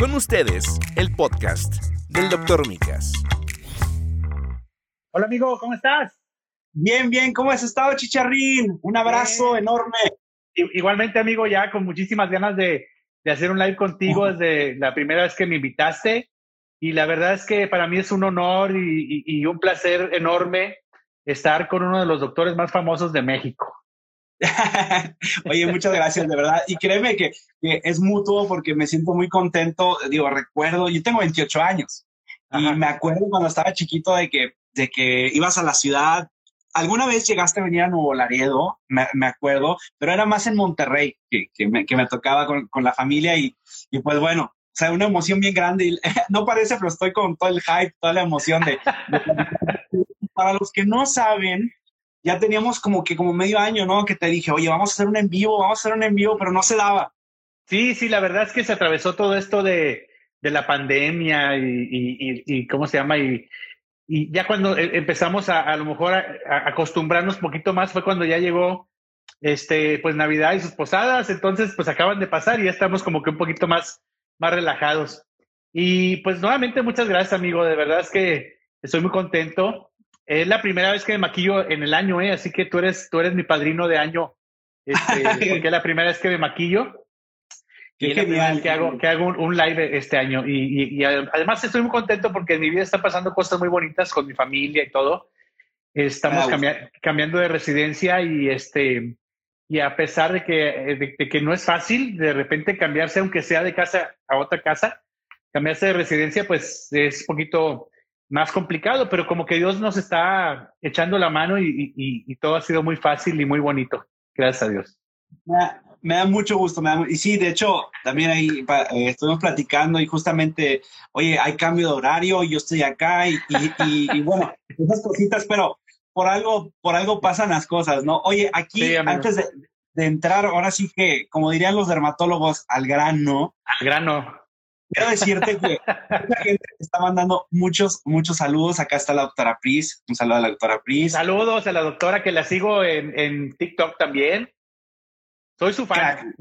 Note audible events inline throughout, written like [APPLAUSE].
Con ustedes, el podcast del Dr. Micas. Hola amigo, ¿cómo estás? Bien, bien, ¿cómo has estado, Chicharrín? Un abrazo enorme. Igualmente, amigo, ya con muchísimas ganas de, hacer un live contigo desde la primera vez que me invitaste. Y la verdad es que para mí es un honor y un placer enorme estar con uno de los doctores más famosos de México. [LAUGHS] Oye, muchas gracias, de verdad. Y créeme que, es mutuo porque me siento muy contento. Digo, recuerdo, yo tengo 28 años y me acuerdo cuando estaba chiquito de que, de que ibas a la ciudad. Alguna vez llegaste a venir a Nuevo Laredo, me, acuerdo, pero era más en Monterrey que, que, me, que me, tocaba con, con, la familia y, y pues bueno, o sea, una emoción bien grande. Y, [LAUGHS] no parece, pero estoy con todo el hype, toda la emoción de [LAUGHS] para los que no saben, ya teníamos como que como medio año, ¿no? Que te dije, oye, vamos a hacer un en vivo, vamos a hacer un en vivo, pero no se daba. Sí, sí, la verdad es que se atravesó todo esto de, de la pandemia y, y, ¿cómo se llama? Y, y ya cuando e, empezamos a, a lo mejor a, acostumbrarnos un poquito más fue cuando ya llegó este, pues Navidad y sus posadas, entonces pues acaban de pasar y ya estamos como que un poquito más, más relajados. Y pues nuevamente muchas gracias amigo, de verdad es que estoy muy contento. Es la primera vez que me maquillo en el año, ¿eh? Así que tú eres, tú eres mi padrino de año, este, [LAUGHS] porque es la primera vez que me maquillo. Qué genial. Que hago, que hago un, live este año. Y, además estoy muy contento porque en mi vida está pasando cosas muy bonitas con mi familia y todo. Estamos cambiando de residencia y este y a pesar de que, de que no es fácil de repente cambiarse, aunque sea de casa a otra casa, cambiarse de residencia, pues es un poquito más complicado, pero como que Dios nos está echando la mano y, todo ha sido muy fácil y muy bonito. Gracias a Dios. Me da, mucho gusto. y sí, de hecho, también ahí eh, estuvimos platicando y justamente, oye, hay cambio de horario, yo estoy acá y, bueno, esas cositas, pero por algo, por algo pasan las cosas, ¿no? Oye, aquí, antes de, de entrar, ahora sí que, como dirían los dermatólogos, al grano. Al grano Quiero decirte que la gente está mandando muchos, muchos saludos. Acá está la doctora Pris. Un saludo a la doctora Pris. Saludos a la doctora que la sigo en, en TikTok también. Soy su fan.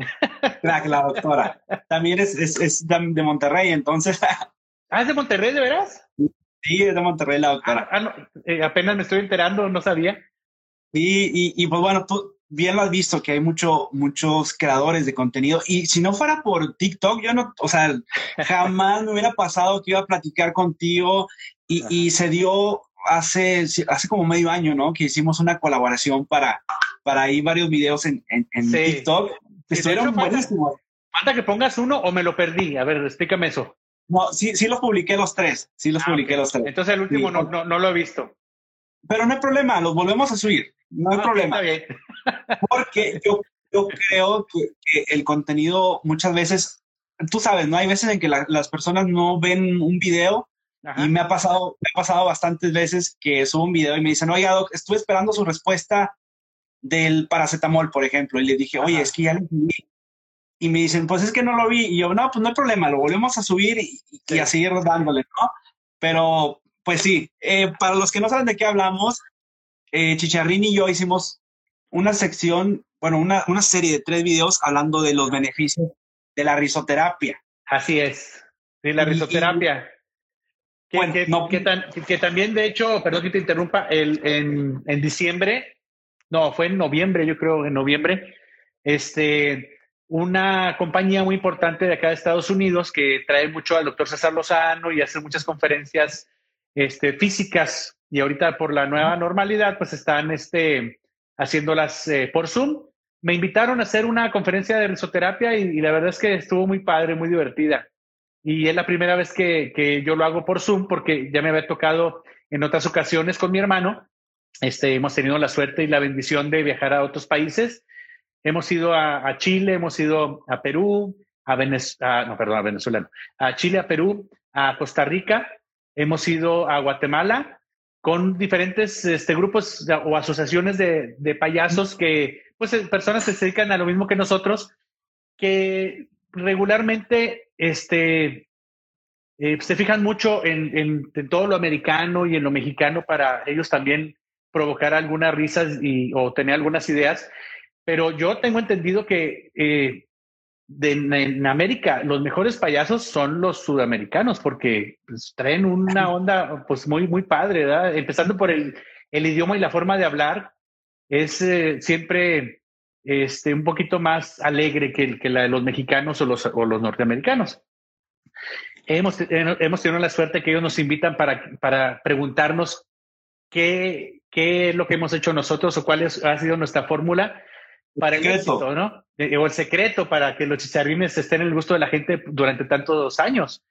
Crack, la doctora. También es, es, es, de Monterrey, entonces. [LAUGHS] ¿Ah, es de Monterrey, de veras? Sí, es de Monterrey la doctora. Ah, ah eh, apenas me estoy enterando, no sabía. Sí, y, y pues bueno, tú, bien lo has visto que hay mucho, muchos creadores de contenido y si no fuera por TikTok, yo no, o sea, jamás me hubiera pasado que iba a platicar contigo y, y, se dio hace, hace como medio año, ¿no? Que hicimos una colaboración para, para ahí varios videos en, en, TikTok. Estuvieron buenísimos. Falta que pongas uno o me lo perdí. A ver, explícame eso. No, sí, sí los publiqué los tres. Sí los ah, publiqué los tres. Entonces el último no, no, no lo he visto. Pero no hay problema, los volvemos a subir. No hay problema. Porque yo, yo creo que, el contenido muchas veces, tú sabes, ¿no? Hay veces en que las personas no ven un video y me ha pasado, me ha pasado bastantes veces que subo un video y me dicen, oiga, Doc, estuve esperando su respuesta del paracetamol, por ejemplo, y le dije, oye, es que ya lo vi. Y me dicen, pues es que no lo vi. Y yo, no, pues no hay problema, lo volvemos a subir y, a seguir dándole, ¿no? Pero, pues sí, eh, para los que no saben de qué hablamos, eh, Chicharrín y yo hicimos una sección, bueno, una, una serie de tres videos hablando de los beneficios de la risoterapia. Así es, de la risoterapia. que, bueno, que, también, de hecho, perdón que te interrumpa, el, en, en, diciembre, no, fue en noviembre, yo creo, en noviembre, este, una compañía muy importante de acá de Estados Unidos que trae mucho al doctor César Lozano y hace muchas conferencias este, físicas y ahorita por la nueva normalidad, pues están este, haciéndolas eh, por Zoom. Me invitaron a hacer una conferencia de risoterapia y, la verdad es que estuvo muy padre, muy divertida. Y es la primera vez que, yo lo hago por Zoom porque ya me había tocado en otras ocasiones con mi hermano. Este, hemos tenido la suerte y la bendición de viajar a otros países. Hemos ido a, Chile, hemos ido a Perú, a Venezuela, no, perdón, a Venezuela, a Chile, a Perú, a Costa Rica, hemos ido a Guatemala con diferentes este, grupos o asociaciones de, de, payasos que, pues, eh, personas que se dedican a lo mismo que nosotros, que regularmente este, eh, se fijan mucho en, en, todo lo americano y en lo mexicano para ellos también provocar algunas risas y, o tener algunas ideas. Pero yo tengo entendido que eh, en América, los mejores payasos son los sudamericanos porque pues, traen una [LAUGHS] onda pues muy, muy padre, ¿verdad? Empezando por el, el idioma y la forma de hablar, es eh, siempre este, un poquito más alegre que, que la de los mexicanos o los, o los norteamericanos. Hemos, hemos tenido la suerte que ellos nos invitan para, para preguntarnos qué, qué es lo que hemos hecho nosotros o cuál es, ha sido nuestra fórmula para el éxito, ¿no? Eh, o el secreto para que los chicharrines estén en el gusto de la gente durante tantos años.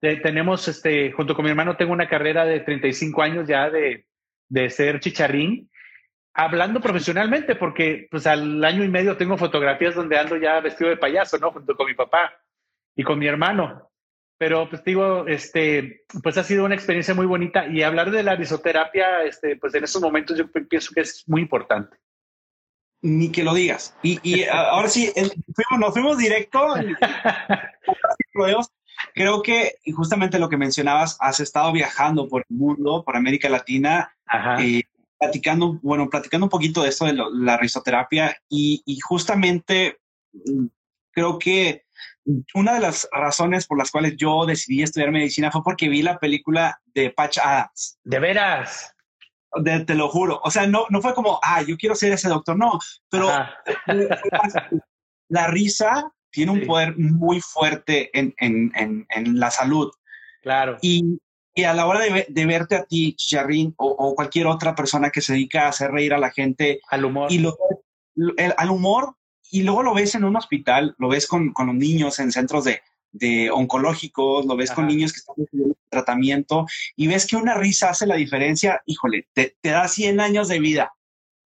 tenemos, este, junto con mi hermano, tengo una carrera de 35 años ya de, de ser chicharrín, hablando profesionalmente, porque pues al año y medio tengo fotografías donde ando ya vestido de payaso, ¿no? Junto con mi papá y con mi hermano. Pero pues digo, este, pues ha sido una experiencia muy bonita y hablar de la risoterapia, este, pues en estos momentos yo pienso que es muy importante. Ni que lo digas. Y, y [LAUGHS] ahora sí, fuimos, nos fuimos directo. [LAUGHS] Creo que justamente lo que mencionabas, has estado viajando por el mundo, por América Latina, eh, platicando, bueno, platicando un poquito de esto de la risoterapia y, y justamente mm, creo que una de las razones por las cuales yo decidí estudiar medicina fue porque vi la película de Patch Adams. ¿De veras? Te lo juro. O sea, no, no fue como, ah, yo quiero ser ese doctor, no, pero [LAUGHS] la risa tiene un poder muy fuerte en, en, en, la salud. Claro. Y, y a la hora de, de, verte a ti, Chicharrín, o, o, cualquier otra persona que se dedica a hacer reír a la gente. Al humor. Y lo, al humor, y luego lo ves en un hospital, lo ves con, con los niños en centros de, de oncológicos, lo ves con niños que están recibiendo tratamiento y ves que una risa hace la diferencia, híjole, te, da 100 años de vida.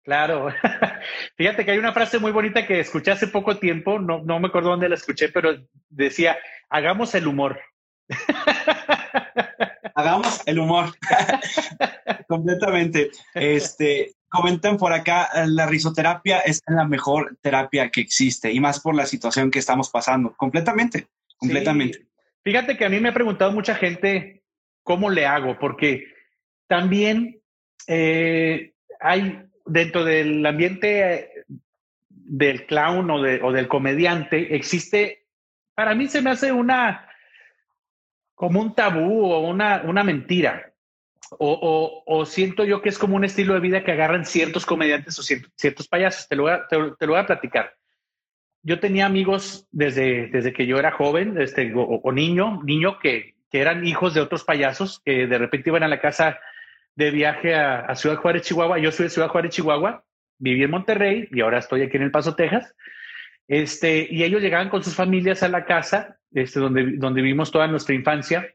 Claro. [LAUGHS] Fíjate que hay una frase muy bonita que escuché hace poco tiempo, no, no me acuerdo dónde la escuché, pero decía, hagamos el humor. [LAUGHS] hagamos el humor. [LAUGHS] Completamente. Este, comentan por acá, la risoterapia es la mejor terapia que existe y más por la situación que estamos pasando. Completamente completamente. Fíjate que a mí me ha preguntado mucha gente cómo le hago, porque también eh, hay dentro del ambiente del clown o, de, o, del comediante, existe, para mí se me hace una, como un tabú o una, una mentira. O, o, siento yo que es como un estilo de vida que agarran ciertos comediantes o ciertos, payasos. Te lo, te lo voy a platicar yo tenía amigos desde, desde que yo era joven, este, o, niño, niño que, que, eran hijos de otros payasos que de repente iban a la casa de viaje a, Ciudad Juárez, Chihuahua. Yo soy de Ciudad Juárez, Chihuahua, viví en Monterrey y ahora estoy aquí en El Paso, Texas. Este, y ellos llegaban con sus familias a la casa, este, donde, donde vivimos toda nuestra infancia,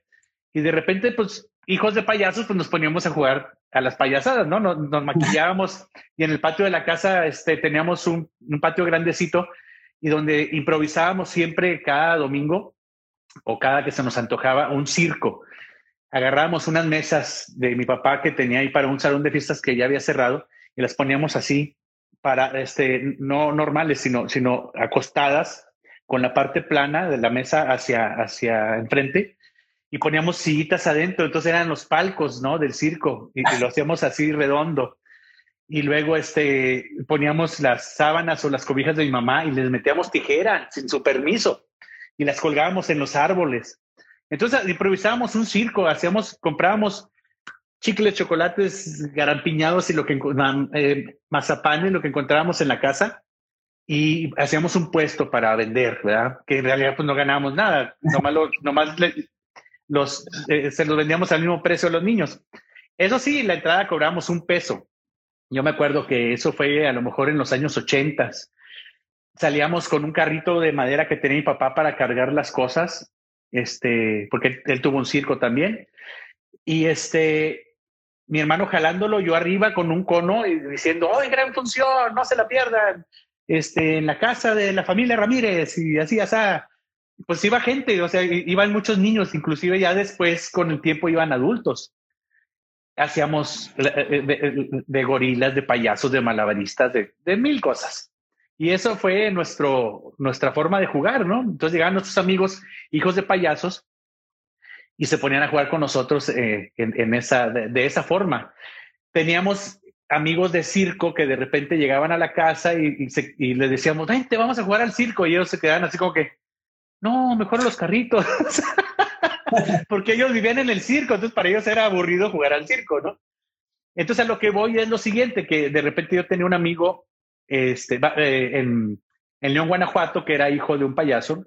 y de repente, pues, hijos de payasos, pues nos poníamos a jugar a las payasadas, ¿no? Nos, nos maquillábamos y en el patio de la casa este, teníamos un, un patio grandecito y donde improvisábamos siempre cada domingo o cada que se nos antojaba un circo. Agarrábamos unas mesas de mi papá que tenía ahí para un salón de fiestas que ya había cerrado y las poníamos así para, este, no normales, sino, sino acostadas con la parte plana de la mesa hacia, hacia enfrente y poníamos sillitas adentro, entonces eran los palcos, ¿no? Del circo y lo hacíamos así redondo y luego este, poníamos las sábanas o las cobijas de mi mamá y les metíamos tijera sin su permiso y las colgábamos en los árboles. Entonces improvisábamos un circo, hacíamos, comprábamos chicles, chocolates, garampiñados y lo que eh, mazapanes, lo que encontrábamos en la casa y hacíamos un puesto para vender, ¿verdad? Que en realidad pues no ganábamos nada, nomás, nomás los, eh, se los vendíamos al mismo precio a los niños. Eso sí, la entrada cobramos un peso yo me acuerdo que eso fue a lo mejor en los años ochentas. Salíamos con un carrito de madera que tenía mi papá para cargar las cosas, este, porque él tuvo un circo también. Y este, mi hermano jalándolo, yo arriba con un cono y diciendo, ¡oh, gran función! No se la pierdan. Este, en la casa de la familia Ramírez y así, así. Pues iba gente, o sea, iban muchos niños, inclusive ya después con el tiempo iban adultos hacíamos eh, eh, de, gorilas, de payasos, de malabaristas, de, mil cosas. Y eso fue nuestro, nuestra forma de jugar, ¿no? Entonces llegaban nuestros amigos, hijos de payasos, y se ponían a jugar con nosotros eh, en, esa, de, esa forma. Teníamos amigos de circo que de repente llegaban a la casa y, y, les decíamos, te vamos a jugar al circo. Y ellos se quedaban así como que, no, mejor los carritos. [LAUGHS] [LAUGHS] Porque ellos vivían en el circo, entonces para ellos era aburrido jugar al circo, ¿no? Entonces a lo que voy es lo siguiente, que de repente yo tenía un amigo este, eh, en, en León, Guanajuato, que era hijo de un payaso,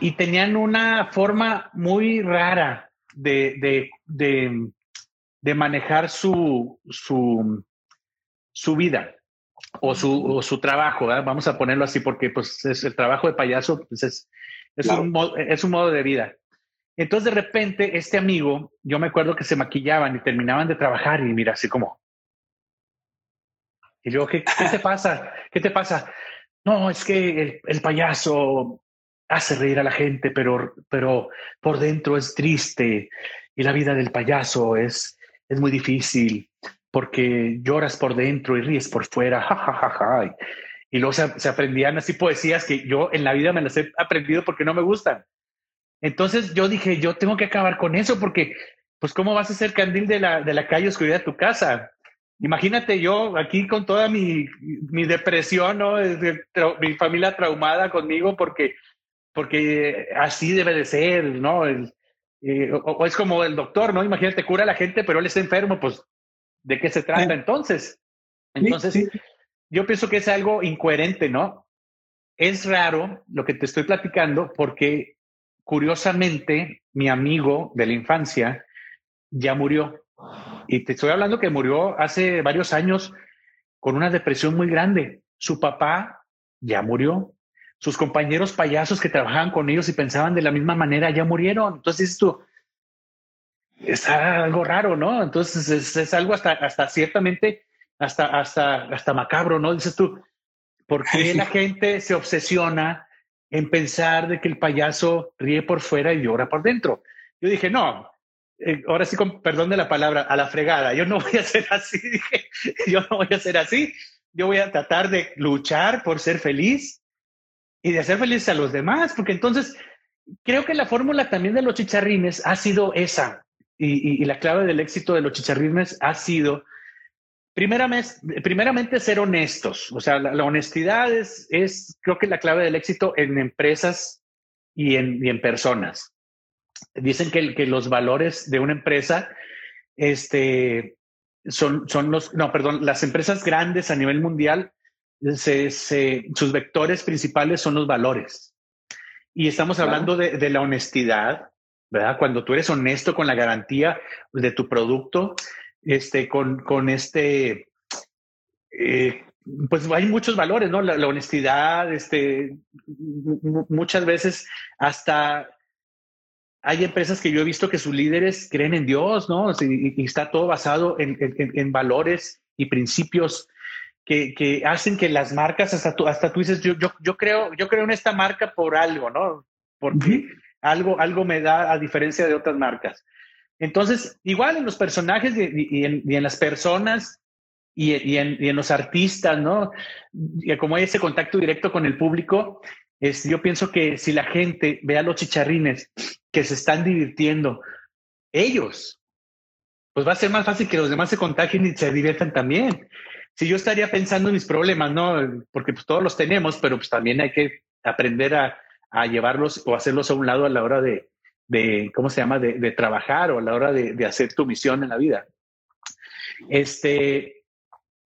y tenían una forma muy rara de, de, manejar su, su, su vida o su, su trabajo, vamos a ponerlo así, porque pues, es el trabajo de payaso pues, es, es, un, es un modo de vida. Entonces de repente este amigo, yo me acuerdo que se maquillaban y terminaban de trabajar y mira, así como... Y yo, ¿qué, qué te [LAUGHS] pasa? ¿Qué te pasa? No, es que el, el, payaso hace reír a la gente, pero, pero por dentro es triste y la vida del payaso es, es muy difícil porque lloras por dentro y ríes por fuera, ja, ja, ja, ja. Y luego se, se, aprendían así poesías que yo en la vida me las he aprendido porque no me gustan. Entonces yo dije, yo tengo que acabar con eso porque, pues, ¿cómo vas a ser candil de la, de la calle oscuridad de tu casa? Imagínate yo aquí con toda mi, mi depresión, ¿no? mi familia traumada conmigo porque porque así debe de ser, ¿no? Eh, o, es como el doctor, ¿no? Imagínate, cura a la gente, pero él está enfermo, pues, ¿de qué se trata entonces? Entonces, yo pienso que es algo incoherente, ¿no? Es raro lo que te estoy platicando porque, curiosamente, mi amigo de la infancia ya murió. Y te estoy hablando que murió hace varios años con una depresión muy grande. Su papá ya murió sus compañeros payasos que trabajaban con ellos y pensaban de la misma manera ya murieron. Entonces esto es algo raro, ¿no? Entonces es, algo hasta, hasta ciertamente, hasta, hasta, hasta macabro, ¿no? Dices tú, ¿por qué la gente se obsesiona en pensar de que el payaso ríe por fuera y llora por dentro? Yo dije, no, eh, ahora sí, con perdón de la palabra, a la fregada, yo no [LAUGHS] voy a ser así, dije, [LAUGHS] yo no voy a ser así, yo voy a tratar de luchar por ser feliz y de hacer felices a los demás, porque entonces creo que la fórmula también de los chicharrines ha sido esa, y, la clave del éxito de los chicharrines ha sido, primeramente, primeramente ser honestos, o sea, la, honestidad es, es, creo que la clave del éxito en empresas y en, y en personas. Dicen que, que los valores de una empresa, este, son, son los, no, perdón, las empresas grandes a nivel mundial sus vectores principales son los valores. Y estamos hablando de, la honestidad, ¿verdad? Cuando tú eres honesto con la garantía de tu producto, este, con, con este, eh, pues hay muchos valores, ¿no? La, honestidad, este, muchas veces hasta hay empresas que yo he visto que sus líderes creen en Dios, ¿no? Y, está todo basado en, en valores y principios que, hacen que las marcas, hasta tú, hasta tú dices, yo, yo, yo, creo, yo creo en esta marca por algo, ¿no? Porque algo, algo me da a diferencia de otras marcas. Entonces, igual en los personajes y, en, las personas y, en, los artistas, ¿no? Como hay ese contacto directo con el público, es, yo pienso que si la gente ve a los chicharrines que se están divirtiendo, ellos, pues va a ser más fácil que los demás se contagien y se diviertan también si yo estaría pensando en mis problemas, ¿no? Porque pues, todos los tenemos, pero pues también hay que aprender a, a llevarlos o hacerlos a un lado a la hora de, de ¿cómo se llama?, de, de, trabajar o a la hora de, de, hacer tu misión en la vida. Este,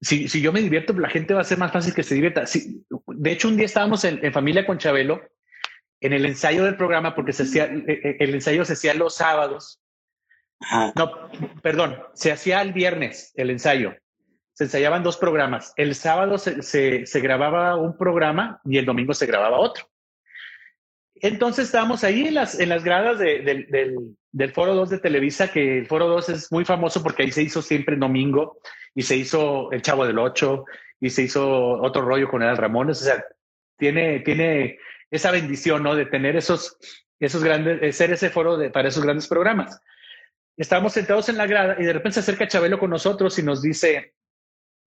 si, si, yo me divierto, la gente va a ser más fácil que se divierta. Si, de hecho, un día estábamos en, en, familia con Chabelo, en el ensayo del programa, porque se hacía, el, e, el ensayo se hacía los sábados. No, perdón, se hacía el viernes el ensayo se ensayaban dos programas. El sábado se, se, grababa un programa y el domingo se grababa otro. Entonces estábamos ahí en las, en las gradas del, del, Foro 2 de Televisa, que el Foro 2 es muy famoso porque ahí se hizo siempre en domingo y se hizo El Chavo del Ocho y se hizo otro rollo con el Ramones. O sea, tiene, tiene esa bendición, ¿no? De tener esos, esos grandes, ser ese foro de, para esos grandes programas. Estábamos sentados en la grada y de repente se acerca Chabelo con nosotros y nos dice,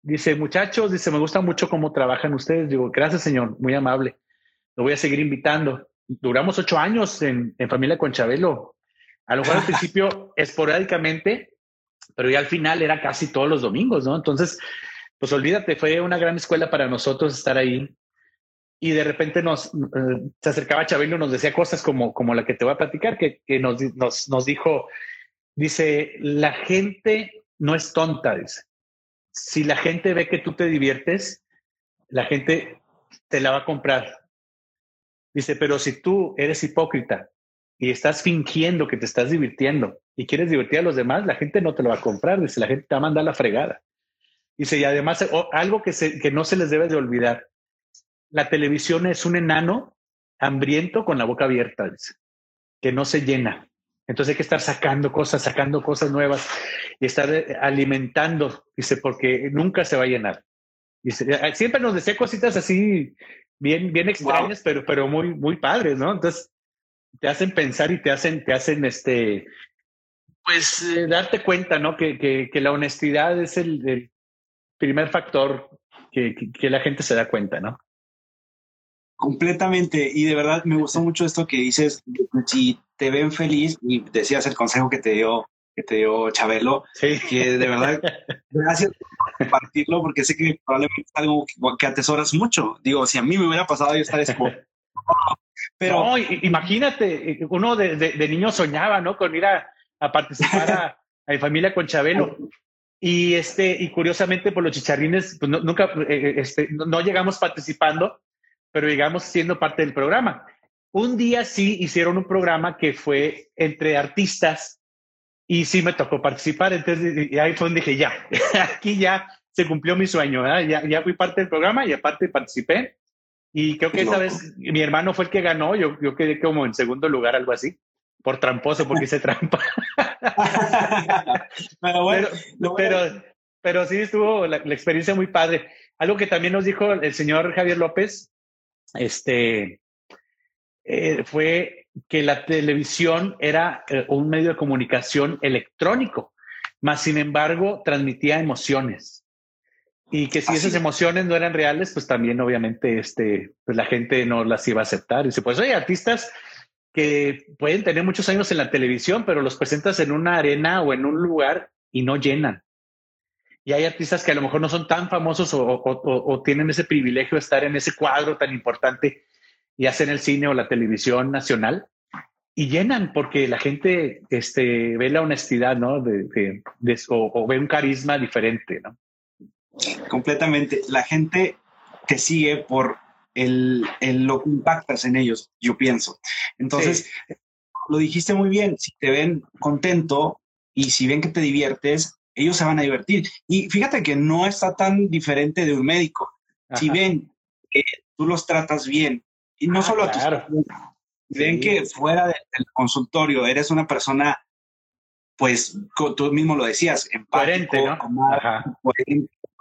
Dice, muchachos, dice, me gusta mucho cómo trabajan ustedes. Digo, gracias, señor, muy amable. Lo voy a seguir invitando. Duramos ocho años en, en familia con Chabelo. A lo mejor al [LAUGHS] principio, esporádicamente, pero ya al final era casi todos los domingos, ¿no? Entonces, pues olvídate, fue una gran escuela para nosotros estar ahí. Y de repente nos eh, se acercaba Chabelo y nos decía cosas como, como la que te voy a platicar, que, que nos, nos, nos dijo, dice, la gente no es tonta, dice. Si la gente ve que tú te diviertes, la gente te la va a comprar. Dice, pero si tú eres hipócrita y estás fingiendo que te estás divirtiendo y quieres divertir a los demás, la gente no te lo va a comprar. Dice, la gente te va a mandar la fregada. Dice, y además, algo que, que no se les debe de olvidar, la televisión es un enano hambriento con la boca abierta, dice, que no se llena. Entonces hay que estar sacando cosas, sacando cosas nuevas y estar eh, alimentando, dice, porque nunca se va a llenar. Dice, eh, siempre nos decía cositas así bien, bien extrañas, pero, pero muy, muy padres, ¿no? Entonces te hacen pensar y te hacen, te hacen este, pues eh, darte cuenta, ¿no? Que, que, la honestidad es el, primer factor que, que, la gente se da cuenta, ¿no? Completamente. Y de verdad me gustó mucho esto que dices, si te ven feliz y decías el consejo que te dio que te dio Chabelo, que de verdad, [LAUGHS] gracias por compartirlo, porque sé que probablemente es algo que, atesoras mucho. Digo, si a mí me hubiera pasado, yo estaría como... [LAUGHS] Pero no, imagínate, uno de, de, niño soñaba, ¿no? Con ir a, a participar a, a, familia con Chabelo. Y este, y curiosamente, por los chicharrines, pues nunca, eh, eh, este, no llegamos participando, pero llegamos siendo parte del programa. Un día sí hicieron un programa que fue entre artistas y sí me tocó participar. Entonces, y ahí fue donde dije, ya, [LAUGHS] aquí ya se cumplió mi sueño, Ya, ya fui parte del programa y aparte participé. Y creo que esa vez mi hermano fue el que ganó, yo, yo quedé como en segundo lugar, algo así, por tramposo, porque hice trampa. [LAUGHS] pero bueno, pero, pero, sí estuvo la, la, experiencia muy padre. Algo que también nos dijo el señor Javier López, este, eh, fue que la televisión era eh, un medio de comunicación electrónico, más sin embargo transmitía emociones. Y que si esas emociones no eran reales, pues también obviamente este, pues la gente no las iba a aceptar. Y dice, pues hay artistas que pueden tener muchos años en la televisión, pero los presentas en una arena o en un lugar y no llenan. Y hay artistas que a lo mejor no son tan famosos o, o tienen ese privilegio de estar en ese cuadro tan importante y hacen el cine o la televisión nacional y llenan porque la gente este, ve la honestidad, ¿no? De, o, ve un carisma diferente, ¿no? Completamente. La gente te sigue por el, lo que impactas en ellos, yo pienso. Entonces, lo dijiste muy bien, si te ven contento y si ven que te diviertes, ellos se van a divertir. Y fíjate que no está tan diferente de un médico. Si ven que tú los tratas bien, y no ah, solo a tus ven que fuera del consultorio eres una persona, pues tú mismo lo decías, empático,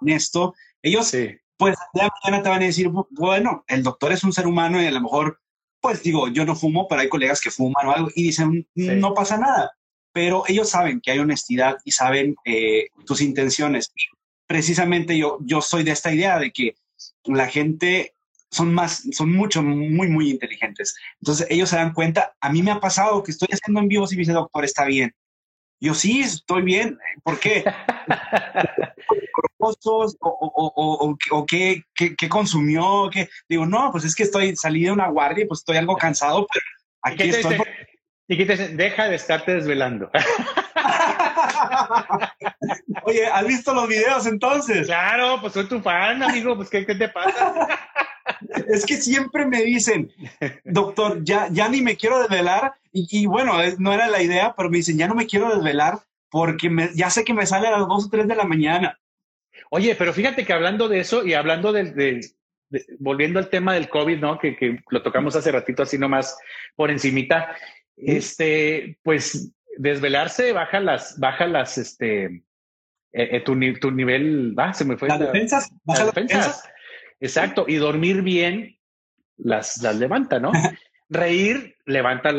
honesto. Ellos, pues de mañana te van a decir, bueno, el doctor es un ser humano y a lo mejor, pues digo, yo no fumo, pero hay colegas que fuman o algo y dicen, no pasa nada. Pero ellos saben que hay honestidad y saben eh, tus intenciones. Precisamente yo, yo soy de esta idea de que la gente son más, son mucho, muy, muy inteligentes. Entonces ellos se dan cuenta, a mí me ha pasado que estoy haciendo en vivo y me dice, doctor, está bien. Yo sí, estoy bien. ¿Por qué? o, o, o, qué, qué, consumió, qué. Digo, no, pues es que estoy salí de una guardia y pues estoy algo cansado, pero aquí estoy. Y que te dicen, deja de estarte desvelando. [LAUGHS] Oye, ¿has visto los videos entonces? Claro, pues soy tu fan, amigo, pues ¿qué, qué te pasa? [LAUGHS] [LAUGHS] es que siempre me dicen, doctor, ya, ya ni me quiero desvelar. Y, bueno, no era la idea, pero me dicen, ya no me quiero desvelar porque ya sé que me sale a las 2 o 3 de la mañana. Oye, pero fíjate que hablando de eso y hablando de, volviendo al tema del COVID, ¿no? Que, que, lo tocamos hace ratito así nomás por encimita, este, pues desvelarse baja las, baja las, este, eh, eh, tu, tu, nivel, ah, se me fue. Las defensas, baja las defensas. Exacto, y dormir bien las, las levanta, ¿no? [LAUGHS] Reír levanta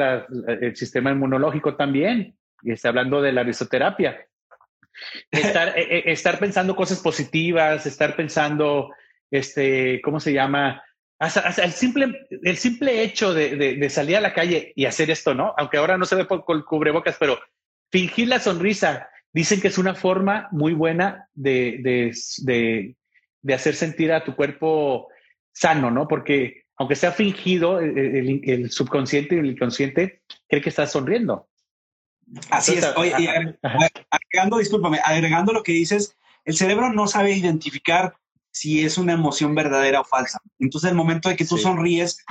el sistema inmunológico también, y está hablando de la risoterapia. Estar, e, e, estar pensando cosas positivas, estar pensando, este, ¿cómo se llama? Hasta, el, simple, el simple hecho de, de, salir a la calle y hacer esto, ¿no? Aunque ahora no se ve por, con cubrebocas, pero fingir la sonrisa dicen que es una forma muy buena de, de, de, de hacer sentir a tu cuerpo sano, ¿no? Porque aunque sea fingido, el, subconsciente y el inconsciente cree que estás sonriendo. Así es. Oye, agregando, discúlpame, agregando lo que dices, el cerebro no sabe identificar si es una emoción verdadera o falsa. Entonces, el momento de que tú sonríes,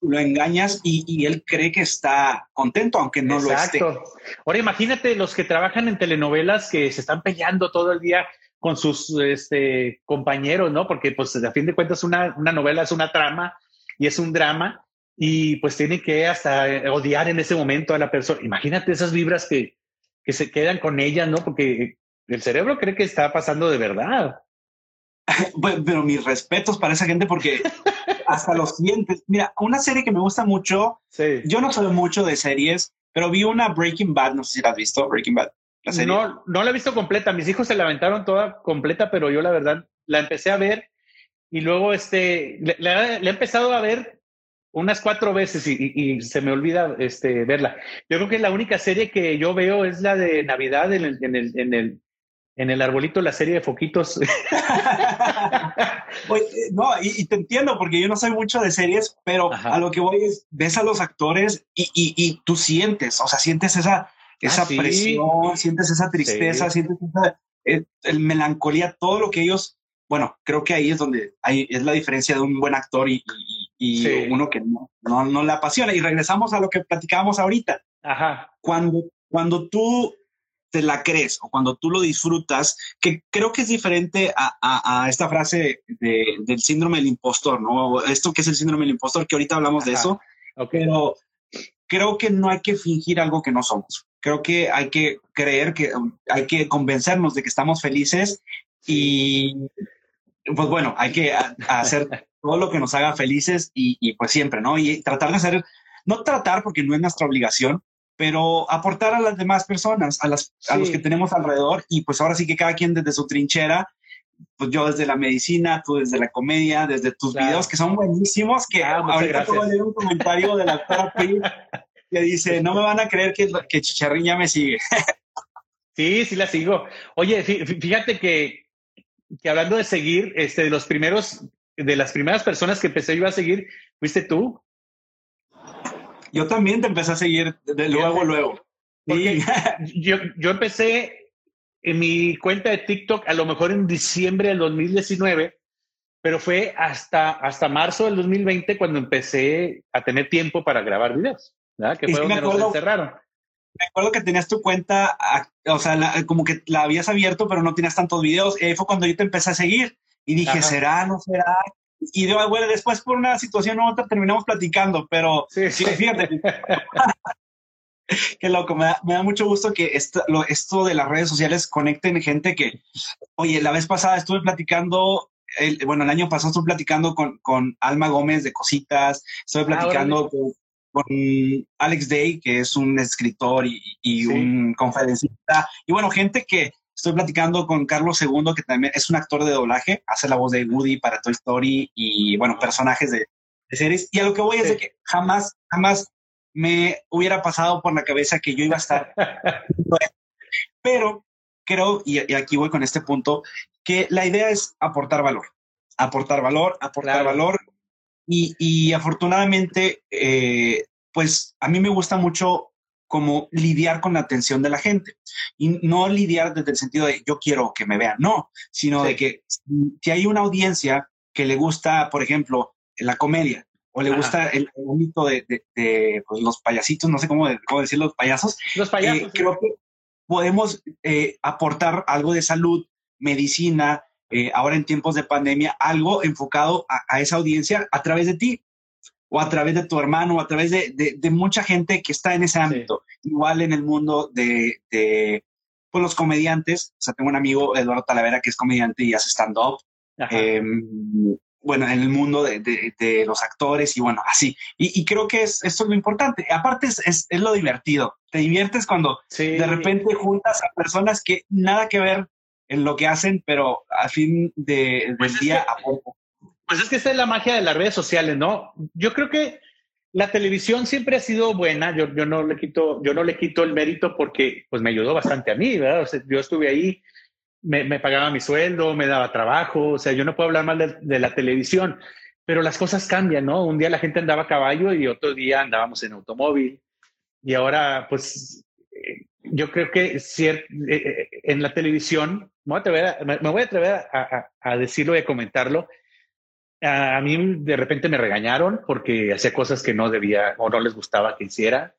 lo engañas y, él cree que está contento, aunque no lo esté. Ahora, imagínate los que trabajan en telenovelas que se están peleando todo el día con sus este, compañeros, ¿no? Porque, pues, a fin de cuentas, una, una novela es una trama y es un drama y pues tiene que hasta odiar en ese momento a la persona. Imagínate esas vibras que, que se quedan con ella, ¿no? Porque el cerebro cree que está pasando de verdad. [LAUGHS] Pero mis respetos para esa gente porque [LAUGHS] hasta los sientes. Mira, una serie que me gusta mucho, yo no soy mucho de series, pero vi una Breaking Bad, no sé si la has visto, Breaking Bad. La serie. No, no la he visto completa. Mis hijos se la aventaron toda completa, pero yo la verdad la empecé a ver y luego este, le, he empezado a ver unas cuatro veces y, se me olvida este, verla. Yo creo que la única serie que yo veo es la de Navidad en el, en el, en el, en el arbolito, la serie de foquitos. [LAUGHS] no, y, te entiendo porque yo no soy mucho de series, pero a lo que voy es, ves a los actores y, y tú sientes, o sea, sientes esa, esa ah, presión, sientes esa tristeza, sientes esa eh, el melancolía, todo lo que ellos bueno, creo que ahí es donde hay, es la diferencia de un buen actor y, uno que no, no, le apasiona. Y regresamos a lo que platicábamos ahorita. Ajá. Cuando, cuando tú te la crees o cuando tú lo disfrutas, que creo que es diferente a, esta frase del síndrome del impostor, ¿no? Esto que es el síndrome del impostor, que ahorita hablamos de eso, pero creo que no hay que fingir algo que no somos. Creo que hay que creer que hay que convencernos de que estamos felices y pues bueno, hay que [LAUGHS] hacer todo lo que nos haga felices y, pues siempre, ¿no? Y tratar de hacer, no tratar porque no es nuestra obligación, pero aportar a las demás personas, a, las, a los que tenemos alrededor y pues ahora sí que cada quien desde su trinchera, pues yo desde la medicina, tú desde la comedia, desde tus videos que son buenísimos, que ah, ahorita puedo leer un comentario de la doctora [LAUGHS] que dice, no me van a creer que, que Chicharrín ya me sigue. [LAUGHS] sí, sí la sigo. Oye, fíjate que que hablando de seguir, este, de los primeros, de las primeras personas que empecé yo a seguir, fuiste tú. Yo también te empecé a seguir de luego, luego. [LAUGHS] yo, yo empecé en mi cuenta de TikTok a lo mejor en diciembre del 2019, pero fue hasta, hasta marzo del 2020 cuando empecé a tener tiempo para grabar videos, ¿verdad? Que fue donde nos encerraron me acuerdo que tenías tu cuenta, o sea, como que la habías abierto, pero no tenías tantos videos. Y ahí fue cuando yo te empecé a seguir y dije, ¿será? ¿No será? Y bueno, después por una situación u otra terminamos platicando, pero sí, sí. [LAUGHS] fíjate. [LAUGHS] Qué loco, me da, mucho gusto que esto, lo, esto de las redes sociales conecten gente que, oye, la vez pasada estuve platicando bueno, el año pasado estuve platicando con, con Alma Gómez de Cositas, estuve ah, platicando con, con Alex Day, que es un escritor y, un conferencista. Y bueno, gente que estoy platicando con Carlos II, que también es un actor de doblaje, hace la voz de Woody para Toy Story y bueno, personajes de, series. Y a lo que voy es de que jamás, jamás me hubiera pasado por la cabeza que yo iba a estar. [LAUGHS] Pero creo, y, aquí voy con este punto, que la idea es aportar valor. Aportar valor, aportar valor y, afortunadamente, eh, pues a mí me gusta mucho como lidiar con la atención de la gente. Y no lidiar desde el sentido de yo quiero que me vean, no, sino de que si hay una audiencia que le gusta, por ejemplo, la comedia o le gusta el, bonito de, pues, los payasitos, no sé cómo, cómo, decir los payasos, los payasos, eh, creo que podemos eh, aportar algo de salud, medicina, eh, ahora en tiempos de pandemia, algo enfocado a, esa audiencia a través de ti o a través de tu hermano o a través de, de, mucha gente que está en ese ámbito. Igual en el mundo de, de pues, los comediantes, o sea, tengo un amigo, Eduardo Talavera, que es comediante y hace stand-up. Em, bueno, en el mundo de, de, los actores y bueno, así. Y, y, creo que es, esto es lo importante. Aparte es, es, es lo divertido. Te diviertes cuando de repente juntas a personas que nada que ver en lo que hacen, pero a fin de, del pues día a poco. Pues es que esa es la magia de las redes sociales, ¿no? Yo creo que la televisión siempre ha sido buena. Yo, yo, no le quito, yo no le quito el mérito porque pues me ayudó bastante a mí, ¿verdad? yo estuve ahí, me, me, pagaba mi sueldo, me daba trabajo. O sea, yo no puedo hablar mal de, la televisión, pero las cosas cambian, ¿no? Un día la gente andaba a caballo y otro día andábamos en automóvil. Y ahora, pues, eh, yo creo que eh, eh, en la televisión, me voy a atrever a, decirlo y a comentarlo. A, mí de repente me regañaron porque hacía cosas que no debía o no les gustaba que hiciera.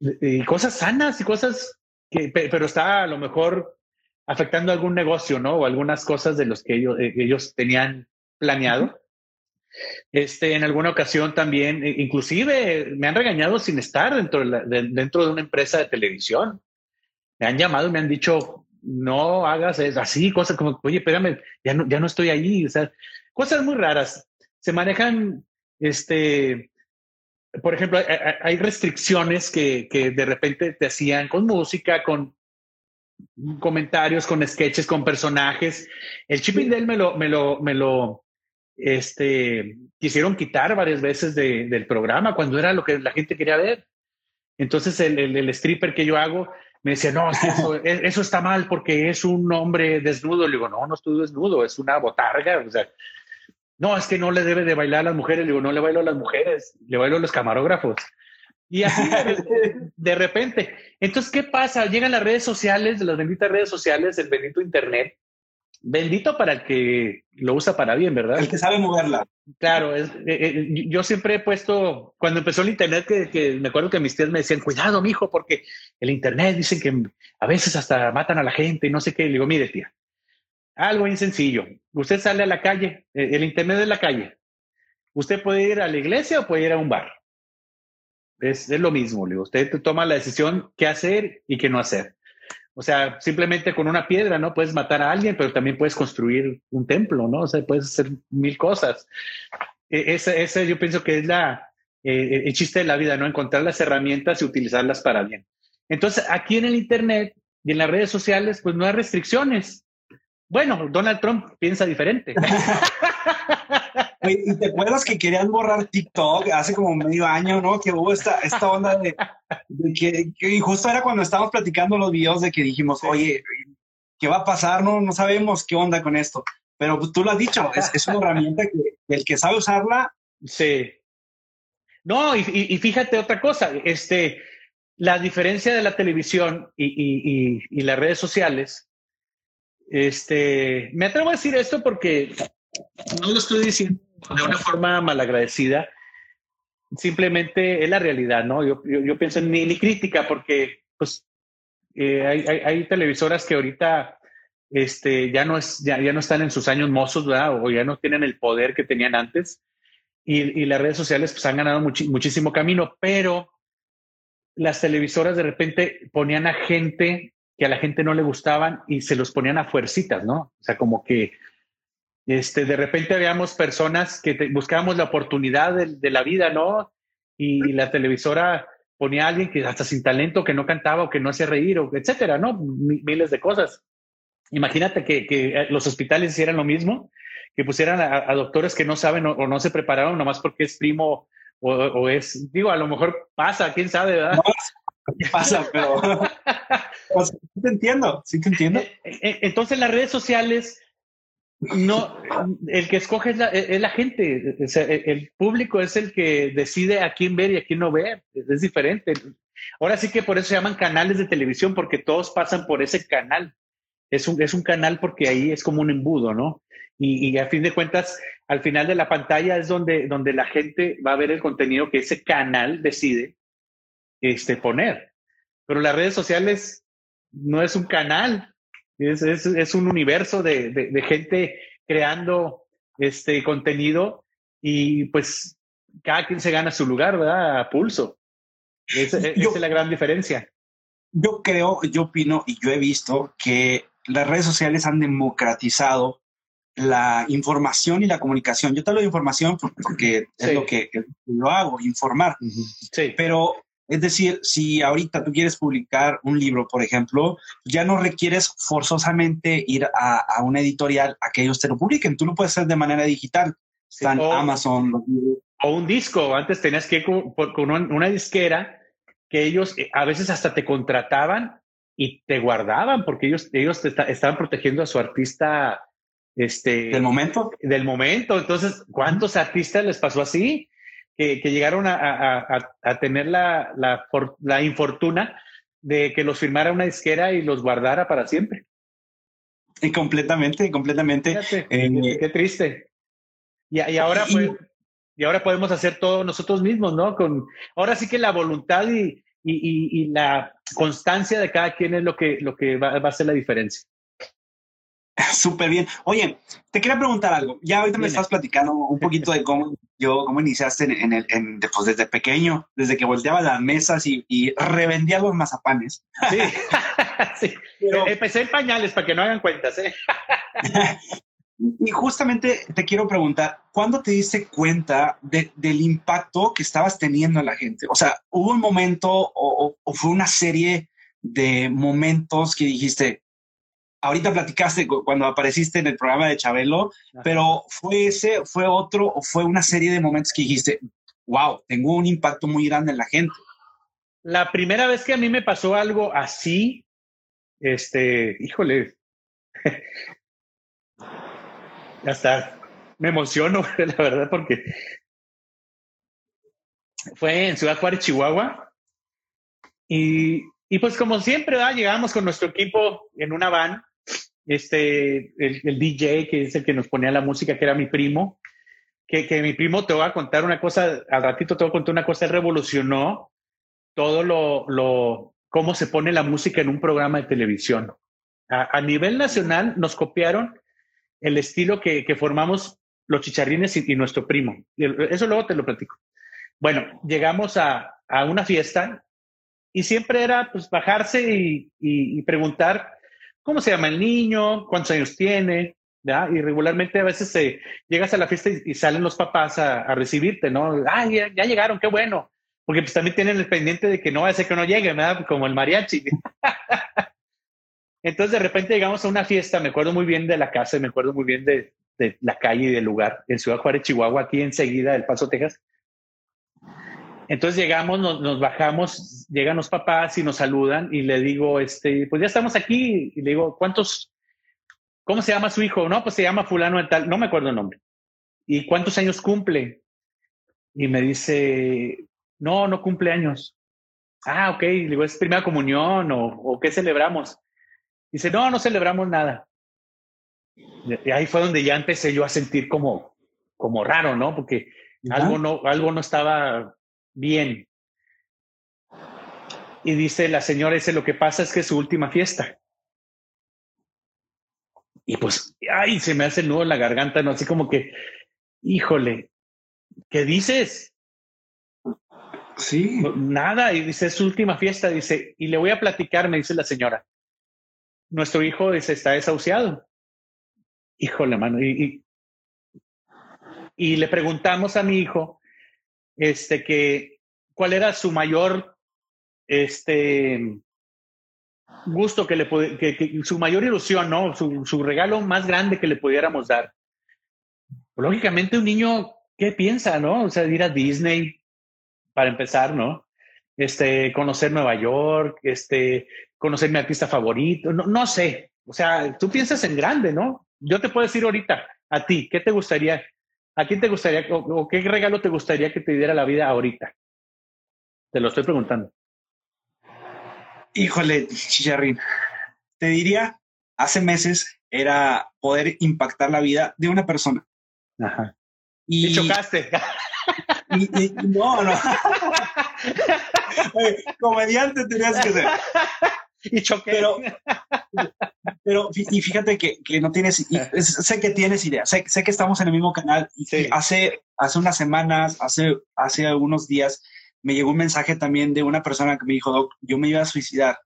Y cosas sanas y cosas que, pero estaba a lo mejor afectando algún negocio, ¿no? O algunas cosas de los que ellos, eh, ellos tenían planeado. Este, en alguna ocasión también, inclusive me han regañado sin estar dentro dentro de una empresa de televisión me han llamado y me han dicho, no hagas así, cosas como, oye, espérame, ya no, ya no estoy ahí. O sea, cosas muy raras. Se manejan, este, por ejemplo, hay, restricciones que, que, de repente te hacían con música, con comentarios, con sketches, con personajes. El Chip Del me lo, me lo, me lo, este, quisieron quitar varias veces del programa cuando era lo que la gente quería ver. Entonces el, el, el stripper que yo hago, me decía, no, [LAUGHS] eso, está mal porque es un hombre desnudo. Le digo, no, no estoy desnudo, es una botarga. O sea, no, es que no le debe de bailar a las mujeres. Le digo, no le bailo a las mujeres, le bailo a los camarógrafos. Y así de, [LAUGHS] repente. Entonces, ¿qué pasa? Llegan las redes sociales, las benditas redes sociales, el bendito Internet, Bendito para el que lo usa para bien, ¿verdad? El que sabe moverla. Claro, es, eh, eh, yo siempre he puesto, cuando empezó el Internet, que, me acuerdo que mis tías me decían, cuidado, mijo, porque el Internet dicen que a veces hasta matan a la gente y no sé qué. Le digo, mire, tía, algo bien sencillo. Usted sale a la calle, eh, el Internet es la calle. Usted puede ir a la iglesia o puede ir a un bar. Es, es lo mismo, le digo. Usted toma la decisión qué hacer y qué no hacer. O sea, simplemente con una piedra, ¿no? Puedes matar a alguien, pero también puedes construir un templo, ¿no? O sea, puedes hacer mil cosas. E, ese, ese yo pienso que es la, eh, el chiste de la vida, ¿no? Encontrar las herramientas y utilizarlas para bien. Entonces, aquí en el Internet y en las redes sociales, pues no hay restricciones. Bueno, Donald Trump piensa diferente. [LAUGHS] ¿Y te acuerdas que querían borrar TikTok hace como medio año, no? Que hubo esta, esta onda de, que, que, justo era cuando estábamos platicando los videos de que dijimos, oye, ¿qué va a pasar? No, no sabemos qué onda con esto. Pero pues, tú lo has dicho, es, es una herramienta que el que sabe usarla. Sí. No, y, y, fíjate otra cosa, este, la diferencia de la televisión y, y, y, las redes sociales, este, me atrevo a decir esto porque no lo estoy diciendo de una forma malagradecida, simplemente es la realidad, ¿no? Yo, yo, pienso en ni, crítica porque pues eh, hay, hay, televisoras que ahorita este, ya, no es, ya, ya, no están en sus años mozos, ¿verdad? O ya no tienen el poder que tenían antes. Y, y las redes sociales pues han ganado muchísimo camino, pero las televisoras de repente ponían a gente que a la gente no le gustaban y se los ponían a fuercitas, ¿no? O sea, como que este, de repente habíamos personas que buscábamos la oportunidad de, la vida, ¿no? Y, la televisora ponía a alguien que hasta sin talento, que no cantaba o que no hacía reír, o etcétera, ¿no? miles de cosas. Imagínate que, que, los hospitales hicieran lo mismo, que pusieran a, doctores que no saben o, no se prepararon nomás porque es primo o, es, digo, a lo mejor pasa, quién sabe, ¿verdad? No, pasa, pero [LAUGHS] pues, sí te entiendo, sí te entiendo. Eh, eh, entonces las redes sociales no, el que escoge es la, es la gente, el público es el que decide a quién ver y a quién no ver, es diferente. Ahora sí que por eso se llaman canales de televisión, porque todos pasan por ese canal. Es un, es un canal porque ahí es como un embudo, ¿no? Y, a fin de cuentas, al final de la pantalla es donde, donde la gente va a ver el contenido que ese canal decide este, poner. Pero las redes sociales no es un canal, es, es, es un universo de, de, gente creando este contenido y pues cada quien se gana su lugar, ¿verdad? A pulso. Esa, es la gran diferencia. Yo creo, yo opino y yo he visto que las redes sociales han democratizado la información y la comunicación. Yo te hablo de información porque es lo que, que, lo hago, informar. Sí. Pero es decir, si ahorita tú quieres publicar un libro, por ejemplo, ya no requieres forzosamente ir a, a una editorial a que ellos te lo publiquen. Tú lo puedes hacer de manera digital. Están Amazon, o un disco. Antes tenías que ir con, una disquera que ellos eh, a veces hasta te contrataban y te guardaban porque ellos, ellos estaban protegiendo a su artista. Este, del momento. Del momento. Entonces, ¿cuántos artistas les pasó así? Que, llegaron a, a, tener la, la, la, infortuna de que los firmara una disquera y los guardara para siempre. Y completamente, completamente. Eh, qué triste. Y, y ahora, pues, y ahora podemos hacer todo nosotros mismos, ¿no? Con, ahora sí que la voluntad y, y, y la constancia de cada quien es lo que, lo que va, a ser la diferencia. [LAUGHS] Súper bien. Oye, te quería preguntar algo. Ya ahorita me estás platicando un poquito de cómo yo, cómo iniciaste en, el, en, pues desde pequeño, desde que volteaba las mesas y, y revendía los mazapanes. Sí, [LAUGHS] sí. Pero, empecé en pañales para que no hagan cuentas. ¿eh? [LAUGHS] Y justamente te quiero preguntar, ¿cuándo te diste cuenta del impacto que estabas teniendo en la gente? O sea, ¿hubo un momento o, fue una serie de momentos que dijiste, ahorita platicaste cuando apareciste en el programa de Chabelo, pero fue ese, fue otro o fue una serie de momentos que dijiste, wow, tengo un impacto muy grande en la gente? La primera vez que a mí me pasó algo así, este, híjole, [LAUGHS] hasta me emociono, [LAUGHS] la verdad, porque fue en Ciudad Juárez, Chihuahua. Y, y pues como siempre, ¿verdad? llegamos con nuestro equipo en una van. Este, el, DJ, que es el que nos ponía la música, que era mi primo, que, que mi primo te va a contar una cosa, al ratito te voy a contar una cosa, él revolucionó todo lo, lo, cómo se pone la música en un programa de televisión. A, a nivel nacional nos copiaron el estilo que, formamos los chicharrines y, nuestro primo. Eso luego te lo platico. Bueno, llegamos a, una fiesta y siempre era pues bajarse y, preguntar cómo se llama el niño, cuántos años tiene, ¿ya? Y regularmente a veces se, llegas a la fiesta y, salen los papás a, recibirte, ¿no? Ah, ya, llegaron, qué bueno. Porque pues también tienen el pendiente de que no va a ser que no llegue, ¿verdad? Como el mariachi. [LAUGHS] Entonces de repente llegamos a una fiesta, me acuerdo muy bien de la casa, me acuerdo muy bien de, la calle y del lugar, en Ciudad Juárez, Chihuahua, aquí enseguida del Paso, Texas. Entonces llegamos, nos, bajamos, llegan los papás y nos saludan y le digo, este, pues ya estamos aquí. Y le digo, ¿cuántos, cómo se llama su hijo? No, pues se llama fulano de tal, no me acuerdo el nombre. ¿Y cuántos años cumple? Y me dice, no, no cumple años. Ah, ok. Le digo, ¿es primera comunión o, o qué celebramos? Dice, no, no celebramos nada. Y ahí fue donde ya empecé yo a sentir como, como raro, ¿no? Porque algo no, algo no estaba bien. Y dice la señora, dice, lo que pasa es que es su última fiesta. Y pues, ay, se me hace el nudo en la garganta, ¿no? Así como que, híjole, ¿qué dices? Sí. Nada, y dice, es su última fiesta, dice, y le voy a platicar, me dice la señora nuestro hijo está desahuciado. Híjole, mano. Y, y, le preguntamos a mi hijo este, que, cuál era su mayor este, gusto que le que, su mayor ilusión, ¿no? Su, su, regalo más grande que le pudiéramos dar. Lógicamente, un niño, ¿qué piensa, no? O sea, ir a Disney, para empezar, ¿no? Este, conocer Nueva York, este, conocer mi artista favorito, no, no sé. O sea, tú piensas en grande, ¿no? Yo te puedo decir ahorita, a ti, ¿qué te gustaría? ¿A quién te gustaría o, qué regalo te gustaría que te diera la vida ahorita? Te lo estoy preguntando. Híjole, Chicharrín, te diría, hace meses era poder impactar la vida de una persona. Ajá. Y, chocaste. [LAUGHS] no, no. [LAUGHS] comediante tenías que ser. [LAUGHS] y choqué. Pero, pero y fíjate que, que no tienes, sé que tienes idea, sé, sé, que estamos en el mismo canal y hace, hace unas semanas, hace, hace algunos días, me llegó un mensaje también de una persona que me dijo, Doc, yo me iba a suicidar.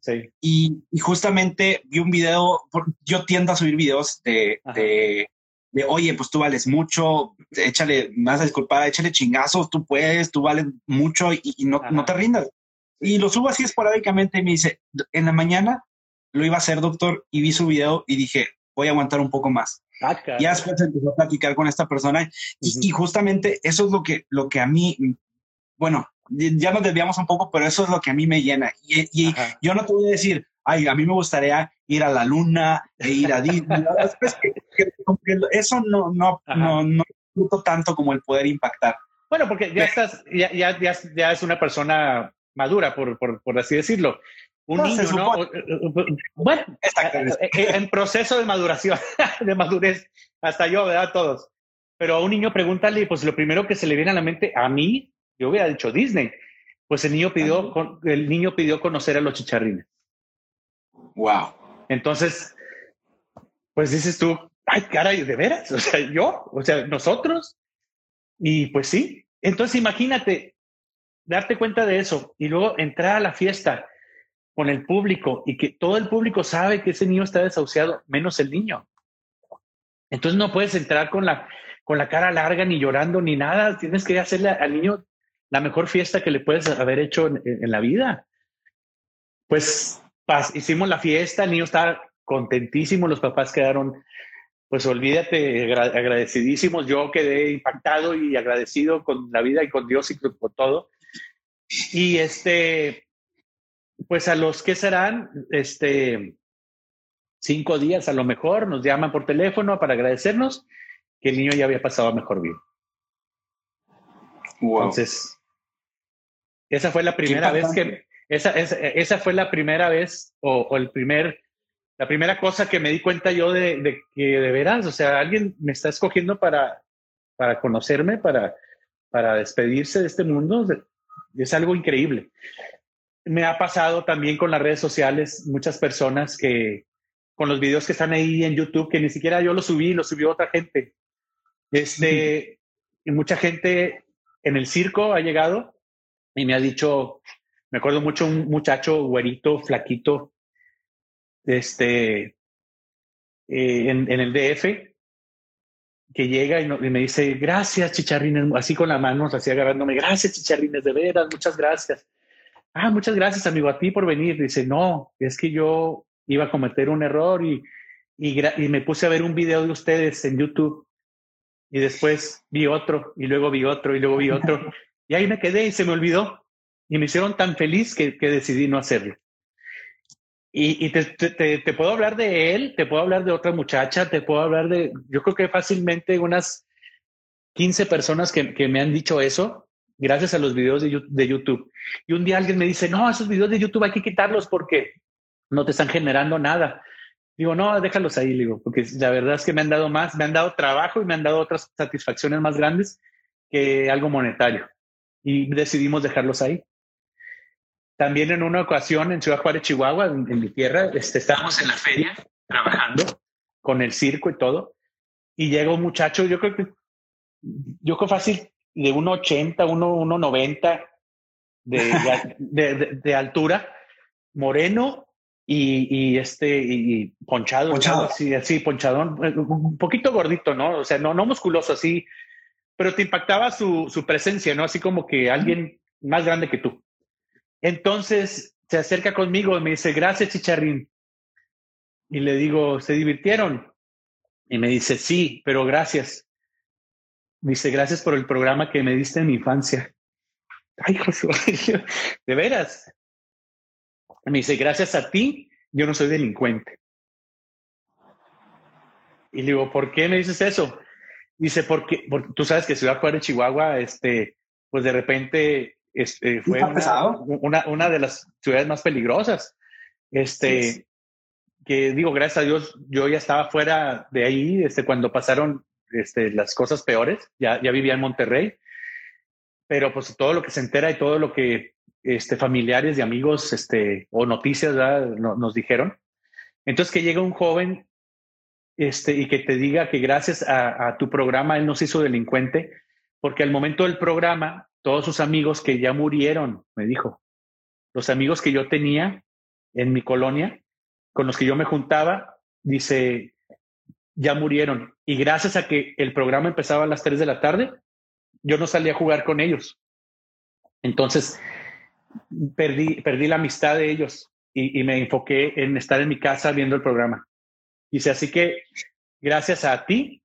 Sí. Y, y, justamente vi un video, yo tiendo a subir videos de, de, de, oye, pues tú vales mucho, échale, más disculpada, échale chingazos, tú puedes, tú vales mucho y, y no, no, te rindas. Y lo subo así esporádicamente y me dice, en la mañana lo iba a hacer, doctor, y vi su video y dije, voy a aguantar un poco más. Ah, y después empezó a platicar con esta persona y, justamente eso es lo que, lo que a mí, bueno, ya nos desviamos un poco, pero eso es lo que a mí me llena. Y, yo no te voy a decir, ay, a mí me gustaría ir a la luna e ir a Disney. [LAUGHS] eso no, no, no, no, tanto como el poder impactar. Bueno, porque ya estás, ya, ya, ya, es una persona madura, por, por, por así decirlo. Un niño, ¿no? Eh, eh, eh, bueno, en proceso de maduración, [LAUGHS] de madurez, hasta yo, ¿verdad? Todos. Pero a un niño pregúntale, pues lo primero que se le viene a la mente, a mí, yo hubiera dicho Disney. Pues el niño pidió, el niño pidió conocer a los chicharrines. Wow. Entonces, pues dices tú, ay, caray, ¿de veras? O sea, yo, o sea, nosotros. Y pues sí. Entonces imagínate, darte cuenta de eso y luego entrar a la fiesta con el público y que todo el público sabe que ese niño está desahuciado, menos el niño. Entonces no puedes entrar con la, con la cara larga, ni llorando, ni nada. Tienes que hacerle al niño la mejor fiesta que le puedes haber hecho en, la vida. Pues hicimos la fiesta, el niño estaba contentísimo, los papás quedaron, pues olvídate, agradecidísimos. Yo quedé impactado y agradecido con la vida y con Dios y con todo. Y este, pues a los que serán, este, cinco días a lo mejor, nos llaman por teléfono para agradecernos que el niño ya había pasado a mejor vida. Entonces, esa fue la primera vez que, esa, esa, fue la primera vez o, el primer, la primera cosa que me di cuenta yo de, de, que de veras, o sea, alguien me está escogiendo para, para conocerme, para, para despedirse de este mundo. Es algo increíble me ha pasado también con las redes sociales, muchas personas que con los videos que están ahí en YouTube, que ni siquiera yo los subí, los subió otra gente. Este, y mucha gente en el circo ha llegado y me ha dicho, me acuerdo mucho un muchacho güerito, flaquito, este, eh, en, el DF, que llega y, y, me dice, gracias, chicharrines, así con las manos, así agarrándome, gracias, chicharrines, de veras, muchas gracias ah, muchas gracias amigo a ti por venir. Dice, no, es que yo iba a cometer un error y, y, me puse a ver un video de ustedes en YouTube y después vi otro y luego vi otro y luego vi otro. [LAUGHS] y ahí me quedé y se me olvidó y me hicieron tan feliz que, que decidí no hacerlo. Y, te, puedo hablar de él, te puedo hablar de otra muchacha, te puedo hablar de, yo creo que fácilmente unas 15 personas que, me han dicho eso gracias a los videos de, YouTube. Y un día alguien me dice, no, esos videos de YouTube hay que quitarlos porque no te están generando nada. Digo, no, déjalos ahí, digo, porque la verdad es que me han dado más, me han dado trabajo y me han dado otras satisfacciones más grandes que algo monetario. Y decidimos dejarlos ahí. También en una ocasión en Ciudad Juárez, Chihuahua, en, mi tierra, este, estábamos en la feria trabajando con el circo y todo. Y llega un muchacho, yo creo que, yo creo fácil, de 1,80, 1,90 [LAUGHS] de, de, de, altura, moreno y, y este y ponchado, ponchado. Así, así, ponchadón, un poquito gordito, ¿no? O sea, no, no musculoso, así, pero te impactaba su, su presencia, ¿no? Así como que alguien más grande que tú. Entonces se acerca conmigo y me dice, gracias, chicharrín. Y le digo, ¿se divirtieron? Y me dice, sí, pero gracias. Dice, gracias por el programa que me diste en mi infancia. Ay, Josué, de veras. Me dice, gracias a ti, yo no soy delincuente. Y le digo, ¿por qué me dices eso? Dice, porque, porque tú sabes que Ciudad Juárez, Chihuahua, este, pues de repente este, fue una, una, de las ciudades más peligrosas. Este, que digo, gracias a Dios, yo ya estaba fuera de ahí, este, cuando pasaron este, las cosas peores, ya, ya vivía en Monterrey, pero pues todo lo que se entera y todo lo que este, familiares y amigos este, o noticias nos dijeron. Entonces que llega un joven este, y que te diga que gracias a, tu programa él nos hizo delincuente, porque al momento del programa, todos sus amigos que ya murieron, me dijo, los amigos que yo tenía en mi colonia, con los que yo me juntaba, dice, ya murieron. Y gracias a que el programa empezaba a las 3 de la tarde, yo no salí a jugar con ellos. Entonces, perdí, perdí la amistad de ellos y, me enfoqué en estar en mi casa viendo el programa. Dice, así que gracias a ti,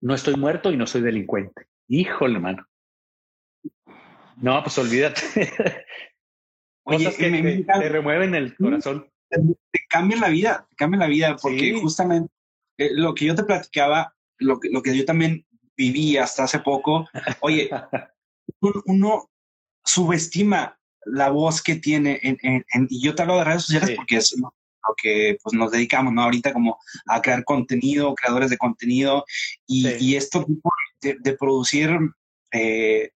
no estoy muerto y no soy delincuente. Híjole, mano. No, pues olvídate. [LAUGHS] Cosas que te, remueven el corazón. Te, cambian la vida, te cambian la vida, porque justamente eh, lo que yo te platicaba, lo que, lo que yo también viví hasta hace poco, oye, [LAUGHS] uno subestima la voz que tiene en, y yo te hablo de redes sociales porque es lo que pues, nos dedicamos, ¿no? Ahorita como a crear contenido, creadores de contenido y, esto de, producir, eh,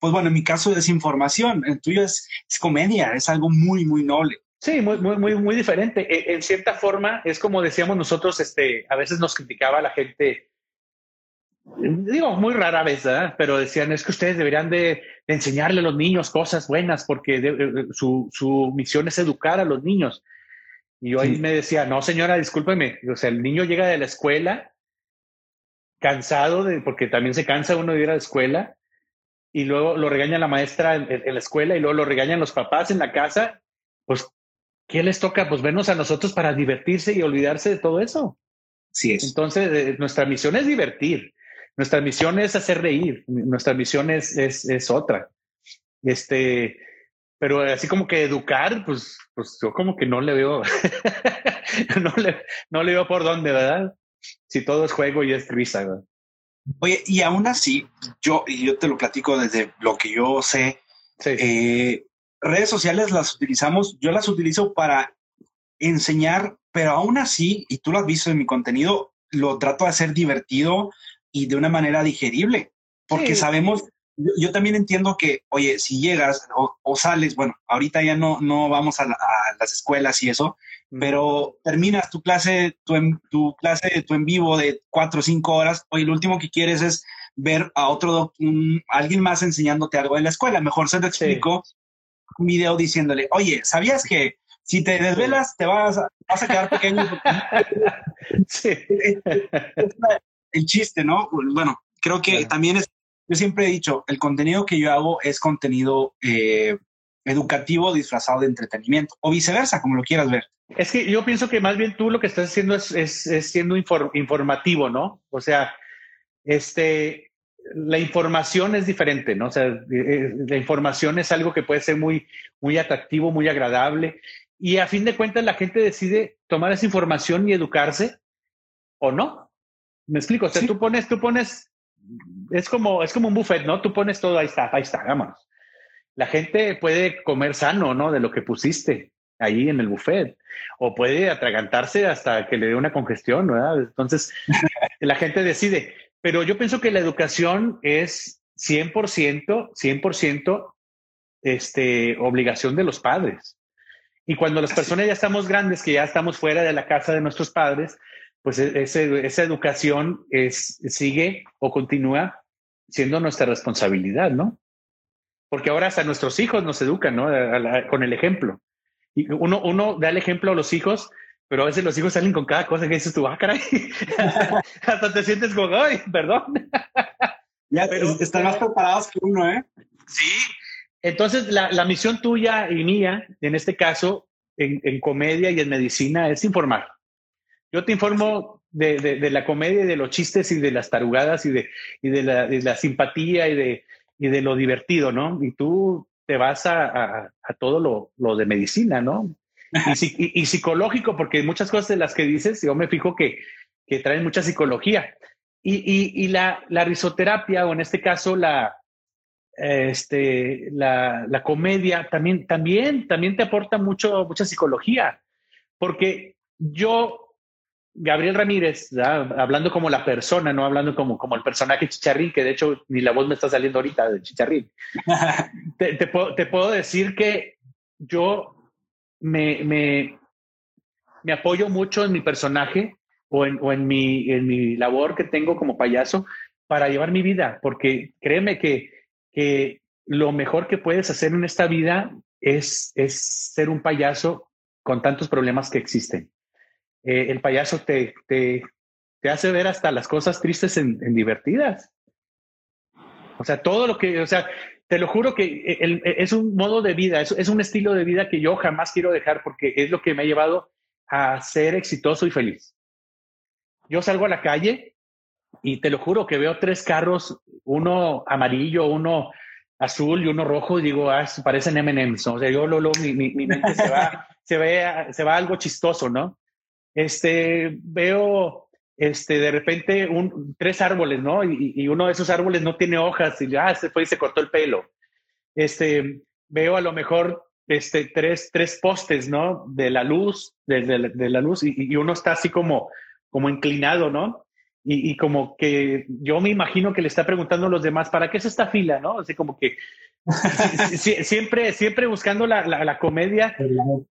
pues bueno, en mi caso es información, el tuyo es, comedia, es algo muy, muy noble. Sí, muy, muy, muy, muy diferente. E, en, cierta forma, es como decíamos nosotros, este, a veces nos criticaba la gente digo, muy rara vez, ¿verdad? pero decían, es que ustedes deberían de, enseñarle a los niños cosas buenas porque su, su, misión es educar a los niños. Y yo ahí me decía, no, señora, discúlpeme, o sea, el niño llega de la escuela cansado, de, porque también se cansa uno de ir a la escuela, y luego lo regaña la maestra en, en la escuela y luego lo regañan los papás en la casa, pues, ¿qué les toca? Pues vernos a nosotros para divertirse y olvidarse de todo eso. Sí es. Entonces, eh, nuestra misión es divertir. Nuestra misión es hacer reír, nuestra misión es, es, otra. Este, pero así como que educar, pues, pues yo como que no le veo, [LAUGHS] no, le, no le veo por dónde, ¿verdad? Si todo es juego y es risa, ¿verdad? Oye, y aún así, yo, y yo te lo platico desde lo que yo sé, eh, redes sociales las utilizamos, yo las utilizo para enseñar, pero aún así, y tú lo has visto en mi contenido, lo trato de hacer divertido, y de una manera digerible, porque sabemos, yo, también entiendo que, oye, si llegas o, sales, bueno, ahorita ya no, no vamos a, las escuelas y eso, pero terminas tu clase, tu, en, tu clase, tu en vivo de cuatro o cinco horas, oye, lo último que quieres es ver a otro, alguien más enseñándote algo en la escuela. Mejor se te explico un video diciéndole, oye, ¿sabías que si te desvelas te vas a, vas a quedar pequeño? [LAUGHS] sí [LAUGHS] el chiste, ¿no? Bueno, creo que también es, yo siempre he dicho, el contenido que yo hago es contenido eh, educativo disfrazado de entretenimiento, o viceversa, como lo quieras ver. Es que yo pienso que más bien tú lo que estás haciendo es, es, siendo informativo, ¿no? O sea, este, la información es diferente, ¿no? O sea, eh, la información es algo que puede ser muy, muy atractivo, muy agradable. Y a fin de cuentas, la gente decide tomar esa información y educarse o no. Me explico, o sea, tú pones, tú pones, es como, es como un buffet, ¿no? Tú pones todo, ahí está, ahí está, vámonos. La gente puede comer sano, ¿no? De lo que pusiste ahí en el buffet, o puede atragantarse hasta que le dé una congestión, ¿verdad? Entonces, [LAUGHS] la gente decide. Pero yo pienso que la educación es 100%, 100% este, obligación de los padres. Y cuando las personas ya estamos grandes, que ya estamos fuera de la casa de nuestros padres, pues e, esa educación es, sigue o continúa siendo nuestra responsabilidad, ¿no? Porque ahora hasta nuestros hijos nos educan, ¿no? con el ejemplo. Y uno, uno da el ejemplo a los hijos, pero a veces los hijos salen con cada cosa que dices tú, ah, caray, [LAUGHS] hasta te sientes como, ay, perdón. [LAUGHS] ya pero, están más preparados que uno, ¿eh? Sí. Entonces, la, la misión tuya y mía, en este caso, en, en comedia y en medicina, es informar yo te informo de, de, la comedia y de los chistes y de las tarugadas y de, y de, la, de la, simpatía y de, y de lo divertido, ¿no? Y tú te vas a, a, a todo lo, lo, de medicina, ¿no? Y, y, psicológico, porque muchas cosas de las que dices, yo me fijo que, que traen mucha psicología. Y, y la, la, risoterapia, o en este caso la, este, la, la comedia, también, también, también te aporta mucho, mucha psicología. Porque yo Gabriel Ramírez, hablando como la persona, no hablando como, como el personaje Chicharrín, que de hecho ni la voz me está saliendo ahorita de Chicharrín. [LAUGHS] te, puedo, decir que yo me, me, me, apoyo mucho en mi personaje o en, o en, mi, en mi labor que tengo como payaso para llevar mi vida, porque créeme que, que lo mejor que puedes hacer en esta vida es, es ser un payaso con tantos problemas que existen. Eh, el payaso te, te, te, hace ver hasta las cosas tristes en, divertidas. O sea, todo lo que, o sea, te lo juro que es un modo de vida, es, es, un estilo de vida que yo jamás quiero dejar porque es lo que me ha llevado a ser exitoso y feliz. yo salgo a la calle y te lo juro que veo tres carros, uno amarillo, uno azul y uno rojo, y digo, ah, parecen M&M's, o sea, yo lo, lo mi, mi, mente se va, [LAUGHS] se, ve, se va algo chistoso, ¿no? Este, veo, este, de repente, un, tres árboles, ¿no? Y, y, uno de esos árboles no tiene hojas, y ya, ah, se fue y se cortó el pelo. Este, veo a lo mejor, este, tres, tres postes, ¿no? De la luz, de, de, la luz, y, y, uno está así como, como inclinado, ¿no? Y, como que yo me imagino que le está preguntando a los demás, ¿para qué es esta fila? ¿No? Así como que [LAUGHS] siempre, siempre buscando la, la, comedia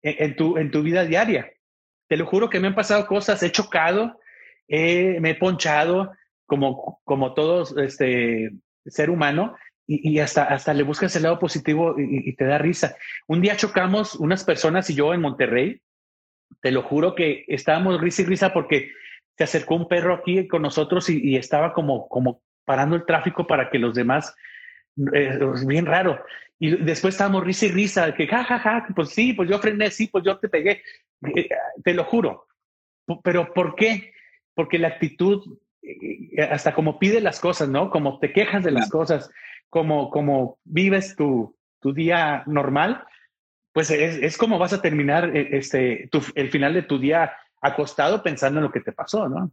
en, tu, en tu vida diaria. Te lo juro que me han pasado cosas, he chocado, me he ponchado como, como todo este, ser humano y, hasta, hasta le buscas el lado positivo y, y, te da risa. Un día chocamos unas personas y yo en Monterrey, te lo juro que estábamos risa y risa porque se acercó un perro aquí con nosotros y, estaba como, como parando el tráfico para que los demás, eh, bien raro. Y después estábamos risa y risa, que ja, ja, ja, pues sí, pues yo frené, sí, pues yo te pegué. Eh, te lo juro. Pero ¿por qué? Porque la actitud, eh, hasta como pide las cosas, ¿no? Como te quejas de las cosas, como, como vives tu, tu día normal, pues es, es, como vas a terminar este, el final de tu día acostado pensando en lo que te pasó, ¿no?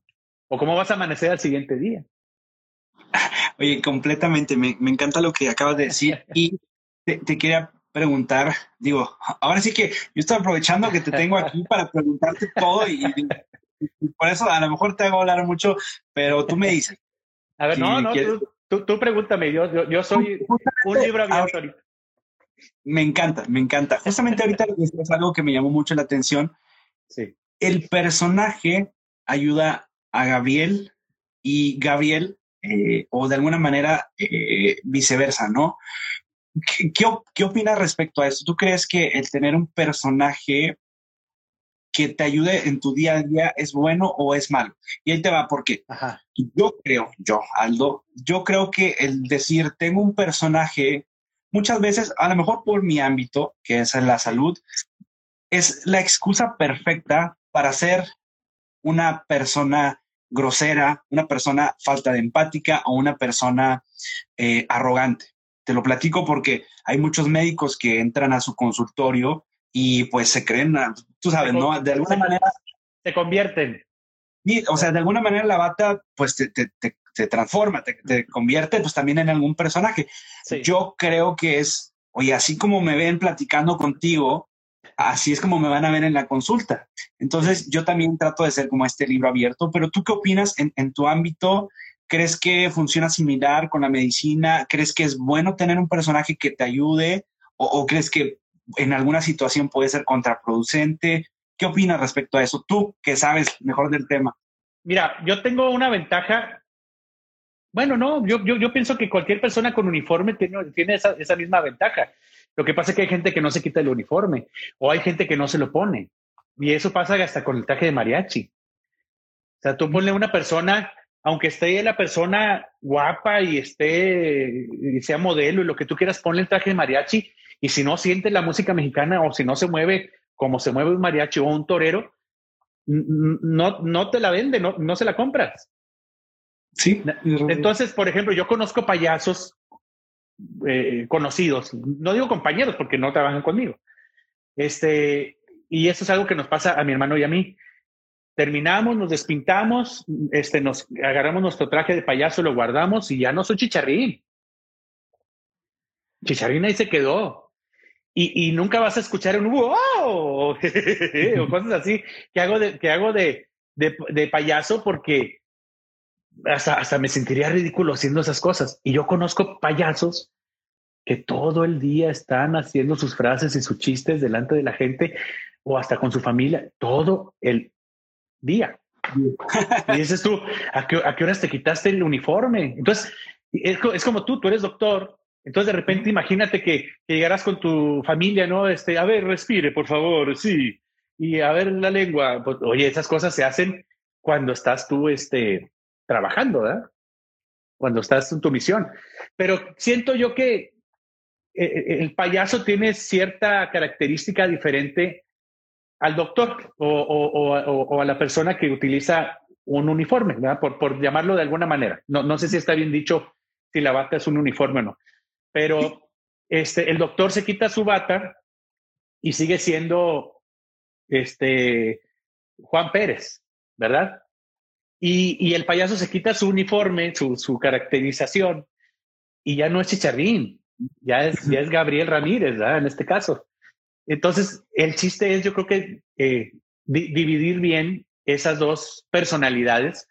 O cómo vas a amanecer al siguiente día. Oye, completamente, me, encanta lo que acabas de decir y [LAUGHS] te, quería preguntar, digo, ahora sí que yo estoy aprovechando que te tengo aquí para preguntarte todo y, por eso a lo mejor te hago hablar mucho, pero tú me dices. A ver, no, no, tú, tú, pregúntame, yo, yo, soy un libro abierto ahorita. Me encanta, me encanta. Justamente ahorita es algo que me llamó mucho la atención. Sí el personaje ayuda a Gabriel y Gabriel, eh, o de alguna manera eh, viceversa, ¿no? ¿Qué, ¿Qué, opinas respecto a eso? ¿Tú crees que el tener un personaje que te ayude en tu día a día es bueno o es malo? Y ahí te va, porque yo creo, yo, Aldo, yo creo que el decir tengo un personaje, muchas veces, a lo mejor por mi ámbito, que es la salud, es la excusa perfecta para ser una persona grosera, una persona falta de empática o una persona eh, arrogante. Te lo platico porque hay muchos médicos que entran a su consultorio y pues se creen, tú sabes, ¿no? De alguna manera... Se convierten. o sea, de alguna manera la bata pues te, te, transforma, te, convierte pues también en algún personaje. Yo creo que es, oye, así como me ven platicando contigo, así es como me van a ver en la consulta. Entonces, yo también trato de ser como este libro abierto, pero ¿tú qué opinas en, tu ámbito? ¿Crees que funciona similar con la medicina? ¿Crees que es bueno tener un personaje que te ayude? ¿O, crees que en alguna situación puede ser contraproducente? ¿Qué opinas respecto a eso? Tú que sabes mejor del tema. Mira, yo tengo una ventaja. Bueno, no, yo, yo, pienso que cualquier persona con uniforme tiene, tiene esa, esa misma ventaja. Lo que pasa es que hay gente que no se quita el uniforme o hay gente que no se lo pone. Y eso pasa hasta con el traje de mariachi. O sea, tú ponle una persona, aunque esté la persona guapa y esté, y sea modelo y lo que tú quieras, ponle el traje de mariachi. Y si no siente la música mexicana o si no se mueve como se mueve un mariachi o un torero, no, no te la vende, no, no se la compras. Sí. Entonces, por ejemplo, yo conozco payasos eh, conocidos, no digo compañeros porque no trabajan conmigo. Este, y eso es algo que nos pasa a mi hermano y a mí. Terminamos, nos despintamos, este, nos agarramos nuestro traje de payaso, lo guardamos y ya no soy chicharrín. Chicharrín ahí se quedó. Y, y nunca vas a escuchar un wow [LAUGHS] o cosas así que hago de, hago de, de, de payaso porque hasta, me sentiría ridículo haciendo esas cosas. Y yo conozco payasos que todo el día están haciendo sus frases y sus chistes delante de la gente o hasta con su familia, todo el día. y [LAUGHS] dices tú, ¿a qué, ¿a qué, horas te quitaste el uniforme? Entonces, es, es, como tú, tú eres doctor. Entonces, de repente, imagínate que, que, llegarás con tu familia, ¿no? Este, a ver, respire, por favor, sí. Y a ver la lengua. Pues, oye, esas cosas se hacen cuando estás tú, este, trabajando, ¿verdad? Cuando estás en tu misión. Pero siento yo que eh, eh, el payaso tiene cierta característica diferente al doctor o, a la persona que utiliza un uniforme, ¿verdad? Por, por llamarlo de alguna manera. No, no sé si está bien dicho si la bata es un uniforme o no, pero este, el doctor se quita su bata y sigue siendo este, Juan Pérez, ¿verdad? Y, y el payaso se quita su uniforme, su, su caracterización, y ya no es Chicharrín, ya es, ya es Gabriel Ramírez, ¿verdad? En este caso. Entonces, el chiste es, yo creo que eh, dividir bien esas dos personalidades.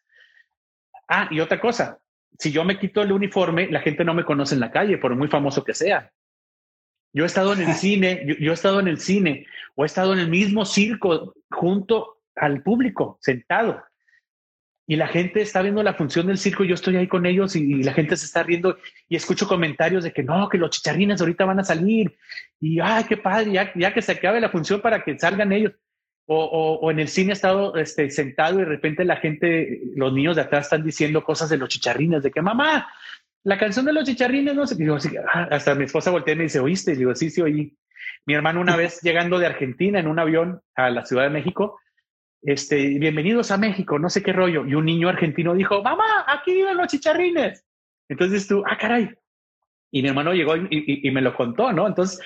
Ah, y otra cosa, si yo me quito el uniforme, la gente no me conoce en la calle, por muy famoso que sea. Yo he estado en el [LAUGHS] cine, yo, he estado en el cine o he estado en el mismo circo junto al público, sentado. Y la gente está viendo la función del circo, yo estoy ahí con ellos y, la gente se está riendo y escucho comentarios de que no, que los chicharrines ahorita van a salir y ay, qué padre, ya, ya que se acabe la función para que salgan ellos. O, o, en el cine he estado este, sentado y de repente la gente, los niños de atrás están diciendo cosas de los chicharrines, de que mamá, la canción de los chicharrines, no sé, digo, ah", hasta mi esposa voltea y me dice, ¿oíste? Y digo, sí, sí, oí. Mi hermano una vez llegando de Argentina en un avión a la Ciudad de México, este, bienvenidos a México, no sé qué rollo. Y un niño argentino dijo, mamá, aquí viven los chicharrines. Entonces tú, ah, caray. Y mi hermano llegó y, me lo contó, ¿no? Entonces,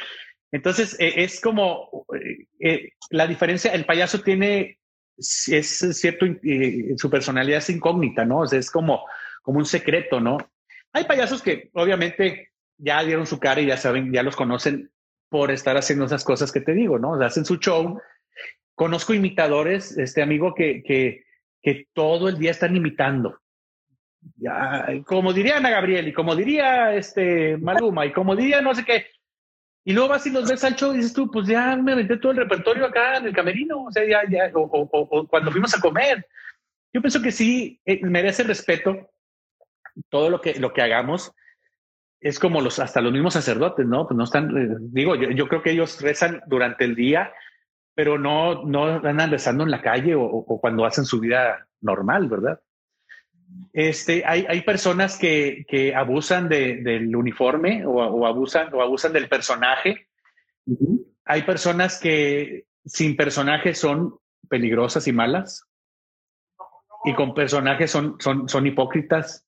entonces e, es como eh, eh, la diferencia, el payaso tiene, es cierto, eh, su personalidad es incógnita, ¿no? O es como, como un secreto, ¿no? Hay payasos que obviamente ya dieron su cara y ya saben, ya los conocen por estar haciendo esas cosas que te digo, ¿no? hacen su show. Conozco imitadores, este amigo, que, que, que todo el día están imitando. Ya, como diría Ana Gabriel y como diría este Maluma y como diría no sé qué. Y luego vas y los ves al show y dices tú, pues ya me aventé todo el repertorio acá en el camerino, o sea, ya, ya, o, o, cuando fuimos a comer. Yo pienso que sí eh, merece respeto todo lo que, lo que hagamos es como los, hasta los mismos sacerdotes, ¿no? Pues no están, eh, digo, yo, creo que ellos rezan durante el día, pero no, no andan rezando en la calle o, cuando hacen su vida normal, ¿verdad? Este, hay, hay personas que, que abusan del uniforme o, abusan, o abusan del personaje. Hay personas que sin personaje son peligrosas y malas. Y con personajes son, son, son hipócritas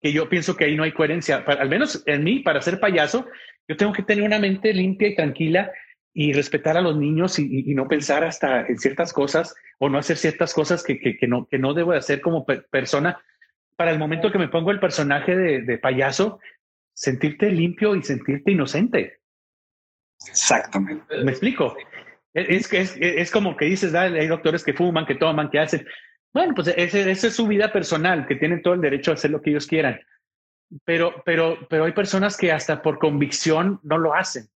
que yo pienso que ahí no hay coherencia. al menos en mí, para ser payaso, yo tengo que tener una mente limpia y tranquila y respetar a los niños y, no pensar hasta en ciertas cosas o no hacer ciertas cosas que, que, no, que no debo de hacer como persona. Para el momento que me pongo el personaje de, payaso, sentirte limpio y sentirte inocente. Exactamente. ¿Me explico? Es, es, es, como que dices, hay doctores que fuman, que toman, que hacen. Bueno, pues esa es su vida personal, que tienen todo el derecho a hacer lo que ellos quieran. Pero, pero, pero hay personas que hasta por convicción no lo hacen.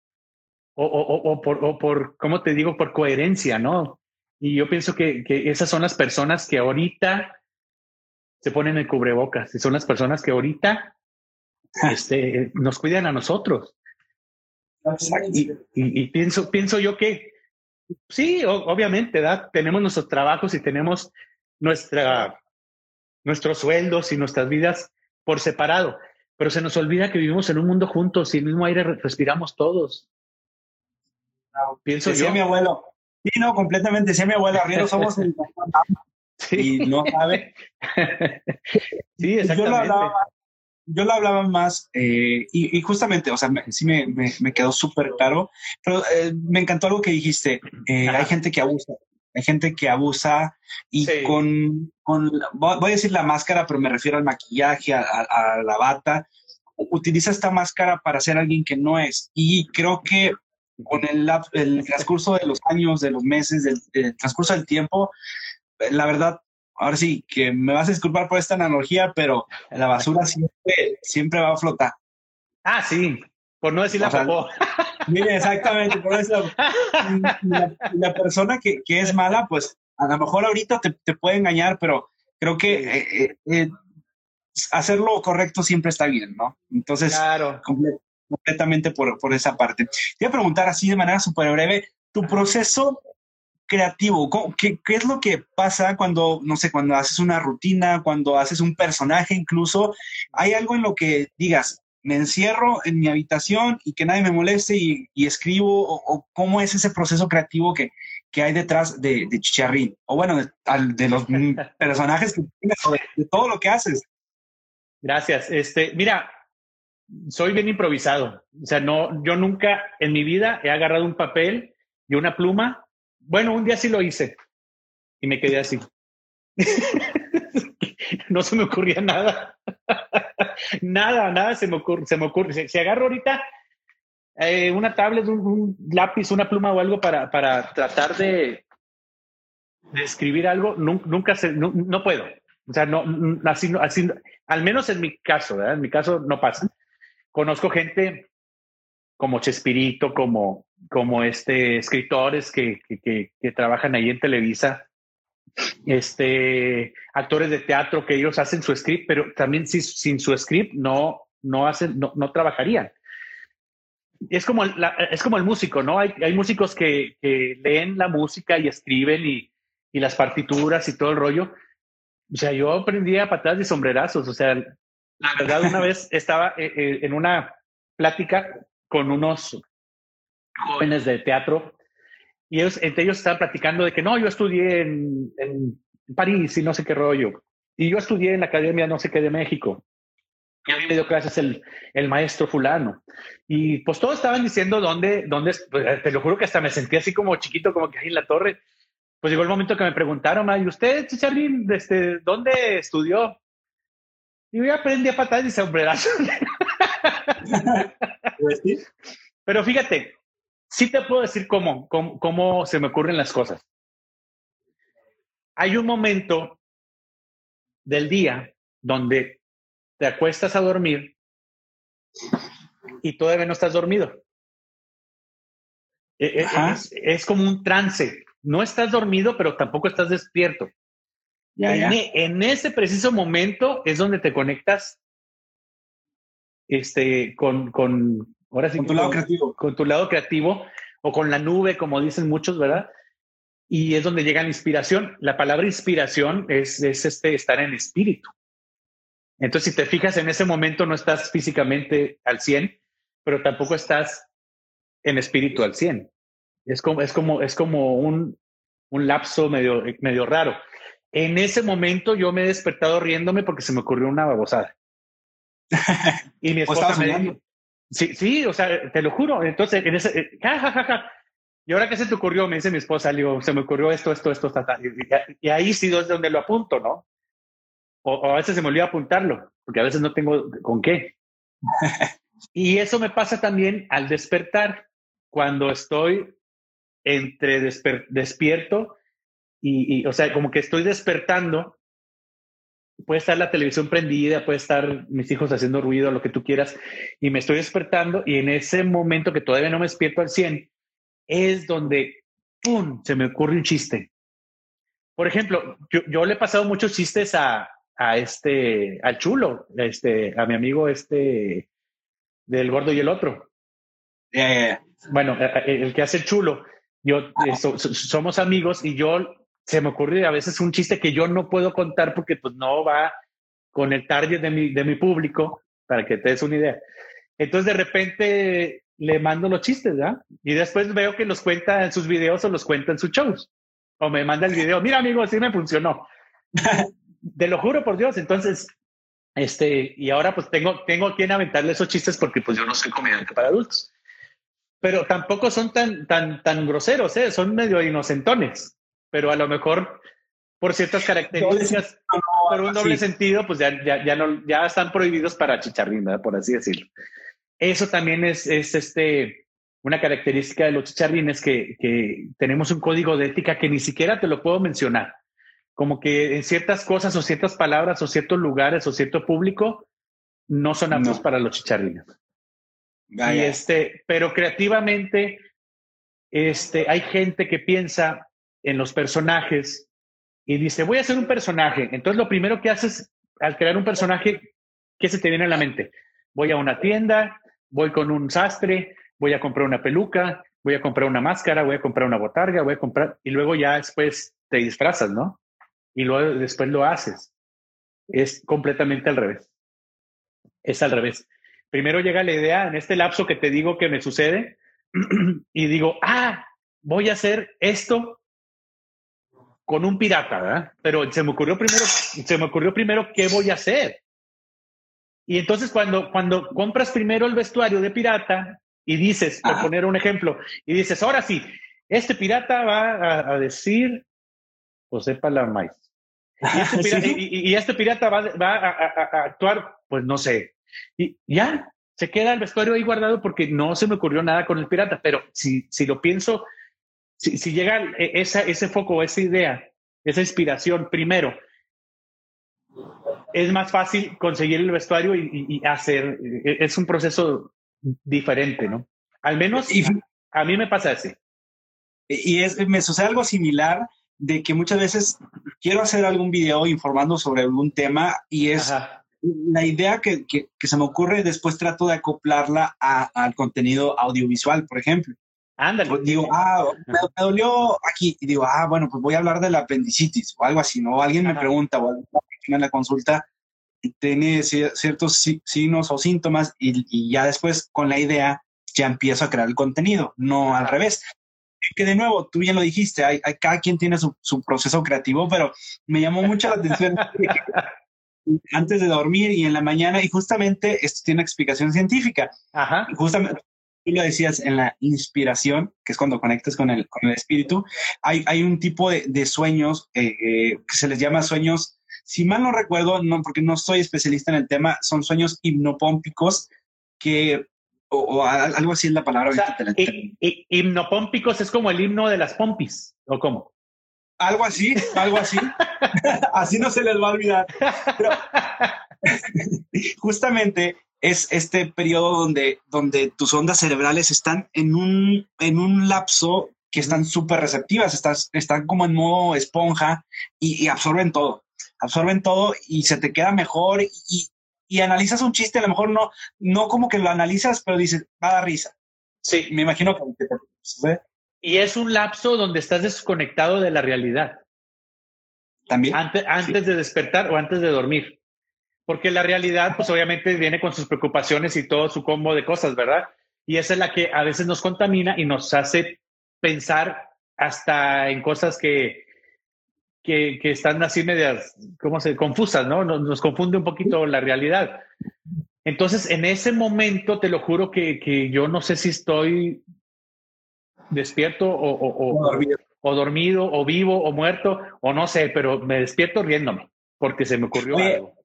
O, o, o, por, o por, ¿cómo te digo? Por coherencia, ¿no? Y yo pienso que, que esas son las personas que ahorita se ponen el cubrebocas y son las personas que ahorita este, nos cuidan a nosotros. Y, y, pienso, pienso yo que sí, obviamente, tenemos nuestros trabajos y tenemos nuestra, nuestros sueldos y nuestras vidas por separado, pero se nos olvida que vivimos en un mundo juntos y el mismo aire respiramos todos. Pienso decía mi abuelo. Sí, no, completamente. Decía mi abuelo, arriba somos el... Sí. Y no sabe. [LAUGHS] sí, exactamente. Yo lo hablaba, más eh, y, justamente, o sea, sí me, me, quedó súper claro, pero eh, me encantó algo que dijiste. Eh, hay gente que abusa hay gente que abusa y con, con, voy a decir la máscara, pero me refiero al maquillaje, a, la bata, utiliza esta máscara para ser alguien que no es. Y creo que con el, el transcurso de los años, de los meses, del, transcurso del tiempo, la verdad, ahora sí, que me vas a disculpar por esta analogía, pero la basura siempre, siempre va a flotar. Ah, sí, por no decir la Mire, exactamente, por eso [LAUGHS] la, persona que, que, es mala, pues a lo mejor ahorita te, te puede engañar, pero creo que eh, eh, eh, hacer lo correcto siempre está bien, ¿no? Entonces, claro. Completamente por, por, esa parte. Te voy a preguntar así de manera súper breve, tu proceso creativo, ¿qué, ¿qué, es lo que pasa cuando, no sé, cuando haces una rutina, cuando haces un personaje incluso? ¿Hay algo en lo que digas, me encierro en mi habitación y que nadie me moleste y, escribo, o, cómo es ese proceso creativo que, que hay detrás de, de, Chicharrín, o bueno, de, los [LAUGHS] personajes que tienes, de, todo lo que haces. Gracias. Este, mira, soy bien improvisado. O sea, no, yo nunca en mi vida he agarrado un papel y una pluma. Bueno, un día sí lo hice y me quedé así. [LAUGHS] no se me ocurría nada. [LAUGHS] nada, nada se me ocurre. Se me ocurre. Si, agarro ahorita eh, una tablet, un, lápiz, una pluma o algo para, para tratar de, de escribir algo, nunca, se, no, puedo. O sea, no, así, así, al menos en mi caso. En mi caso no pasa. Conozco gente como Chespirito, como, como este, escritores que, que, trabajan ahí en Televisa, este, actores de teatro que ellos hacen su script, pero también sin su script no, no, hacen, no, no trabajarían. Es como, es como el músico, ¿no? Hay, hay músicos que, que, leen la música y escriben y, y, las partituras y todo el rollo. O sea, yo aprendí a patadas y sombrerazos. O sea, la verdad, una vez estaba eh, eh, en una plática con unos jóvenes de teatro y ellos, entre ellos estaban platicando de que no, yo estudié en, en París y no sé qué rollo. Y yo estudié en la Academia no sé qué de México. Y a mí me dio clases el, el maestro fulano. Y pues todos estaban diciendo dónde, dónde, pues, te lo juro que hasta me sentí así como chiquito, como que ahí en la torre. Pues llegó el momento que me preguntaron, ¿y usted, Chicharín, este, dónde estudió? Y yo aprendí a patar y sombrerazos. Pues Pero fíjate, sí te puedo decir cómo, cómo, se me ocurren las cosas. Hay un momento del día donde te acuestas a dormir y todavía no estás dormido. E, e, es, como un trance. No estás dormido, pero tampoco estás despierto. E, en, ese preciso momento es donde te conectas este, con, con, Ahora sí. Con tu lado creativo. Con tu lado creativo o con la nube, como dicen muchos, ¿verdad? Y es donde llega la inspiración. La palabra inspiración es, es este, estar en espíritu. Entonces, si te fijas, en ese momento no estás físicamente al 100, pero tampoco estás en espíritu al 100. Es como, es como, es como un, un lapso medio, medio raro. En ese momento yo me he despertado riéndome porque se me ocurrió una babosada. [LAUGHS] y mi esposa me, Sí, sí, o sea, te lo juro. Entonces, en ese, eh, ja, ¿Y ahora qué se te ocurrió? Me dice mi esposa, digo, se me ocurrió esto, esto, esto, Y, ahí sí es donde lo apunto, ¿no? O, a veces se me olvida apuntarlo, porque a veces no tengo con qué. [LAUGHS] y eso me pasa también al despertar, cuando estoy entre despierto y, y, o sea, como que estoy despertando puede estar la televisión prendida, puede estar mis hijos haciendo ruido, lo que tú quieras, y me estoy despertando y en ese momento que todavía no me despierto al 100, es donde, ¡pum!, se me ocurre un chiste. Por ejemplo, yo, le he pasado muchos chistes a, a este, al chulo, este, a mi amigo este, del gordo y el otro. Bueno, el que hace el chulo, yo, somos amigos y yo se me ocurre a veces un chiste que yo no puedo contar porque pues no va con el target de mi, de mi público, para que te des una idea. Entonces de repente le mando los chistes, ¿verdad? Y después veo que los cuenta en sus videos o los cuenta en sus shows. O me manda el video, mira amigo, así me funcionó. te lo juro por Dios. Entonces, este, y ahora pues tengo, tengo quien aventarle esos chistes porque pues yo no soy comediante para adultos. Pero tampoco son tan, tan, tan groseros, ¿eh? Son medio inocentones pero a lo mejor por ciertas características, [LAUGHS] por un doble sentido, pues ya, ya, ya, no, ya están prohibidos para chicharrín, por así decirlo. Eso también es, es este, una característica de los chicharrines que, que tenemos un código de ética que ni siquiera te lo puedo mencionar. Como que en ciertas cosas o ciertas palabras o ciertos lugares o cierto público no son aptos para los chicharrines. Y este, pero creativamente, este, hay gente que piensa en los personajes y dice, voy a hacer un personaje. Entonces lo primero que haces al crear un personaje, ¿qué se te viene a la mente? Voy a una tienda, voy con un sastre, voy a comprar una peluca, voy a comprar una máscara, voy a comprar una botarga, voy a comprar, y luego ya después te disfrazas, ¿no? Y luego después lo haces. Es completamente al revés. Es al revés. primero llega la idea en este lapso que te digo que me sucede [CLEARS THROAT] y digo, ah, voy a hacer esto con un pirata, ¿verdad? Pero se me ocurrió primero, se me ocurrió primero qué voy a hacer. Y entonces cuando, cuando compras primero el vestuario de pirata y dices, por poner un ejemplo, y dices, ahora sí, este pirata va a, decir José Palamais. Y este [LAUGHS] pirata, y, este pirata va, va a, actuar, pues no sé. Y ya, se queda el vestuario ahí guardado porque no se me ocurrió nada con el pirata. Pero si, si lo pienso, si, si llega e, esa, ese foco, esa idea, esa inspiración primero, es más fácil conseguir el vestuario y, hacer, e, es un proceso diferente, ¿no? Al menos a mí me pasa así. Y es, me sucede algo similar de que muchas veces quiero hacer algún video informando sobre algún tema y es la idea que, que, se me ocurre, después trato de acoplarla al contenido audiovisual, por ejemplo. Ándale. Pues digo, ah, me, dolió aquí. Y digo, ah, bueno, pues voy a hablar de la apendicitis o algo así, ¿no? Alguien me pregunta o en la consulta tiene ciertos signos o síntomas y, y, ya después con la idea ya empiezo a crear el contenido, no al revés que de nuevo, tú bien lo dijiste, hay, cada quien tiene su, proceso creativo, pero me llamó mucho la atención [LAUGHS] antes de dormir y en la mañana, y justamente esto tiene explicación científica. Ajá. Justamente, tú lo decías en la inspiración, que es cuando conectas con el, con el espíritu, hay, hay un tipo de, sueños eh, eh, que se les llama sueños, si mal no recuerdo, no, porque no soy especialista en el tema, son sueños hipnopómpicos que o, algo así es la palabra. himnopómpicos es como el himno de las pompis, ¿o cómo? Algo así, algo así. [LAUGHS] así no se les va a olvidar. [LAUGHS] justamente es este periodo donde, donde tus ondas cerebrales están en un, en un lapso que están súper receptivas, están, están como en modo esponja y, y, absorben todo, absorben todo y se te queda mejor y, y analizas un chiste, a lo mejor no, no como que lo analizas, pero dices, va a dar risa. Sí. Me imagino que... Y es un lapso donde estás desconectado de la realidad. También. Antes, antes de despertar o antes de dormir. Porque la realidad, pues obviamente viene con sus preocupaciones y todo su combo de cosas, ¿verdad? Y esa es la que a veces nos contamina y nos hace pensar hasta en cosas que, que, están así medias, ¿cómo se? Confusas, ¿no? Nos, confunde un poquito la realidad. Entonces, en ese momento, te lo juro que, yo no sé si estoy despierto o, o, dormido. o, vivo o muerto o no sé, pero me despierto riéndome porque se me ocurrió algo.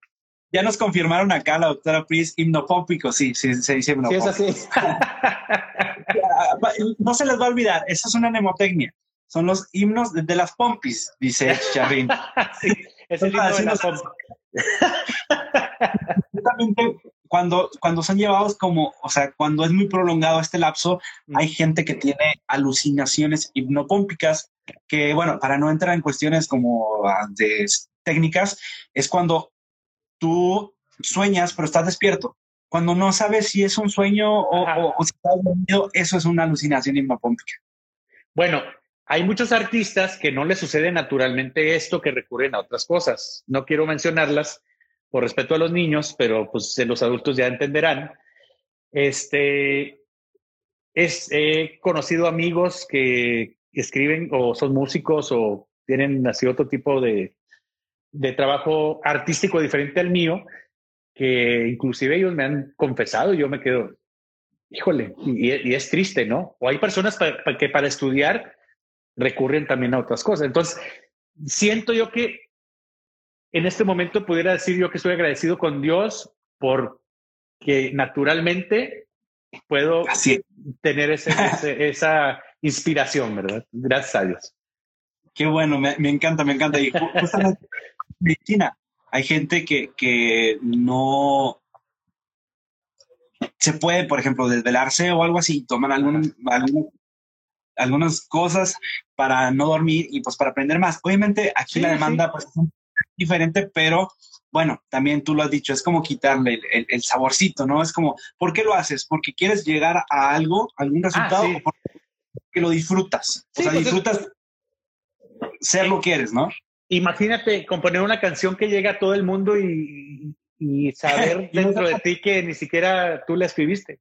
Ya nos confirmaron acá la doctora Pris, hipnopómpico, sí, sí, se dice hipnopómpico. Sí, es así. [LAUGHS] no se les va a olvidar, esa es una mnemotecnia son los himnos de, las pompis, dice Charrín. [LAUGHS] sí, es el himno de las pompis. [LAUGHS] cuando, cuando son llevados como, o sea, cuando es muy prolongado este lapso, mm. hay gente que tiene alucinaciones hipnopómpicas, que bueno, para no entrar en cuestiones como ah, de técnicas, es cuando tú sueñas pero estás despierto. Cuando no sabes si es un sueño o, o si estás dormido, eso es una alucinación hipnopómpica. Bueno, hay muchos artistas que no les sucede naturalmente esto, que recurren a otras cosas. No quiero mencionarlas por respeto a los niños, pero pues los adultos ya entenderán. Este, es, he conocido amigos que escriben o son músicos o tienen así otro tipo de, de trabajo artístico diferente al mío, que inclusive ellos me han confesado yo me quedo, híjole, y, es triste, ¿no? O hay personas que para estudiar recurren también a otras cosas. Entonces, siento yo que en este momento pudiera decir yo que estoy agradecido con Dios por que naturalmente puedo tener [LAUGHS] esa inspiración, ¿verdad? Gracias a Dios. Qué bueno, me, encanta, me encanta. Y justamente medicina, hay gente que, que no se puede, por ejemplo, desvelarse o algo así, toman algún, algún algunas cosas para no dormir y pues para aprender más. Obviamente aquí la demanda pues es diferente, pero bueno, también tú lo has dicho, es como quitarle el, saborcito, ¿no? Es como, ¿por qué lo haces? ¿Porque quieres llegar a algo, algún ah, resultado? o porque lo disfrutas. o sea, pues, disfrutas ser lo que eres, ¿no? Imagínate componer una canción que llega a todo el mundo y, y saber [LAUGHS] dentro de ti que ni siquiera tú la escribiste.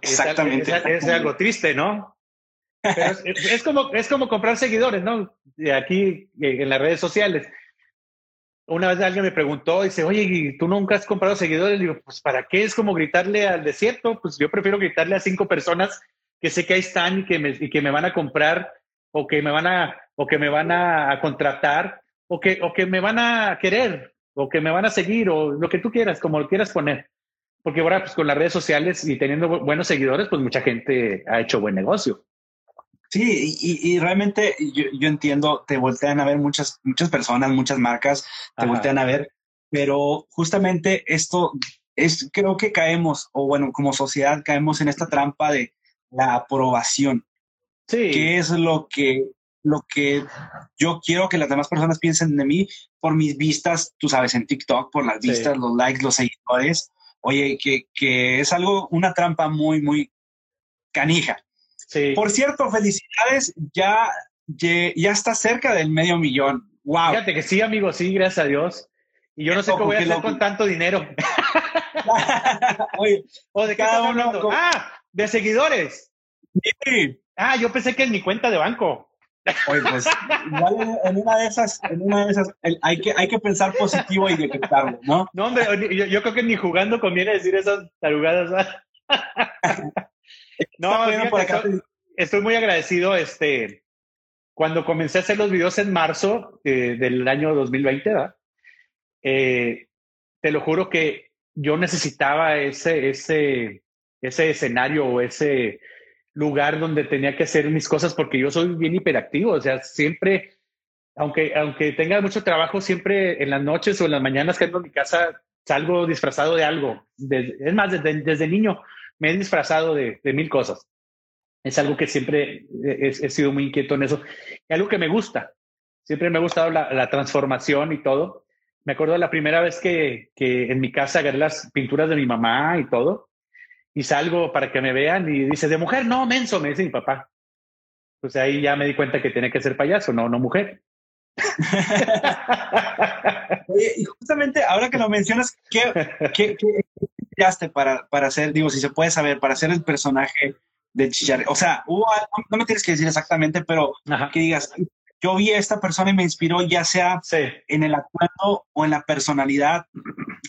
Exactamente. Es, algo triste, ¿no? es, como, es como comprar seguidores, ¿no? Aquí eh, en las redes sociales. Una vez alguien me preguntó, dice, oye, ¿tú nunca has comprado seguidores? digo, pues ¿para qué? Es como gritarle al desierto. Pues yo prefiero gritarle a cinco personas que sé que ahí están y que me, y que me van a comprar o que me van a, o que me van a contratar o que, o que me van a querer o que me van a seguir o lo que tú quieras, como lo quieras poner. Porque ahora pues, con las redes sociales y teniendo buenos seguidores, pues mucha gente ha hecho buen negocio. Sí, y, realmente yo, entiendo, te voltean a ver muchas, muchas personas, muchas marcas, te voltean a ver, pero justamente esto es, creo que caemos, o bueno, como sociedad caemos en esta trampa de la aprobación. Sí. Que es lo que lo que yo quiero que las demás personas piensen de mí por mis vistas, tú sabes, en TikTok, por las vistas, los likes, los seguidores. Oye, que, que, es algo, una trampa muy, muy canija. Sí. Por cierto, felicidades, ya, ya, está cerca del medio millón. Wow. Fíjate que sí, amigo, sí, gracias a Dios. Y yo no sé qué voy a hacer con tanto dinero. [LAUGHS] Oye, [LAUGHS] ¿O de cada uno. Ah, de seguidores. Sí. Ah, yo pensé que en mi cuenta de banco. Oye, pues igual en, una de esas, en una de esas, hay que, hay que pensar positivo y detectarlo, ¿no? No, hombre, yo, creo que ni jugando conviene decir esas tarugadas. [LAUGHS] no, estoy, muy agradecido. Este, cuando comencé a hacer los videos en marzo eh, del año 2020, ¿verdad? Eh, te lo juro que yo necesitaba ese, ese, ese escenario o ese lugar donde tenía que hacer mis cosas porque yo soy bien hiperactivo, o sea, siempre, aunque, aunque tenga mucho trabajo, siempre en las noches o en las mañanas que ando en mi casa salgo disfrazado de algo. es más, desde, desde, niño me he disfrazado de, de mil cosas. Es algo que siempre he, he, sido muy inquieto en eso. Y algo que me gusta. Siempre me ha gustado la, la transformación y todo. Me acuerdo la primera vez que, que en mi casa agarré las pinturas de mi mamá y todo y salgo para que me vean y dice, de mujer, no, menso, me dice mi papá. Pues ahí ya me di cuenta que tenía que ser payaso, no, no mujer. [LAUGHS] Oye, y justamente ahora que lo mencionas, ¿qué, qué, qué para, para hacer, digo, si se puede saber, para hacer el personaje de Chicharri? O sea, no me tienes que decir exactamente, pero que digas, yo vi a esta persona y me inspiró, ya sea en el acuerdo o en la personalidad.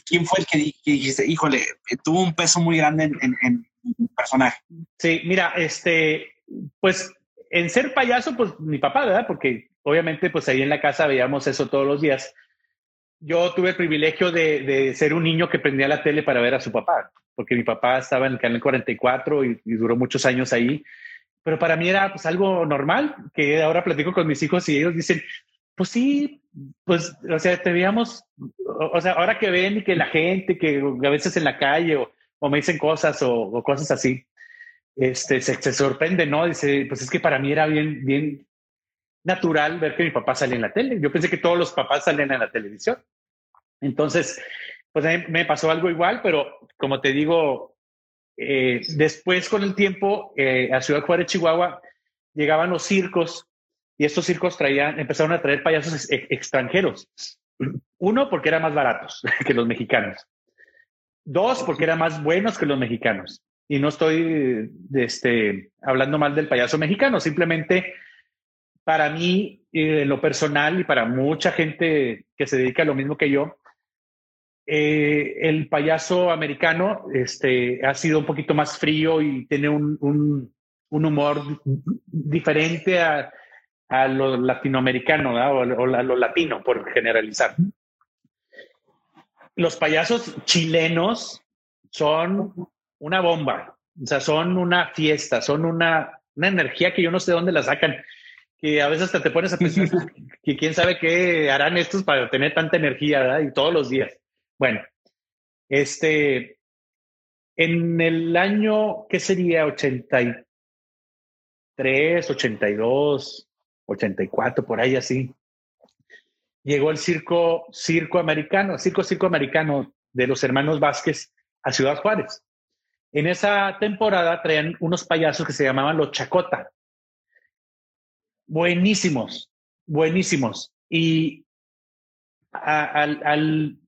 ¿Quién fue el que, dijiste, híjole, tuvo un peso muy grande en, en, el personaje? Sí, mira, este, pues en ser payaso, pues mi papá, ¿verdad? Porque obviamente, pues ahí en la casa veíamos eso todos los días. Yo tuve el privilegio de, de ser un niño que prendía la tele para ver a su papá, porque mi papá estaba en el canal 44 y, y duró muchos años ahí pero para mí era pues algo normal, que ahora platico con mis hijos y ellos dicen, pues sí, pues, o sea, te veíamos, o, sea, ahora que ven y que la gente, que a veces en la calle o, me dicen cosas o, cosas así, este, se, sorprende, ¿no? Dice, pues es que para mí era bien, bien natural ver que mi papá salía en la tele. Yo pensé que todos los papás salían en la televisión. Entonces, pues me pasó algo igual, pero como te digo, eh, después, con el tiempo, eh, a Ciudad Juárez, Chihuahua, llegaban los circos y estos circos traían, empezaron a traer payasos extranjeros. Uno, porque eran más baratos [LAUGHS] que los mexicanos. Dos, porque eran más buenos que los mexicanos. Y no estoy este, hablando mal del payaso mexicano, simplemente para mí, eh, lo personal y para mucha gente que se dedica a lo mismo que yo, eh, el payaso americano este, ha sido un poquito más frío y tiene un, un, humor diferente a, a, lo latinoamericano o, a lo latino, por generalizar. Los payasos chilenos son una bomba, o sea, son una fiesta, son una, una energía que yo no sé de dónde la sacan que a veces te pones a pensar [LAUGHS] que quién sabe qué harán estos para tener tanta energía, ¿verdad? Y todos los días. Bueno, este, en el año, ¿qué sería? 83, 82, 84, por ahí así. Llegó el circo, circo americano, circo, circo americano de los hermanos Vázquez a Ciudad Juárez. En esa temporada traían unos payasos que se llamaban los Chacota. Buenísimos, buenísimos. Y al,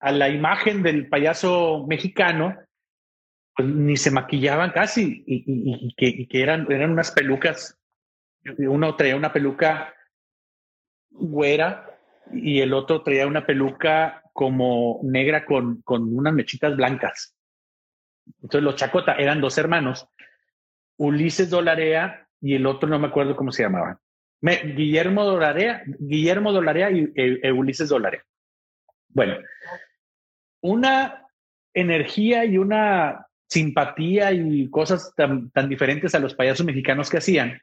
a la imagen del payaso mexicano, pues ni se maquillaban casi y, que, que, eran, eran unas pelucas. Uno traía una peluca güera y el otro traía una peluca como negra con, con unas mechitas blancas. Entonces los Chacota eran dos hermanos, Ulises Dolarea y el otro no me acuerdo cómo se llamaban. Guillermo Dolarea, Guillermo Dolarea y e, e Ulises Dolarea. Bueno, una energía y una simpatía y cosas tan, tan diferentes a los payasos mexicanos que hacían,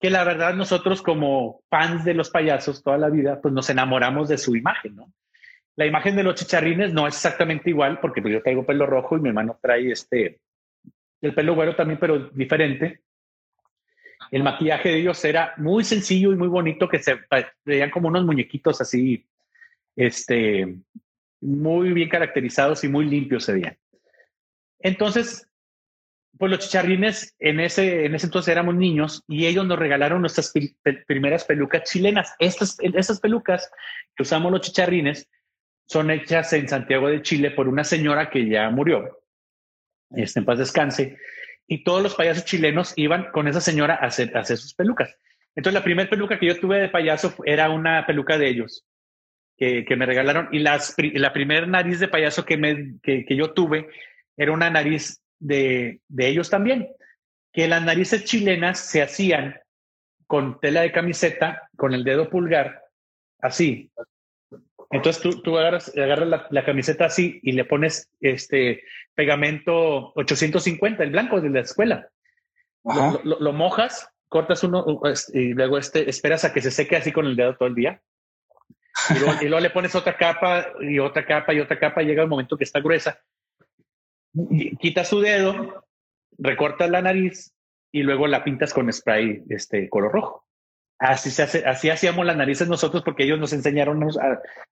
que la verdad nosotros como fans de los payasos toda la vida, pues nos enamoramos de su imagen, ¿no? La imagen de los chicharrines no es exactamente igual, porque pues, yo traigo pelo rojo y mi hermano trae este, el pelo güero también, pero diferente. El maquillaje de ellos era muy sencillo y muy bonito, que se veían como unos muñequitos así, este, muy bien caracterizados y muy limpios se veían. Entonces, pues los chicharrines en ese, en ese entonces éramos niños y ellos nos regalaron nuestras primeras pelucas chilenas. Estas, estas pelucas que usamos los chicharrines son hechas en Santiago de Chile por una señora que ya murió, este, en paz descanse, y todos los payasos chilenos iban con esa señora a hacer, a hacer sus pelucas. Entonces la primera peluca que yo tuve de payaso era una peluca de ellos que, que me regalaron y las, la primera nariz de payaso que, me, que, que yo tuve era una nariz de, de ellos también, que las narices chilenas se hacían con tela de camiseta, con el dedo pulgar, así. Entonces tú, tú agarras, agarras la, camiseta así y le pones este pegamento 850, el blanco de la escuela. Lo, lo, mojas, cortas uno y luego este, esperas a que se seque así con el dedo todo el día. Y luego, y luego, le pones otra capa y otra capa y otra capa. Y llega el momento que está gruesa quitas su dedo, recortas la nariz y luego la pintas con spray este color rojo. Así se hace, así hacíamos las narices nosotros porque ellos nos enseñaron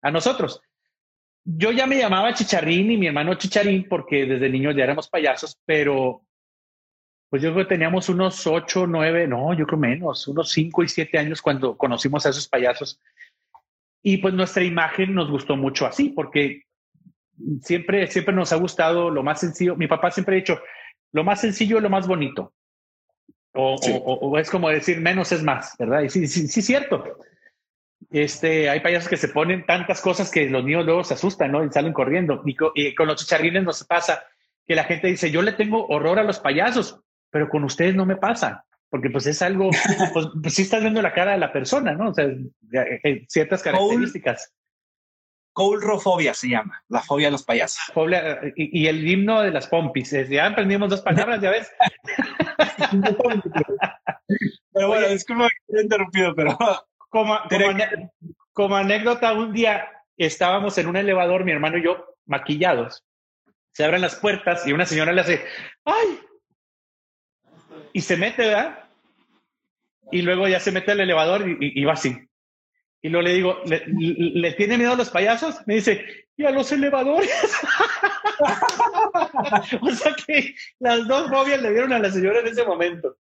a, nosotros. Yo ya me llamaba Chicharrín y mi hermano Chicharín porque desde niños ya éramos payasos, pero pues yo creo que teníamos unos ocho, nueve, no, yo creo menos, unos cinco y siete años cuando conocimos a esos payasos. Y pues nuestra imagen nos gustó mucho así, porque siempre, siempre nos ha gustado lo más sencillo. Mi papá siempre ha dicho, lo más sencillo es lo más bonito. O, es como decir, menos es más, ¿verdad? Y sí, sí, sí, cierto. Este, hay payasos que se ponen tantas cosas que los niños luego se asustan, ¿no? Y salen corriendo. Y con, los chicharrines nos pasa que la gente dice, yo le tengo horror a los payasos, pero con ustedes no me pasa. Porque pues es algo, [LAUGHS] pues, pues sí estás viendo la cara de la persona, ¿no? O sea, ciertas características. Coulrofobia se llama, la fobia de los payasos. y, el himno de las pompis. Ya aprendimos dos palabras, ya ves. [LAUGHS] pero bueno, disculpa que he interrumpido, pero [LAUGHS] como, como, anécdota, un día estábamos en un elevador, mi hermano y yo, maquillados. Se abren las puertas y una señora le hace, ¡ay! Y se mete, ¿verdad? Y luego ya se mete al elevador y va así. Y luego le digo, ¿le, tiene miedo a los payasos? Me dice, y a los elevadores. [LAUGHS] o sea que las dos fobias le dieron a la señora en ese momento.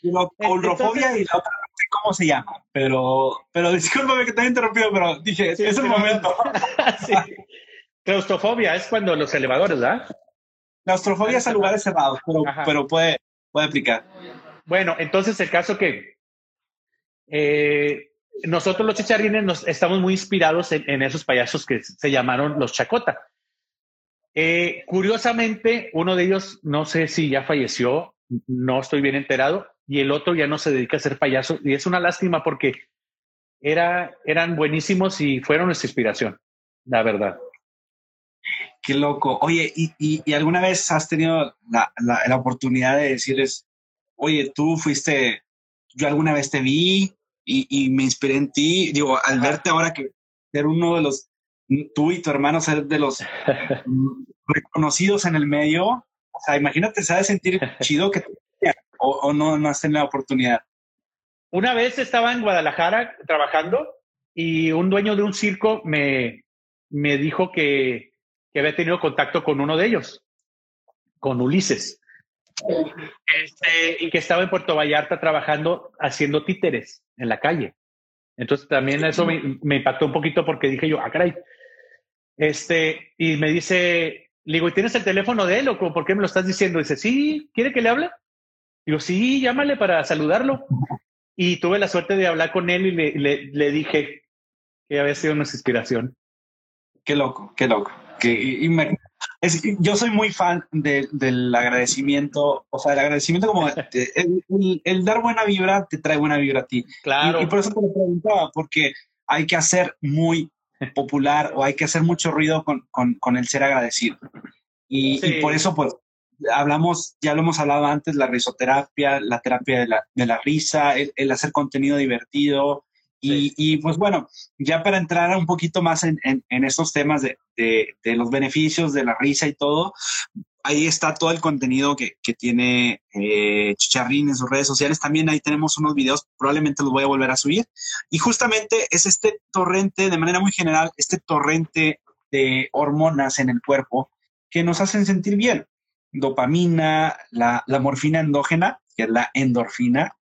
La claustrofobia y la otra no sé cómo se llama, pero, pero discúlpame que te he interrumpido, pero dije, es el momento. [LAUGHS] Claustrofobia es cuando los elevadores, ¿verdad? Claustrofobia es a lugares cerrados, pero, pero puede, puede aplicar. Bueno, entonces el caso que eh, nosotros los chicharrines nos, estamos muy inspirados en, esos payasos que se llamaron los Chacota. Eh, curiosamente, uno de ellos, no sé si ya falleció, no estoy bien enterado, y el otro ya no se dedica a ser payaso, y es una lástima porque era, eran buenísimos y fueron nuestra inspiración, la verdad. Qué loco. Oye, ¿y, alguna vez has tenido la oportunidad de decirles, oye, tú fuiste, yo alguna vez te vi, y, me inspiré en ti. Digo, al verte ahora que ser uno de los, tú y tu hermano ser de los [LAUGHS] reconocidos en el medio, o sea, imagínate, de sentir chido que [LAUGHS] o, o no, no has tenido la oportunidad. Una vez estaba en Guadalajara trabajando y un dueño de un circo me, me dijo que, que había tenido contacto con uno de ellos, con Ulises. Este, y que estaba en Puerto Vallarta trabajando haciendo títeres en la calle. Entonces también eso me, impactó un poquito porque dije yo, ah, caray, Este, y me dice, le digo, ¿y tienes el teléfono de él o por qué me lo estás diciendo? dice, sí, ¿quiere que le hable? Digo, sí, llámale para saludarlo. Y tuve la suerte de hablar con él y le, le, dije que había sido nuestra inspiración. Qué loco, qué loco. Que, es, yo soy muy fan del agradecimiento, o sea, el agradecimiento como [LAUGHS] el, dar buena vibra te trae buena vibra a ti. Claro. Y, por eso te lo preguntaba, porque hay que hacer muy popular o hay que hacer mucho ruido con, con, con el ser agradecido. Y, y, por eso, pues, hablamos, ya lo hemos hablado antes, la risoterapia, la terapia de la, de la risa, el, hacer contenido divertido. Y, pues bueno, ya para entrar un poquito más en, estos temas de, los beneficios de la risa y todo, ahí está todo el contenido que, que tiene eh, Chicharrín en sus redes sociales. También ahí tenemos unos videos, probablemente los voy a volver a subir. Y justamente es este torrente, de manera muy general, este torrente de hormonas en el cuerpo que nos hacen sentir bien dopamina, la, morfina endógena, que es la endorfina,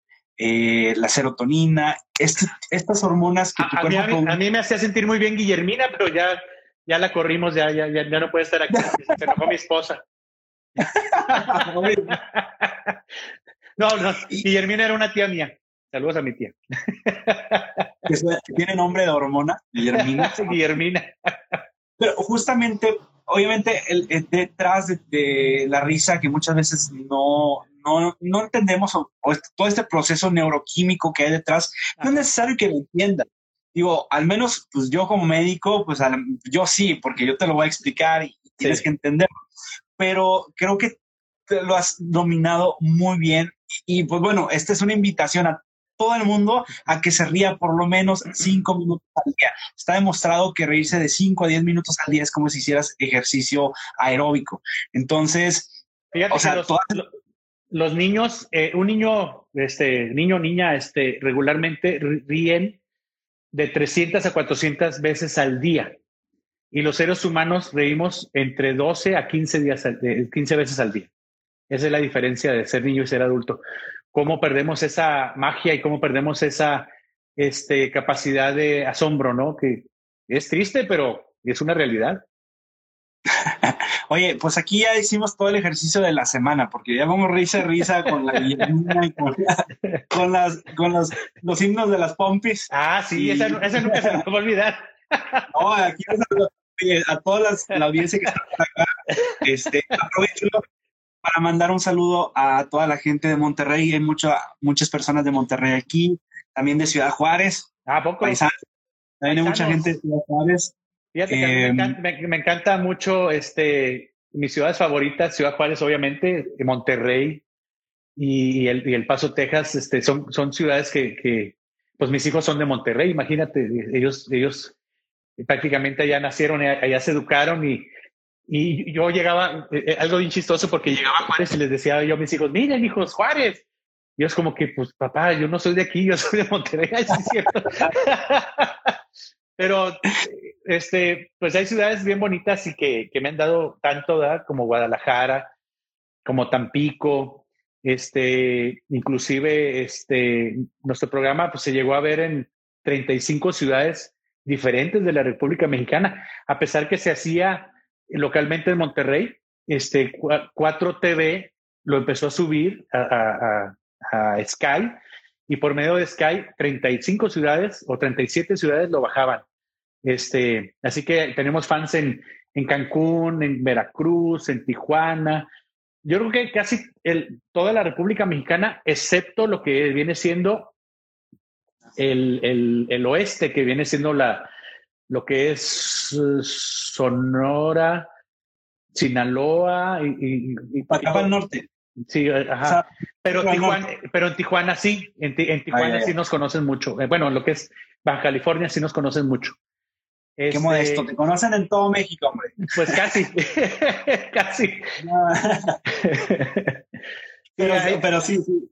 eh, la serotonina, este, estas hormonas que tu a, cuerpo... Mí, a, mí, me hacía sentir muy bien Guillermina, pero ya, ya la corrimos, ya, ya, ya, no puede estar aquí. Se enojó mi esposa. [LAUGHS] no, no, Guillermina era una tía mía. Saludos a mi tía. ¿Tiene nombre de hormona? Guillermina. [LAUGHS] Guillermina. Pero justamente obviamente el, detrás de, la risa que muchas veces no, no, no entendemos o, todo este proceso neuroquímico que hay detrás, no es necesario que lo entiendan. Digo, al menos pues yo como médico, pues yo sí, porque yo te lo voy a explicar y tienes que entenderlo. Pero creo que lo has dominado muy bien. Y pues bueno, esta es una invitación a todo el mundo a que se ría por lo menos cinco minutos al día. Está demostrado que reírse de cinco a diez minutos al día es como si hicieras ejercicio aeróbico. Entonces, o sea, los, niños, eh, un niño, este, niño niña, este, regularmente ríen de 300 a 400 veces al día. Y los seres humanos reímos entre 12 a 15, días, 15 veces al día. Esa es la diferencia de ser niño y ser adulto cómo perdemos esa magia y cómo perdemos esa este, capacidad de asombro, ¿no? Que es triste, pero es una realidad. [LAUGHS] Oye, pues aquí ya hicimos todo el ejercicio de la semana, porque ya vamos risa y risa con la y [LAUGHS] con, las, con los, los, himnos de las pompis. Ah, sí, esa, nunca se nos va a olvidar. [LAUGHS] No, aquí a, a toda la audiencia que está acá, este, aprovecho para mandar un saludo a toda la gente de Monterrey. Hay mucha, muchas personas de Monterrey aquí, también de Ciudad Juárez. Ah, poco. También hay mucha gente de Ciudad Juárez. Fíjate que me, em, encanta, mucho este, mis ciudades favoritas, Ciudad Juárez, obviamente, Monterrey y, el, y el Paso, Texas, este, son, son ciudades que, que, pues mis hijos son de Monterrey, imagínate, ellos, ellos prácticamente allá nacieron, allá se educaron y, y yo llegaba, eh, eh, algo bien chistoso, porque llegaba a Juárez y les decía yo a mis hijos, miren hijos, Juárez. Y es como que, pues papá, yo no soy de aquí, yo soy de Monterrey, [LAUGHS] es cierto. [LAUGHS] Pero, este, pues hay ciudades bien bonitas y que, que me han dado tanto, ¿verdad? Como Guadalajara, como Tampico, este, inclusive, este, nuestro programa pues, se llegó a ver en 35 ciudades diferentes de la República Mexicana, a pesar que se hacía localmente en Monterrey, este 4TV lo empezó a subir a, Sky y por medio de Sky 35 ciudades o 37 ciudades lo bajaban. Este, así que tenemos fans en, en Cancún, en Veracruz, en Tijuana. Yo creo que casi el, toda la República Mexicana, excepto lo que viene siendo el, el, el oeste, que viene siendo la, lo que es Sonora, Sinaloa y, y, para el norte. Sí, eh, ajá. pero, Tijuana, pero en Tijuana sí, en, Tijuana sí nos conocen mucho. Eh, bueno, lo que es Baja California sí nos conocen mucho. Qué este, modesto, te conocen en todo México, hombre. Pues casi, [LAUGHS] [LAUGHS] casi. pero, pero sí, sí,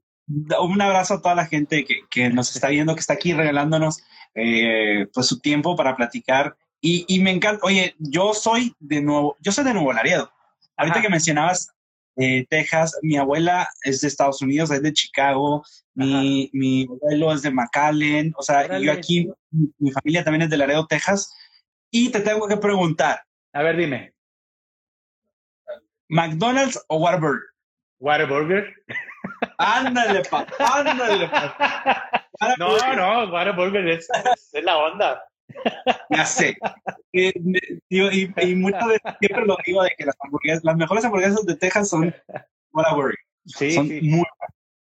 un abrazo a toda la gente que, que nos está viendo, que está aquí regalándonos eh, pues su tiempo para platicar. Y, y, me encanta, oye, yo soy de nuevo, yo soy de Nuevo Laredo. Ahorita que mencionabas eh, Texas, mi abuela es de Estados Unidos, es de Chicago, mi, mi, abuelo es de McAllen, o sea, yo aquí, mi, familia también es de Laredo, Texas. Y te tengo que preguntar, A ver, dime. ¿McDonald's o Whataburger? Whataburger. Ándale, pa, ándale, pa. [LAUGHS] No, no, Whataburger es, es la onda. Ya sé. Y, y, muchas veces siempre lo digo de que las hamburguesas, las mejores hamburguesas de Texas son Whataburger. Sí, son muy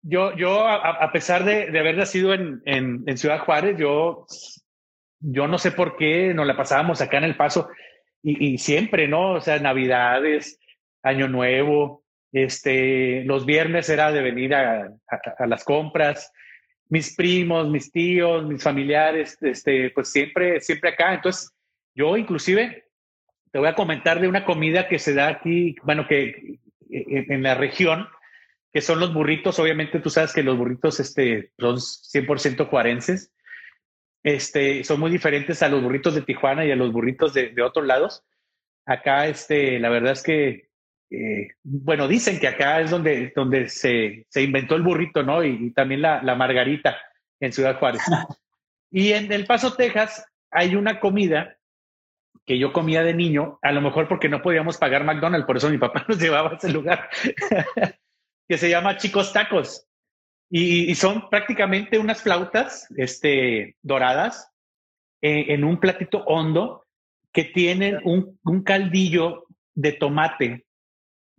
Yo, yo a, pesar de, de, haber nacido en, en, en, Ciudad Juárez, yo, yo no sé por qué nos la pasábamos acá en El Paso y, y siempre, ¿no? O sea, Navidades, Año Nuevo, este, los viernes era de venir a, a, las compras, mis primos, mis tíos, mis familiares, este, pues siempre, siempre acá. Entonces, yo inclusive te voy a comentar de una comida que se da aquí, bueno, que en, la región, que son los burritos. Obviamente tú sabes que los burritos este, son 100% juarenses. Este, son muy diferentes a los burritos de Tijuana y a los burritos de, de otros lados. Acá, este, la verdad es que eh, bueno, dicen que acá es donde, donde se, se inventó el burrito, ¿no? Y, también la, la, margarita en Ciudad Juárez. [LAUGHS] y en El Paso, Texas, hay una comida que yo comía de niño, a lo mejor porque no podíamos pagar McDonald's, por eso mi papá [LAUGHS] nos llevaba a ese lugar, [LAUGHS] que se llama Chicos Tacos. Y, son prácticamente unas flautas este, doradas en, en un platito hondo que tienen un, un caldillo de tomate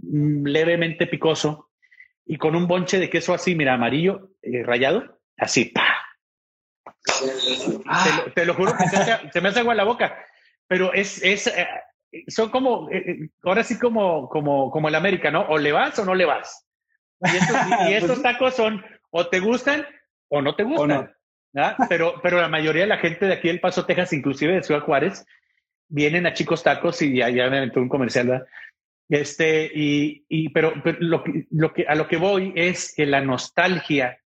Mm, levemente picoso y con un bonche de queso así, mira, amarillo, eh, rayado, así, pa. Te, lo, juro que se, me hace agua en la boca, pero es, es eh, son como, eh, ahora sí como, como, como el América, ¿no? O le vas o no le vas. Y estos, [LAUGHS] tacos son, o te gustan o no te gustan. [LAUGHS] Pero, pero la mayoría de la gente de aquí del Paso, Texas, inclusive de Ciudad Juárez, vienen a chicos tacos y allá me aventó un comercial, ¿verdad? Este, y, y pero, lo, lo, que, a lo que voy es que la nostalgia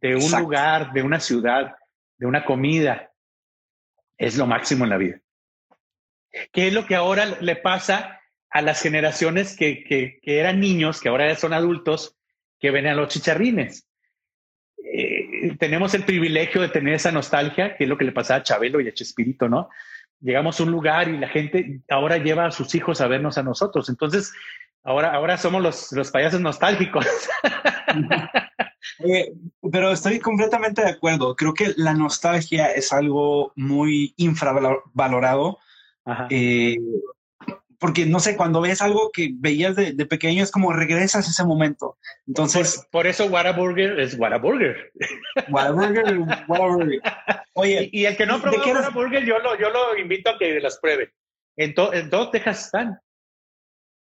de un lugar, de una ciudad, de una comida, es lo máximo en la vida. ¿Qué es lo que ahora le pasa a las generaciones que, que, que eran niños, que ahora son adultos, que ven a los chicharrines? Tenemos el privilegio de tener esa nostalgia, que es lo que le pasa a Chabelo y a Chespirito, ¿no? llegamos a un lugar y la gente ahora lleva a sus hijos a vernos a nosotros. Entonces, ahora, ahora somos los, los payasos nostálgicos. [LAUGHS] pero estoy completamente de acuerdo. Creo que la nostalgia es algo muy infravalorado. Eh, porque no sé, cuando ves algo que veías de, pequeño es como regresas a ese momento. Entonces. Por, eso Whataburger es Whataburger. Whataburger, Whataburger. Oye. Y, el que no probó Whataburger, yo lo, yo lo invito a que las pruebe. En, en dos Texas están.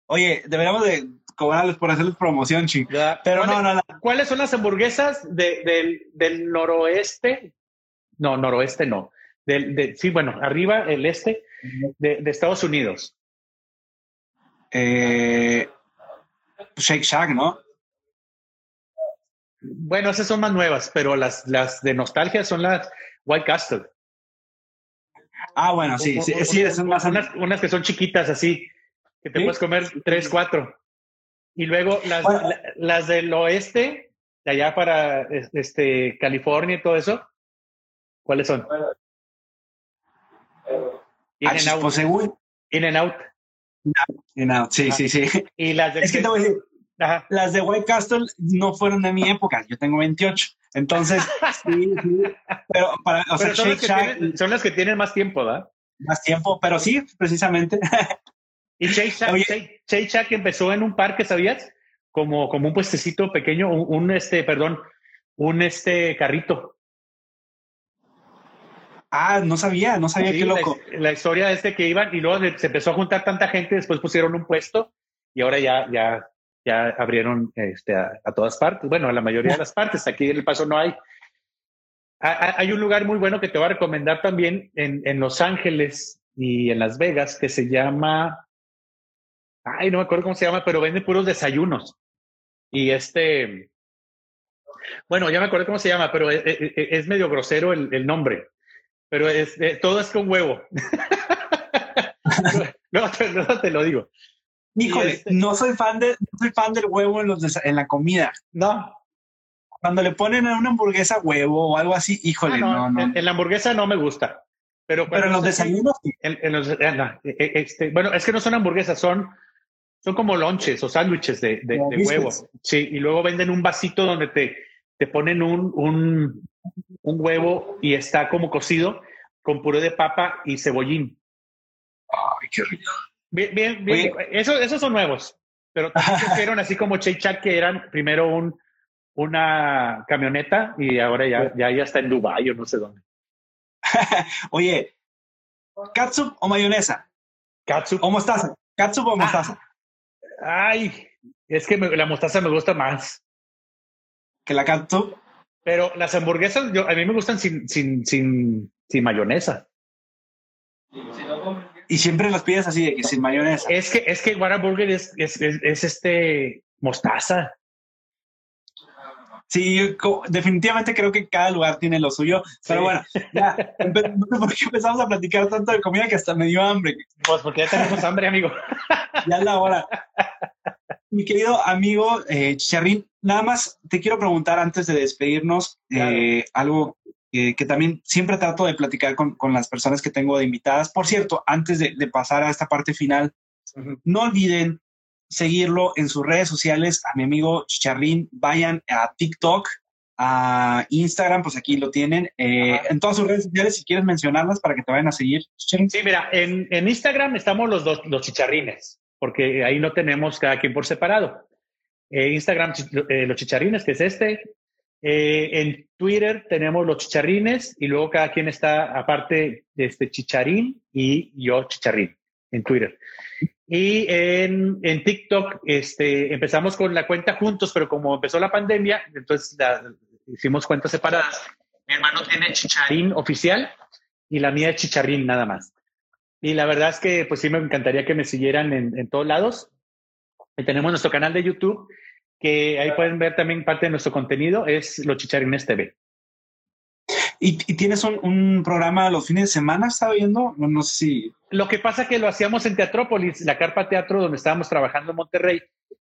Oye, deberíamos de cobrarles por hacerles promoción, ching. Pero no, no, no. ¿Cuáles son las hamburguesas del, del noroeste? No, noroeste no. Del, de, sí, bueno, arriba, el este de, de Estados Unidos. Eh, Shake Shack, ¿no? Bueno, esas son más nuevas, pero las, las de nostalgia son las White Castle. Ah, bueno, sí, sí, sí son más unas, unas, que son chiquitas así, que te puedes comer tres, cuatro. Y luego las, las del oeste, de allá para este, California y todo eso, ¿cuáles son? In and out. Pues, In and out sí, sí, sí. Y las de, es que te voy a decir, las de White Castle no fueron de mi época, yo tengo 28. Entonces, sí, sí. Pero, para, o sea, son, las tienen, son, las que tienen más tiempo, ¿verdad? Más tiempo, pero sí, precisamente. Y Shake Shack, empezó en un parque, ¿sabías? Como, como un puestecito pequeño, un, un este, perdón, un este carrito. Ah, no sabía, no sabía qué loco. La, historia es de que iban y luego se empezó a juntar tanta gente, después pusieron un puesto y ahora ya, ya, ya abrieron este, a, todas partes. Bueno, a la mayoría de las partes. Aquí en El Paso no hay. hay un lugar muy bueno que te voy a recomendar también en, en Los Ángeles y en Las Vegas que se llama. Ay, no me acuerdo cómo se llama, pero vende puros desayunos. Y este. Bueno, ya me acuerdo cómo se llama, pero es, es medio grosero el, el nombre pero es, eh, todo es con huevo. [LAUGHS] no, te, lo digo. Híjole, este no soy fan de, no soy fan del huevo en, los en la comida. No. Cuando le ponen a una hamburguesa huevo o algo así, híjole, ah, no, no, En, la hamburguesa no me gusta. Pero, pero en los desayunos. En, los, e, e, este, bueno, es que no son hamburguesas, son, son como lonches o sándwiches de, de, huevo. Sí, y luego venden un vasito donde te, te ponen un, un, un huevo y está como cocido con puré de papa y cebollín. Ay, qué rico. Bien, bien, bien. Eso, esos son nuevos, pero [LAUGHS] también fueron así como Cheychak, que eran primero un, una camioneta y ahora ya, ya, ya está en Dubái o no sé dónde. [LAUGHS] Oye, ¿catsup o mayonesa? ¿Catsup? ¿O mostaza? ¿Catsup o ah. mostaza? ay, es que la mostaza me gusta más. ¿Que la catsup? Pero las hamburguesas, yo, a mí me gustan sin, sin, sin, sin mayonesa. Y siempre las pides así, de que sin mayonesa. Es que, es que Whataburger es, es, es, este mostaza. Sí, definitivamente creo que cada lugar tiene lo suyo. Pero bueno, ya, [LAUGHS] por qué empezamos a platicar tanto de comida que hasta me dio hambre. Pues porque ya tenemos hambre, amigo. ya es la hora. Mi querido amigo eh, Chicharrín, nada más te quiero preguntar antes de despedirnos eh, algo que también siempre trato de platicar con, con, las personas que tengo de invitadas. Por cierto, antes de, pasar a esta parte final, no olviden seguirlo en sus redes sociales a mi amigo Chicharrín. Vayan a TikTok, a Instagram, pues aquí lo tienen. Eh, en todas sus redes sociales, si quieres mencionarlas para que te vayan a seguir. Sí, mira, en, en Instagram estamos los dos, los chicharrines, porque ahí no tenemos cada quien por separado. Eh, Instagram, eh, los chicharrines, que es este, eh, en Twitter tenemos los chicharrines y luego cada quien está aparte de este chicharín y yo chicharrín en Twitter. Y en, en TikTok este, empezamos con la cuenta juntos, pero como empezó la pandemia, entonces hicimos cuentas separadas. Mi hermano tiene chicharín oficial y la mía es chicharrín nada más. Y la verdad es que pues sí me encantaría que me siguieran en, en todos lados. Y tenemos nuestro canal de YouTube que ahí pueden ver también parte de nuestro contenido, es Los Chicharines TV. ¿Y, tienes un, programa los fines de semana, estaba viendo? No, sé si... Lo que pasa que lo hacíamos en Teatrópolis, la Carpa Teatro, donde estábamos trabajando en Monterrey,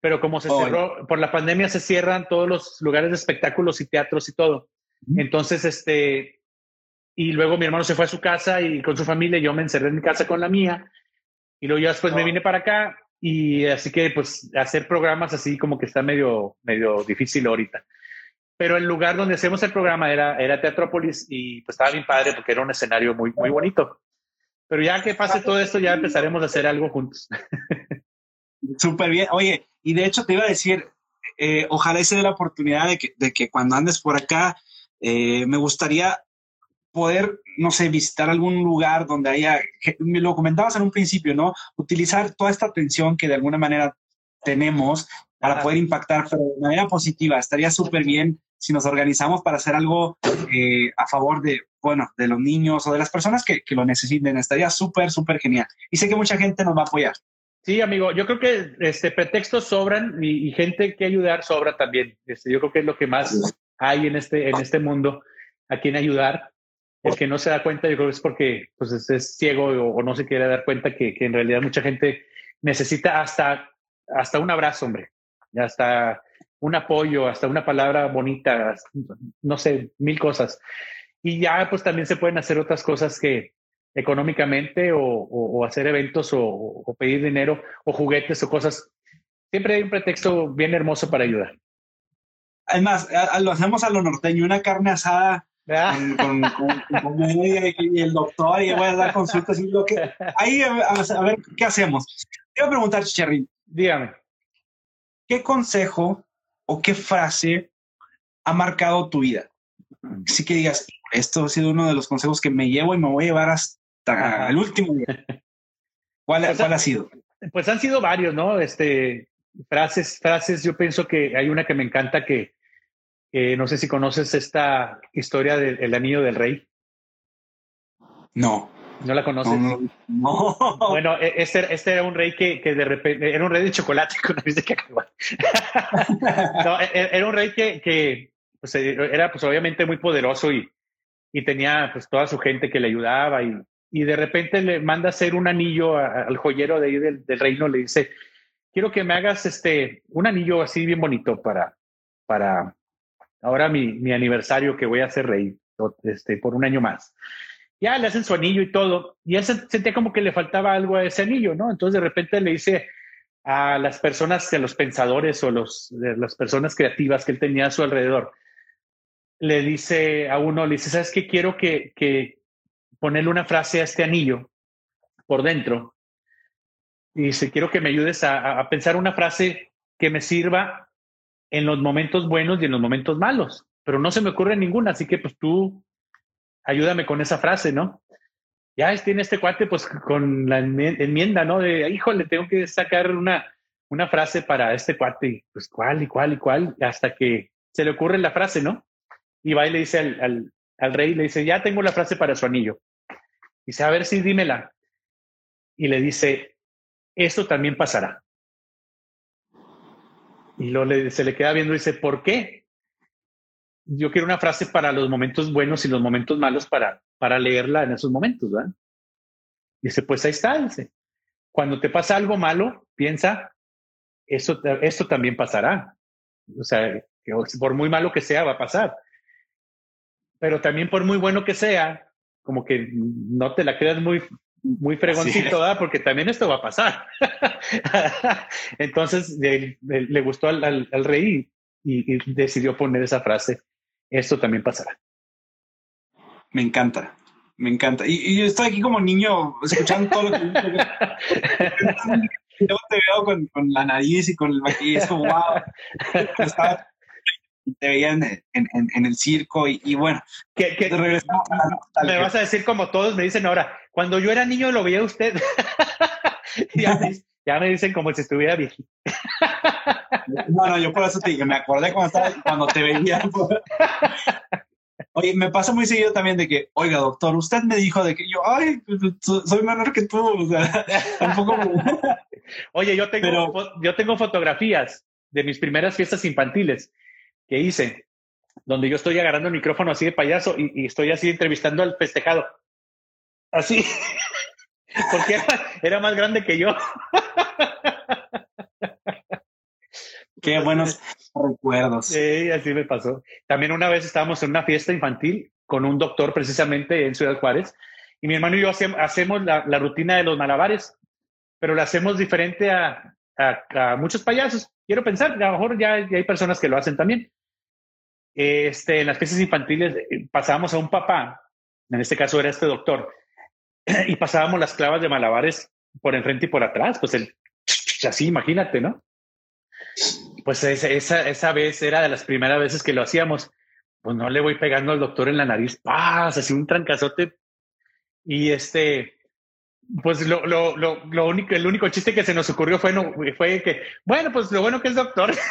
pero como se cerró, por la pandemia se cierran todos los lugares de espectáculos y teatros y todo. Entonces, este, y luego mi hermano se fue a su casa y con su familia, yo me encerré en mi casa con la mía, y luego ya después me oh. vine para acá y así que pues hacer programas así como que está medio, medio difícil ahorita. Pero el lugar donde hacemos el programa era, era Teatrópolis y pues estaba bien padre porque era un escenario muy, muy bonito. Pero ya que pase todo esto, ya empezaremos a hacer algo juntos. [LAUGHS] Súper bien. Oye, y de hecho te iba a decir, eh, ojalá se dé la oportunidad de que, de que cuando andes por acá, eh, me gustaría poder, no sé, visitar algún lugar donde haya, me lo comentabas en un principio, ¿no? Utilizar toda esta atención que de alguna manera tenemos para poder impactar, pero de manera positiva. Estaría súper bien si nos organizamos para hacer algo eh, a favor de, bueno, de los niños o de las personas que, que lo necesiten. Estaría súper, súper genial. Y sé que mucha gente nos va a apoyar. Sí, amigo, yo creo que este, pretextos sobran y, gente que ayudar sobra también. Este, yo creo que es lo que más hay en este, en este mundo, a quien ayudar. El que no se da cuenta, yo creo que es porque pues, es, ciego o, no se quiere dar cuenta que, en realidad mucha gente necesita hasta, hasta un abrazo, hombre, hasta un apoyo, hasta una palabra bonita, no sé, mil cosas. Y ya pues también se pueden hacer otras cosas que económicamente o, hacer eventos o, pedir dinero o juguetes o cosas. Siempre hay un pretexto bien hermoso para ayudar. Además, lo hacemos a lo norteño, una carne asada Ah. Con, con, y el doctor y voy a dar consultas y lo que ahí a, ver qué hacemos. Te voy a preguntar, Chicharrín. Dígame. ¿Qué consejo o qué frase ha marcado tu vida? Así que digas, esto ha sido uno de los consejos que me llevo y me voy a llevar hasta el último día. ¿Cuál, pues ¿Cuál, ha sido? Pues han sido varios, ¿no? Este, frases, frases, yo pienso que hay una que me encanta que, no sé si conoces esta historia del anillo del rey. No. ¿No la conoces? No. [LAUGHS] Bueno, e, este, este, era un rey que, que, de repente era un rey de chocolate [LAUGHS] con de que [LAUGHS] no, e, e, era un rey que, que pues, eh, era pues obviamente muy poderoso y, y tenía pues toda su gente que le ayudaba y, y de repente le manda hacer un anillo al joyero de ahí del, del, reino, le dice, quiero que me hagas este, un anillo así bien bonito para, para, ahora mi, mi aniversario que voy a hacer rey este, por un año más. Ya le hacen su anillo y todo. Y él sentía como que le faltaba algo a ese anillo, ¿no? Entonces de repente le dice a las personas, a los pensadores o los, las personas creativas que él tenía a su alrededor, le dice a uno, le dice, ¿sabes qué? Quiero que, que ponerle una frase a este anillo por dentro. Y dice, quiero que me ayudes a, a pensar una frase que me sirva en los momentos buenos y en los momentos malos, pero no se me ocurre ninguna, así que pues tú ayúdame con esa frase, ¿no? Ya tiene este cuate pues con la enmienda, ¿no? De, híjole, tengo que sacar una, una frase para este cuate, pues cuál y cuál y cuál, hasta que se le ocurre la frase, ¿no? Y va y le dice al, al, rey, le dice, ya tengo la frase para su anillo. Dice, a ver si dímela. Y le dice, esto también pasará. Y le, se le queda viendo y dice, ¿por qué? Yo quiero una frase para los momentos buenos y los momentos malos para, para leerla en esos momentos, ¿verdad? Dice, pues ahí está. Cuando te pasa algo malo, piensa, eso, esto también pasará. O sea, por muy malo que sea, va a pasar. Pero también por muy bueno que sea, como que no te la quedas muy muy fregoncito, ¿verdad? Porque también esto va a pasar. [LAUGHS] Entonces le, gustó al, rey y, decidió poner esa frase, esto también pasará. Me encanta, me encanta. Y, yo estoy aquí como niño escuchando todo lo que... [LAUGHS] yo te veo con, con, la nariz y con el maquillaje, como, wow. Estaba [LAUGHS] te veían en, en, el circo y, bueno. Que, me vas a decir como todos me dicen ahora, cuando yo era niño lo veía usted. [LAUGHS] ya, me, ya, me, dicen como si estuviera viejito. no, no, yo por eso te dije, me acordé cuando, estaba, cuando te veía. Oye, me pasa muy seguido también de que, oiga, doctor, usted me dijo de que yo, ay, soy menor que tú, o sea, [LAUGHS] tampoco. Oye, yo tengo, yo tengo fotografías de mis primeras fiestas infantiles que hice, donde yo estoy agarrando el micrófono así de payaso y, estoy así entrevistando al festejado. Así, [LAUGHS] porque era, más grande que yo. [LAUGHS] Qué buenos recuerdos. Sí, así me pasó. También una vez estábamos en una fiesta infantil con un doctor precisamente en Ciudad Juárez y mi hermano y yo hacemos la, rutina de los malabares, pero la hacemos diferente a, a, muchos payasos. Quiero pensar, a lo mejor ya, ya, hay personas que lo hacen también. Este, en las fiestas infantiles eh, pasábamos a un papá, en este caso era este doctor, [CLEARS THROAT] y pasábamos las clavas de malabares por enfrente y por atrás, pues el [CLEARS THROAT] así, imagínate, ¿no? Pues esa, esa, vez era de las primeras veces que lo hacíamos. Pues no le voy pegando al doctor en la nariz, ¡paz! Así un trancazote. Y este, pues lo, lo, lo, lo, único, el único chiste que se nos ocurrió fue, no, fue que, bueno, pues lo bueno que es doctor. [LAUGHS]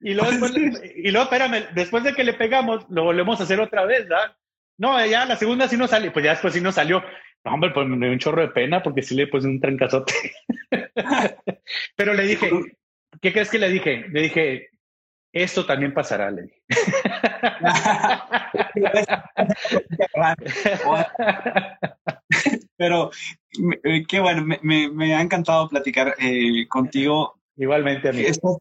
y, luego, [LAUGHS] y luego, espérame, después de que le pegamos, lo volvemos a hacer otra vez, ¿verdad? No, ya la segunda sí no salió, pues ya después sí no salió. No, hombre, pues me dio un chorro de pena porque sí le puse un trancazote. [LAUGHS] Pero le dije, ¿qué crees que le dije? Le dije, esto también pasará, le dije. [LAUGHS] Pero eh, qué bueno, me, ha encantado platicar eh, contigo. Igualmente, amigo. Estás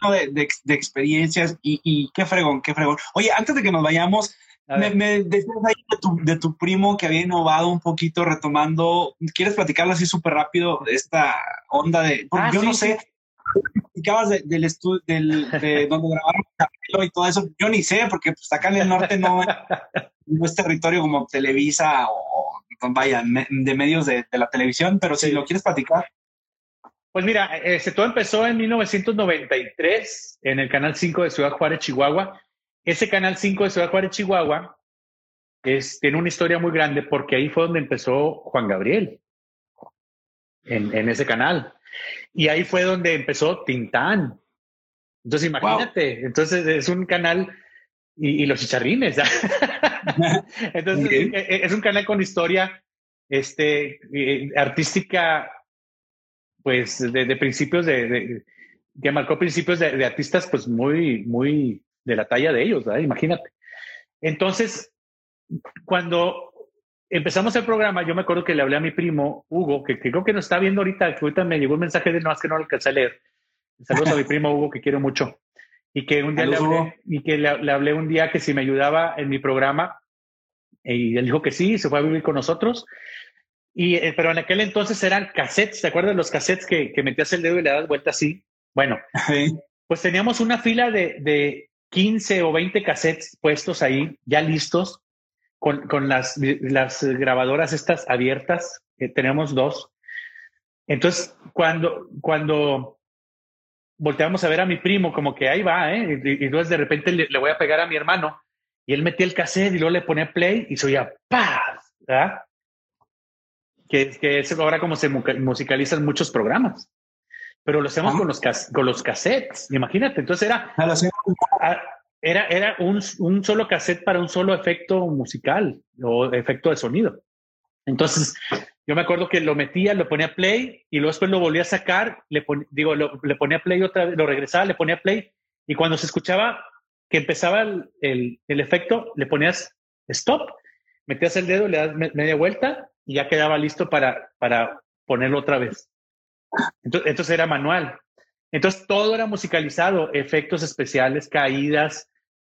lleno de, experiencias y, qué fregón, qué fregón. Oye, antes de que nos vayamos, me, decías ahí de tu, primo que había innovado un poquito retomando. ¿Quieres platicarlo así súper rápido? Esta onda de. Ah, yo no sé platicabas del estudio, del, de [LAUGHS] donde grabaron y todo eso, yo ni sé, porque pues acá en el norte no, [LAUGHS] es territorio como Televisa o, vaya, de medios de, la televisión, pero si lo quieres platicar. Pues mira, este, todo empezó en 1993 en el Canal 5 de Ciudad Juárez, Chihuahua. Ese Canal 5 de Ciudad Juárez, Chihuahua, es, tiene una historia muy grande porque ahí fue donde empezó Juan Gabriel, en, en ese canal. Y ahí fue donde empezó Tintán. Entonces, imagínate, entonces es un canal y, los chicharrines. [LAUGHS] entonces, e, e, es, un canal con historia este, eh, artística, pues de, principios de, que marcó principios de, artistas, pues muy, muy de la talla de ellos, imagínate. Entonces, cuando empezamos el programa, yo me acuerdo que le hablé a mi primo Hugo, que, creo que nos está viendo ahorita, que ahorita me llegó un mensaje de no, es que no lo alcancé a leer. Saludos a mi primo Hugo, que quiero mucho. Y que un día le hablé, y que le, hablé un día que si me ayudaba en mi programa Y él dijo que sí, se fue a vivir con nosotros. Y, eh, pero en aquel entonces eran cassettes, ¿te acuerdas de los cassettes que, que metías el dedo y le das vuelta así? Bueno, pues teníamos una fila de, de 15 o 20 cassettes puestos ahí, ya listos, con, con las, las grabadoras estas abiertas, que tenemos dos. Entonces, cuando, cuando volteamos a ver a mi primo, como que ahí va, ¿eh? Y, entonces de repente le, voy a pegar a mi hermano, y él metía el cassette y luego le ponía play y se oía ¡paz! ¿verdad? Que, que es ahora como se musicalizan muchos programas pero lo hacemos con los, con los cassettes, imagínate. Entonces era, ah, era, era un, un, solo cassette para un solo efecto musical o efecto de sonido. Entonces, yo me acuerdo que lo metía, lo ponía play y luego después lo volvía a sacar, le digo, le ponía play otra vez, lo regresaba, le ponía play y cuando se escuchaba que empezaba el, el, el efecto, le ponías stop, metías el dedo, le das media vuelta y ya quedaba listo para, para ponerlo otra vez. Entonces, era manual. Entonces todo era musicalizado, efectos especiales, caídas,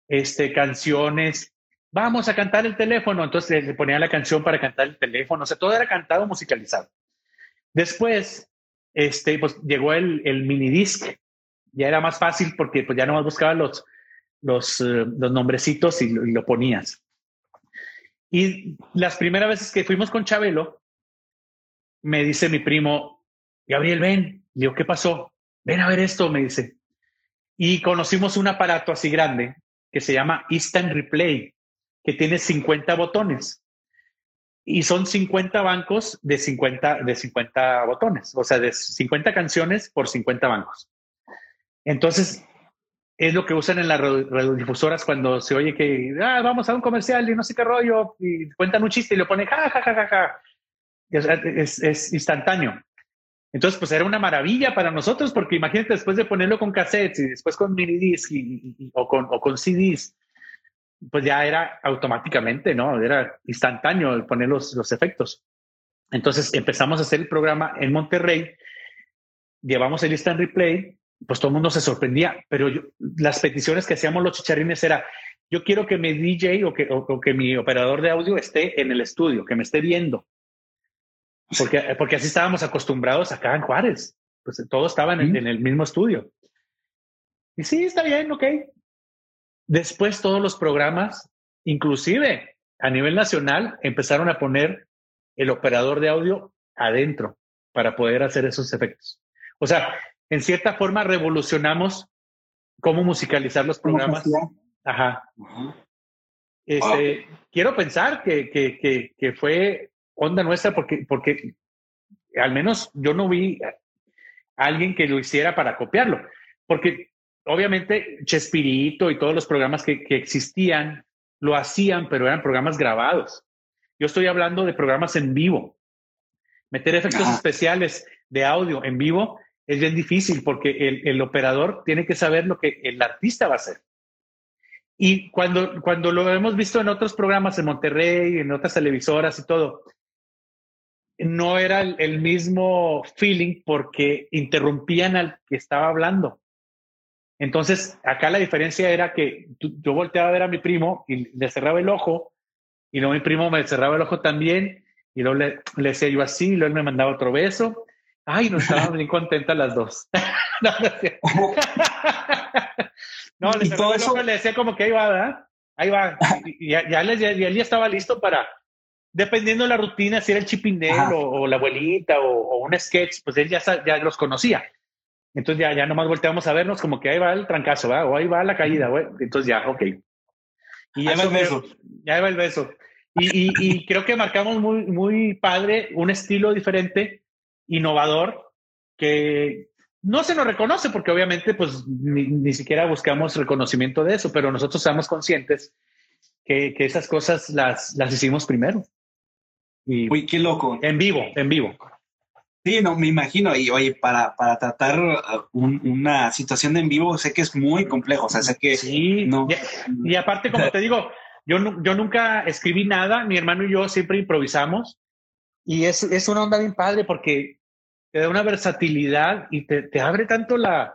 este, canciones. Vamos a cantar el teléfono. Entonces le ponía la canción para cantar el teléfono. O sea, todo era cantado, musicalizado. Después, este, pues llegó el, el mini disc. Ya era más fácil porque pues ya nomás buscaba los, los, eh, los nombrecitos y lo, y lo ponías. Y las primeras veces que fuimos con Chabelo, me dice mi primo, Gabriel, ven. Le digo, ¿qué pasó? Ven a ver esto, me dice. Y conocimos un aparato así grande que se llama Instant Replay, que tiene 50 botones. Y son 50 bancos de 50, de 50 botones, o sea, de 50 canciones por 50 bancos. Entonces, es lo que usan en las radiodifusoras cuando se oye que ah, vamos a un comercial y no sé qué rollo, y cuentan un chiste y lo ponen ja, ja, ja, ja, ja. Es, es instantáneo. Entonces, pues era una maravilla para nosotros, porque imagínate después de ponerlo con cassettes y después con mini disc o, con, o con CDs, pues ya era automáticamente, ¿no? Era instantáneo poner los, los efectos. Entonces empezamos a hacer el programa en Monterrey, llevamos el instant replay, pues todo el mundo se sorprendía, pero las peticiones que hacíamos los chicharrines era, yo quiero que mi DJ o que, o que mi operador de audio esté en el estudio, que me esté viendo. Porque, porque así estábamos acostumbrados acá en Juárez. Pues todos estaban en, el mismo estudio. Y sí, está bien, ok. Después todos los programas, inclusive a nivel nacional, empezaron a poner el operador de audio adentro para poder hacer esos efectos. O sea, en cierta forma revolucionamos cómo musicalizar los programas. Ajá. Este, Quiero pensar que, que, que, que, fue onda nuestra porque, porque al menos yo no vi a alguien que lo hiciera para copiarlo, porque obviamente Chespirito y todos los programas que, que existían lo hacían, pero eran programas grabados. Yo estoy hablando de programas en vivo. Meter efectos especiales de audio en vivo es bien difícil porque el, operador tiene que saber lo que el artista va a hacer. Y cuando, cuando lo hemos visto en otros programas en Monterrey, en otras televisoras y todo, no era el, mismo feeling porque interrumpían al que estaba hablando. Entonces, acá la diferencia era que yo volteaba a ver a mi primo y le cerraba el ojo, y luego mi primo me cerraba el ojo también, y luego le, le decía yo así, y luego él me mandaba otro beso. Ay, no estábamos bien contentas las dos. [LAUGHS] no, no, [LAUGHS] le, todo eso? le decía como que ahí va, ¿verdad? Ahí va. Y ya, ya, ya, él ya estaba listo para, dependiendo de la rutina, si era el chipinero o, la abuelita o, un sketch, pues él ya, ya los conocía. Entonces ya, ya nomás volteamos a vernos como que ahí va el trancazo, ¿verdad? o ahí va la caída, güey. Entonces ya, ok. Y ya va el beso. Ya va el beso. Y, y, creo que marcamos muy, muy padre un estilo diferente, innovador, que no se nos reconoce porque obviamente pues ni, ni siquiera buscamos reconocimiento de eso, pero nosotros estamos conscientes que, que esas cosas las, las hicimos primero. Y Uy, qué loco. En vivo, en vivo. Sí, no, me imagino. Y oye, para, para tratar uh, una situación de en vivo, sé que es muy complejo. O sea, sé que. Sí, no. Y, aparte, como te digo, yo, yo nunca escribí nada. Mi hermano y yo siempre improvisamos. Y es, es una onda bien padre porque te da una versatilidad y te, abre tanto la,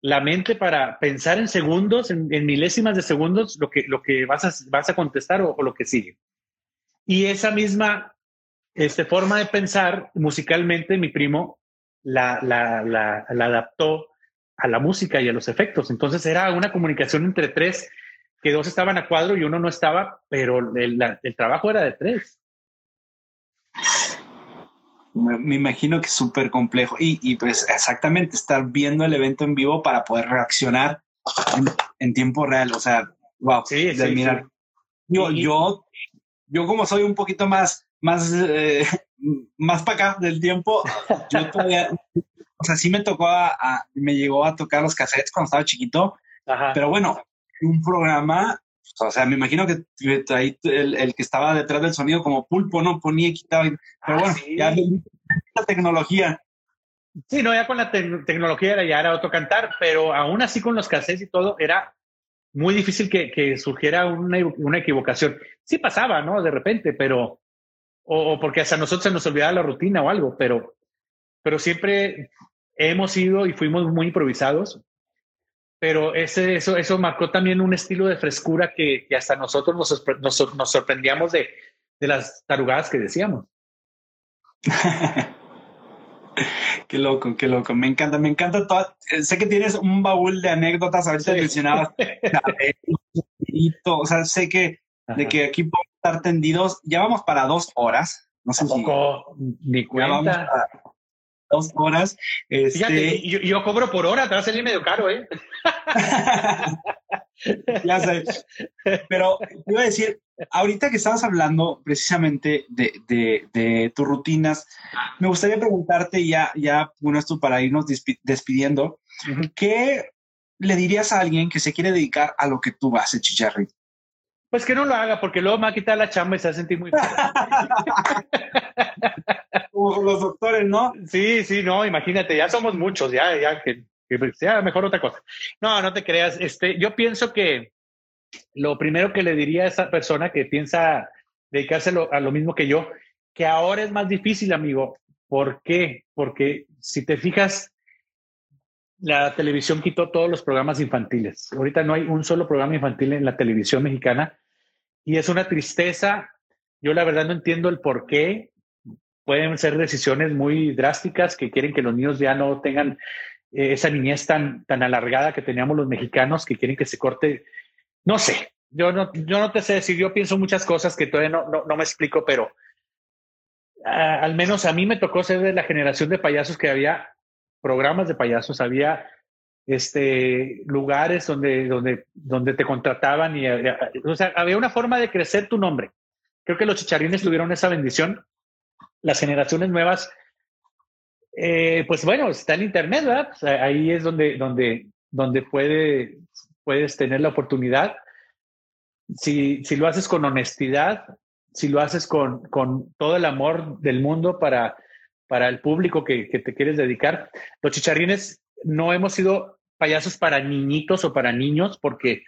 la mente para pensar en segundos, en, milésimas de segundos, lo que, lo que vas, a, vas a contestar o, lo que sigue. Y esa misma este, forma de pensar musicalmente, mi primo la, la, la, adaptó a la música y a los efectos. Entonces era una comunicación entre tres, que dos estaban a cuadro y uno no estaba, pero el trabajo era de tres. Me, imagino que es súper complejo y, y, pues exactamente estar viendo el evento en vivo para poder reaccionar en, tiempo real. O sea, wow. Sí, sí, mirar. Yo, yo, yo como soy un poquito más, más, eh, más para acá del tiempo, yo [LAUGHS] todavía, o sea, sí me tocó a, me llegó a tocar los cassettes cuando estaba chiquito, pero bueno, un programa o sea, me imagino que ahí el, que estaba detrás del sonido como pulpo, ¿no? Ponía y quitaba. Pero ah, bueno, ya la tecnología. Sí, no, ya con la tecnología era, ya era otro cantar, pero aún así con los cassettes y todo, era muy difícil que, surgiera una, equivocación. Sí pasaba, ¿no? De repente, pero, o, porque hasta nosotros se nos olvidaba la rutina o algo, pero, pero siempre hemos ido y fuimos muy improvisados pero ese, eso, eso marcó también un estilo de frescura que, hasta nosotros nos, nos, sorprendíamos de, de, las tarugadas que decíamos. [LAUGHS] qué loco, qué loco. Me encanta, me encanta todo. Sé que tienes un baúl de anécdotas, ahorita sí. mencionabas. [LAUGHS] o sea, sé que de que aquí podemos estar tendidos. Ya vamos para dos horas. No sé si. Ni cuenta dos horas. Fíjate, este, yo, cobro por hora, te va a salir medio caro, ¿eh? [LAUGHS] ya sé. Pero iba a decir, ahorita que estabas hablando precisamente de, de, tus rutinas, me gustaría preguntarte ya, ya, bueno, esto para irnos despidiendo, ¿qué le dirías a alguien que se quiere dedicar a lo que tú haces, Chicharri? Pues que no lo haga, porque luego me va a quitar la chamba y se va a sentir muy [LAUGHS] Como los doctores, ¿no? Sí, sí, no, imagínate, ya somos muchos, ya, ya, que, sea mejor otra cosa. No, no te creas. Este, yo pienso que lo primero que le diría a esa persona que piensa dedicarse a lo mismo que yo, que ahora es más difícil, amigo. ¿Por qué? Porque si te fijas, la televisión quitó todos los programas infantiles. Ahorita no hay un solo programa infantil en la televisión mexicana y es una tristeza. Yo la verdad no entiendo el por qué. Pueden ser decisiones muy drásticas que quieren que los niños ya no tengan eh, esa niñez tan, tan alargada que teníamos los mexicanos, que quieren que se corte. No sé, yo no, yo no te sé decir, yo pienso muchas cosas que todavía no, no, me explico, pero al menos a mí me tocó ser de la generación de payasos que había programas de payasos, había este, lugares donde, donde, donde te contrataban y había, o sea, había una forma de crecer tu nombre. Creo que los chicharines tuvieron esa bendición. Las generaciones nuevas, eh, pues bueno, está el Internet, ¿verdad? ahí es donde, donde, donde puede, puedes tener la oportunidad. Si, si lo haces con honestidad, si lo haces con, con todo el amor del mundo para, para el público que, te quieres dedicar. Los chicharrines no hemos sido payasos para niñitos o para niños porque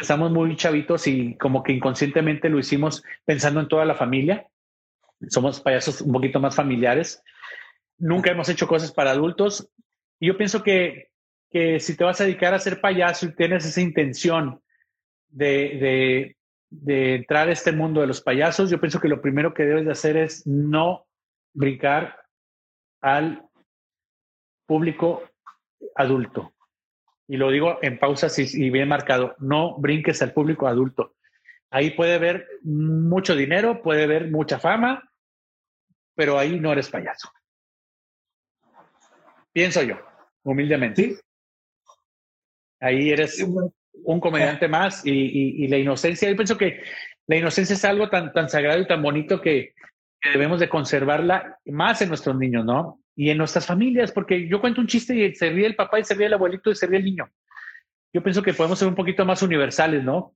estamos muy chavitos y como que inconscientemente lo hicimos pensando en toda la familia. Somos payasos un poquito más familiares. Nunca hemos hecho cosas para adultos. Y yo pienso que, que si te vas a dedicar a ser payaso y tienes esa intención de, de, de entrar a este mundo de los payasos, yo pienso que lo primero que debes de hacer es no brincar al público adulto. Y lo digo en pausas y, bien marcado, no brinques al público adulto. Ahí puede haber mucho dinero, puede haber mucha fama, pero ahí no eres payaso. Pienso yo, humildemente. Ahí eres un comediante más y, la inocencia, yo pienso que la inocencia es algo tan, tan sagrado y tan bonito que, debemos de conservarla más en nuestros niños, ¿no? Y en nuestras familias, porque yo cuento un chiste y se ríe el papá y se ríe el abuelito y se ríe el niño. Yo pienso que podemos ser un poquito más universales, ¿no?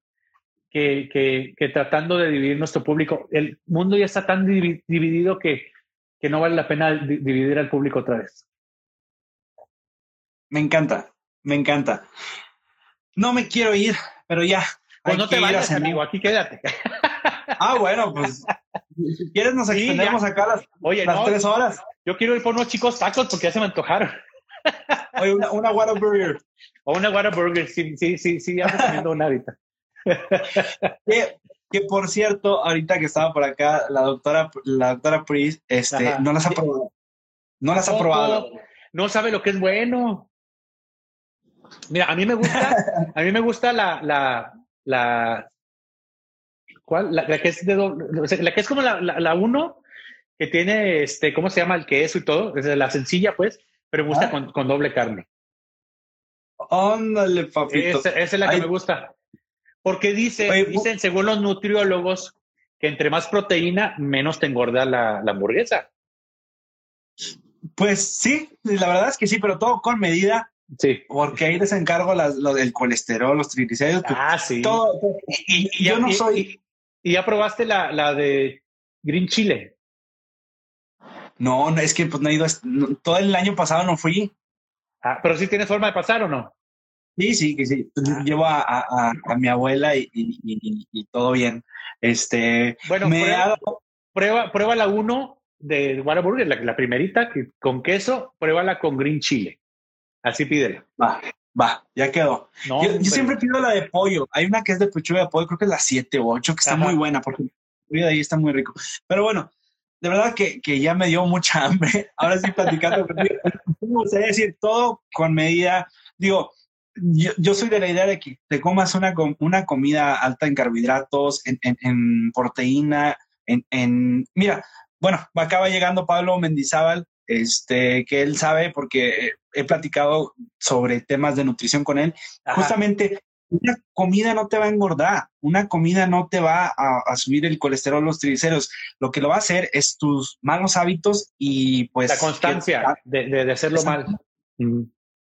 Que, que, tratando de dividir nuestro público. El mundo ya está tan dividido que, que no vale la pena dividir al público otra vez. Me encanta, me encanta. No me quiero ir, pero ya. Pues no te vayas, amigo, aquí quédate. Ah, bueno, pues si quieres nos extendemos acá las, Oye, las tres horas. Yo quiero ir por unos chicos tacos porque ya se me antojaron. [LAUGHS] Oye, una, una O una Whataburger, sí, sí, sí, sí, ya comiendo una ahorita. [LAUGHS] Que por cierto, ahorita que estaba por acá, la doctora, la doctora Priest, este, no las ha probado. No las ha probado. No sabe lo que es bueno. Mira, a mí me gusta, a mí me gusta la, la, la, ¿cuál? La, que es de la que es como la, la, uno, que tiene, este, ¿cómo se llama? El queso y todo, es la sencilla, pues, pero me gusta ah. con, con, doble carne. Ándale, papito. Esa, es la que me gusta. Porque dice, dicen, según los nutriólogos, que entre más proteína, menos te engorda la, la hamburguesa. Pues sí, la verdad es que sí, pero todo con medida. Sí. Porque ahí les encargo las, del colesterol, los triglicéridos. Pues, ah, sí. Todo, y, yo no soy. Y, ya probaste la, la de Green Chile? No, no, es que pues no he ido. todo el año pasado no fui. Ah, pero sí tienes forma de pasar o no? Sí, sí, que sí. Ah. Llevo a, a, a, mi abuela y, y, todo bien. Este. Bueno, me prueba, prueba, prueba la uno de Whataburger, la, la primerita, que, con queso, pruébala con green chile. Así pídela. Va, va, ya quedó. yo, siempre pido la de pollo. Hay una que es de pechuga de pollo, creo que es la 7 o 8, que está muy buena, porque el de ahí está muy rico. Pero bueno, de verdad que, que ya me dio mucha [LAUGHS] hambre. Ahora sí platicando me gustaría decir todo con medida. Digo, yo, yo, soy de la idea de que te comas una, una comida alta en carbohidratos, en, en, en proteína, en, en, mira, bueno, acaba llegando Pablo Mendizábal, este, que él sabe porque he platicado sobre temas de nutrición con él. Justamente, una comida no te va a engordar, una comida no te va a, subir el colesterol, los triglicéridos. Lo que lo va a hacer es tus malos hábitos y pues... La constancia de, de, hacerlo mal.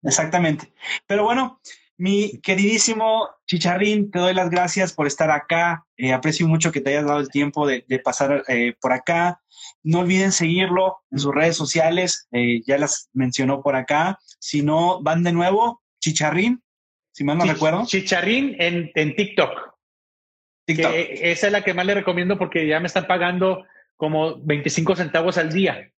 Exactamente. Pero bueno, mi queridísimo Chicharrín, te doy las gracias por estar acá. Eh, aprecio mucho que te hayas dado el tiempo de, pasar eh, por acá. No olviden seguirlo en sus redes sociales, eh, ya las mencionó por acá. Si no, van de nuevo, Chicharrín, si mal no recuerdo. Chicharrín en, en TikTok. TikTok. esa es la que más le recomiendo porque ya me están pagando como 25 centavos al día.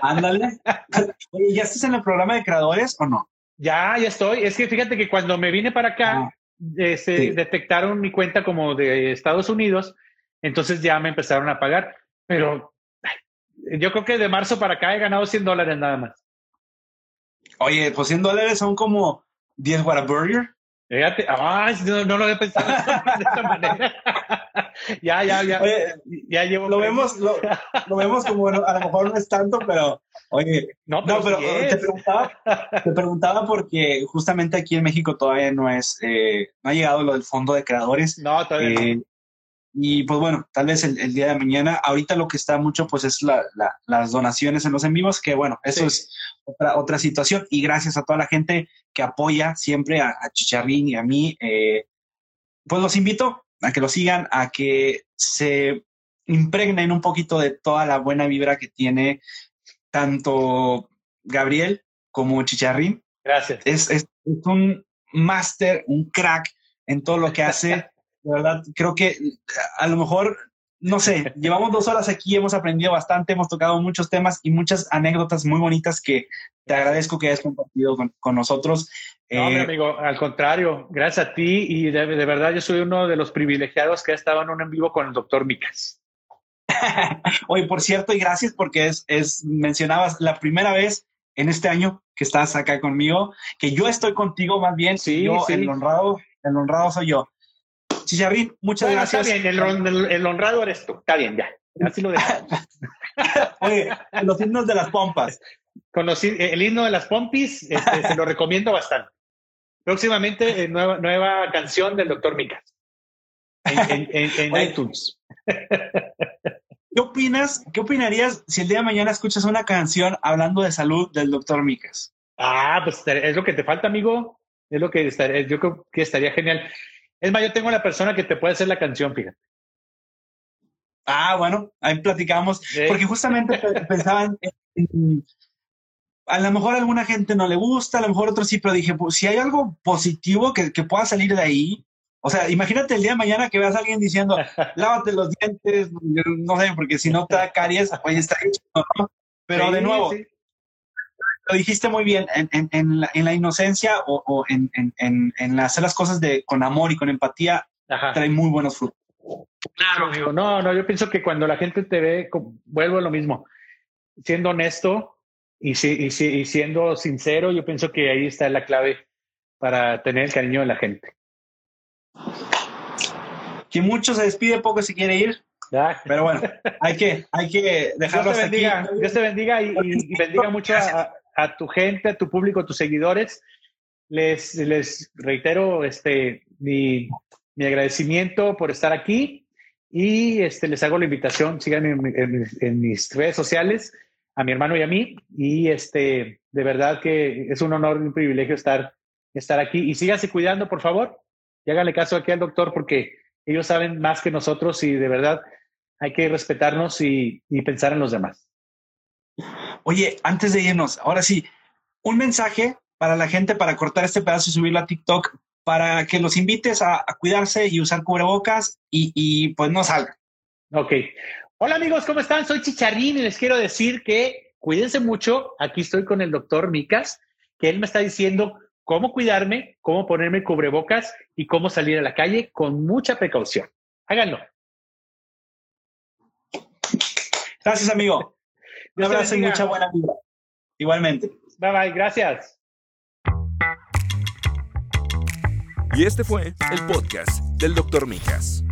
Ándale. [LAUGHS] Oye, ¿ya estás en el programa de creadores o no? Ya, ya estoy. Es que fíjate que cuando me vine para acá, ah, este, detectaron mi cuenta como de Estados Unidos, entonces ya me empezaron a pagar. Pero yo creo que de marzo para acá he ganado 100 dólares nada más. Oye, pues 100 dólares son como 10 Whataburger. Fíjate, no, no, lo había pensado de esta manera. [LAUGHS] [LAUGHS] ya, ya, ya. ya llevo. Lo vemos, lo, lo, vemos como, bueno, a lo mejor no es tanto, pero, oye. No, pero, te, preguntaba, te preguntaba porque justamente aquí en México todavía no es, eh, no ha llegado lo del fondo de creadores. No, todavía no. Eh, y pues bueno, tal vez el, día de mañana, ahorita lo que está mucho pues es la, las donaciones en los en vivos, que bueno, eso es otra, otra situación. Y gracias a toda la gente que apoya siempre a, Chicharrín y a mí. Eh, pues los invito a que lo sigan, a que se impregnen un poquito de toda la buena vibra que tiene tanto Gabriel como Chicharrín. Gracias. Es, es, es un máster, un crack en todo lo que hace. [LAUGHS] De verdad, creo que a lo mejor, no sé, llevamos dos horas aquí, hemos aprendido bastante, hemos tocado muchos temas y muchas anécdotas muy bonitas que te agradezco que hayas compartido con, nosotros. No, mi eh, amigo, al contrario, gracias a ti y de, verdad yo soy uno de los privilegiados que ha estado en un en vivo con el doctor Micas. [LAUGHS] Oye, por cierto, y gracias porque es, es, mencionabas la primera vez en este año que estás acá conmigo, que yo estoy contigo más bien, sí, yo, el honrado, el honrado soy yo. Chicharrín, muchas gracias. Está bien, el, honrado eres tú. Está bien, ya. Así lo dejamos. [LAUGHS] Oye, los himnos de las pompas. Con el himno de las pompis, este, se lo recomiendo bastante. Próximamente, eh, nueva, nueva canción del doctor Micas. En, en, iTunes. [LAUGHS] ¿Qué opinas? ¿Qué opinarías si el día de mañana escuchas una canción hablando de salud del doctor Micas? Ah, pues es lo que te falta, amigo. Es lo que estaría, yo creo que estaría genial. Es más, yo tengo la persona que te puede hacer la canción, fíjate. Ah, bueno, ahí platicamos, porque justamente [LAUGHS] pensaban, a lo mejor a alguna gente no le gusta, a lo mejor otro sí, pero dije, pues, si hay algo positivo que, pueda salir de ahí, o sea, imagínate el día de mañana que veas a alguien diciendo, [LAUGHS] lávate los dientes, no sé, porque si no te da caries, oye, está hecho, ¿no? Pero de nuevo, lo dijiste muy bien, en, en, en, la, en la, inocencia o, o en, hacer las cosas de, con amor y con empatía, trae muy buenos frutos. Claro, amigo. No, no, yo pienso que cuando la gente te ve, vuelvo a lo mismo, siendo honesto y, y, y siendo sincero, yo pienso que ahí está la clave para tener el cariño de la gente. Que mucho se despide, poco se quiere ir. Pero bueno, hay que, hay que dejarlo Dios te bendiga, Dios te bendiga y, bendiga mucho a, tu gente, a tu público, a tus seguidores. Les, les reitero este, mi, mi agradecimiento por estar aquí y este, les hago la invitación, síganme en, mis redes sociales, a mi hermano y a mí. Y este, de verdad que es un honor y un privilegio estar, estar aquí. Y síganse cuidando, por favor. Y háganle caso aquí al doctor porque ellos saben más que nosotros y de verdad hay que respetarnos y, pensar en los demás. Oye, antes de irnos, ahora sí, un mensaje para la gente para cortar este pedazo y subirlo a TikTok para que los invites a, cuidarse y usar cubrebocas y, pues no salgan. Ok. Hola amigos, ¿cómo están? Soy Chicharrín y les quiero decir que cuídense mucho. Aquí estoy con el doctor Micas, que él me está diciendo cómo cuidarme, cómo ponerme cubrebocas y cómo salir a la calle con mucha precaución. Háganlo. Gracias, amigo. Un abrazo y mucha buena vida. Igualmente. Bye bye, gracias. Y este fue el podcast del Dr. Mijas.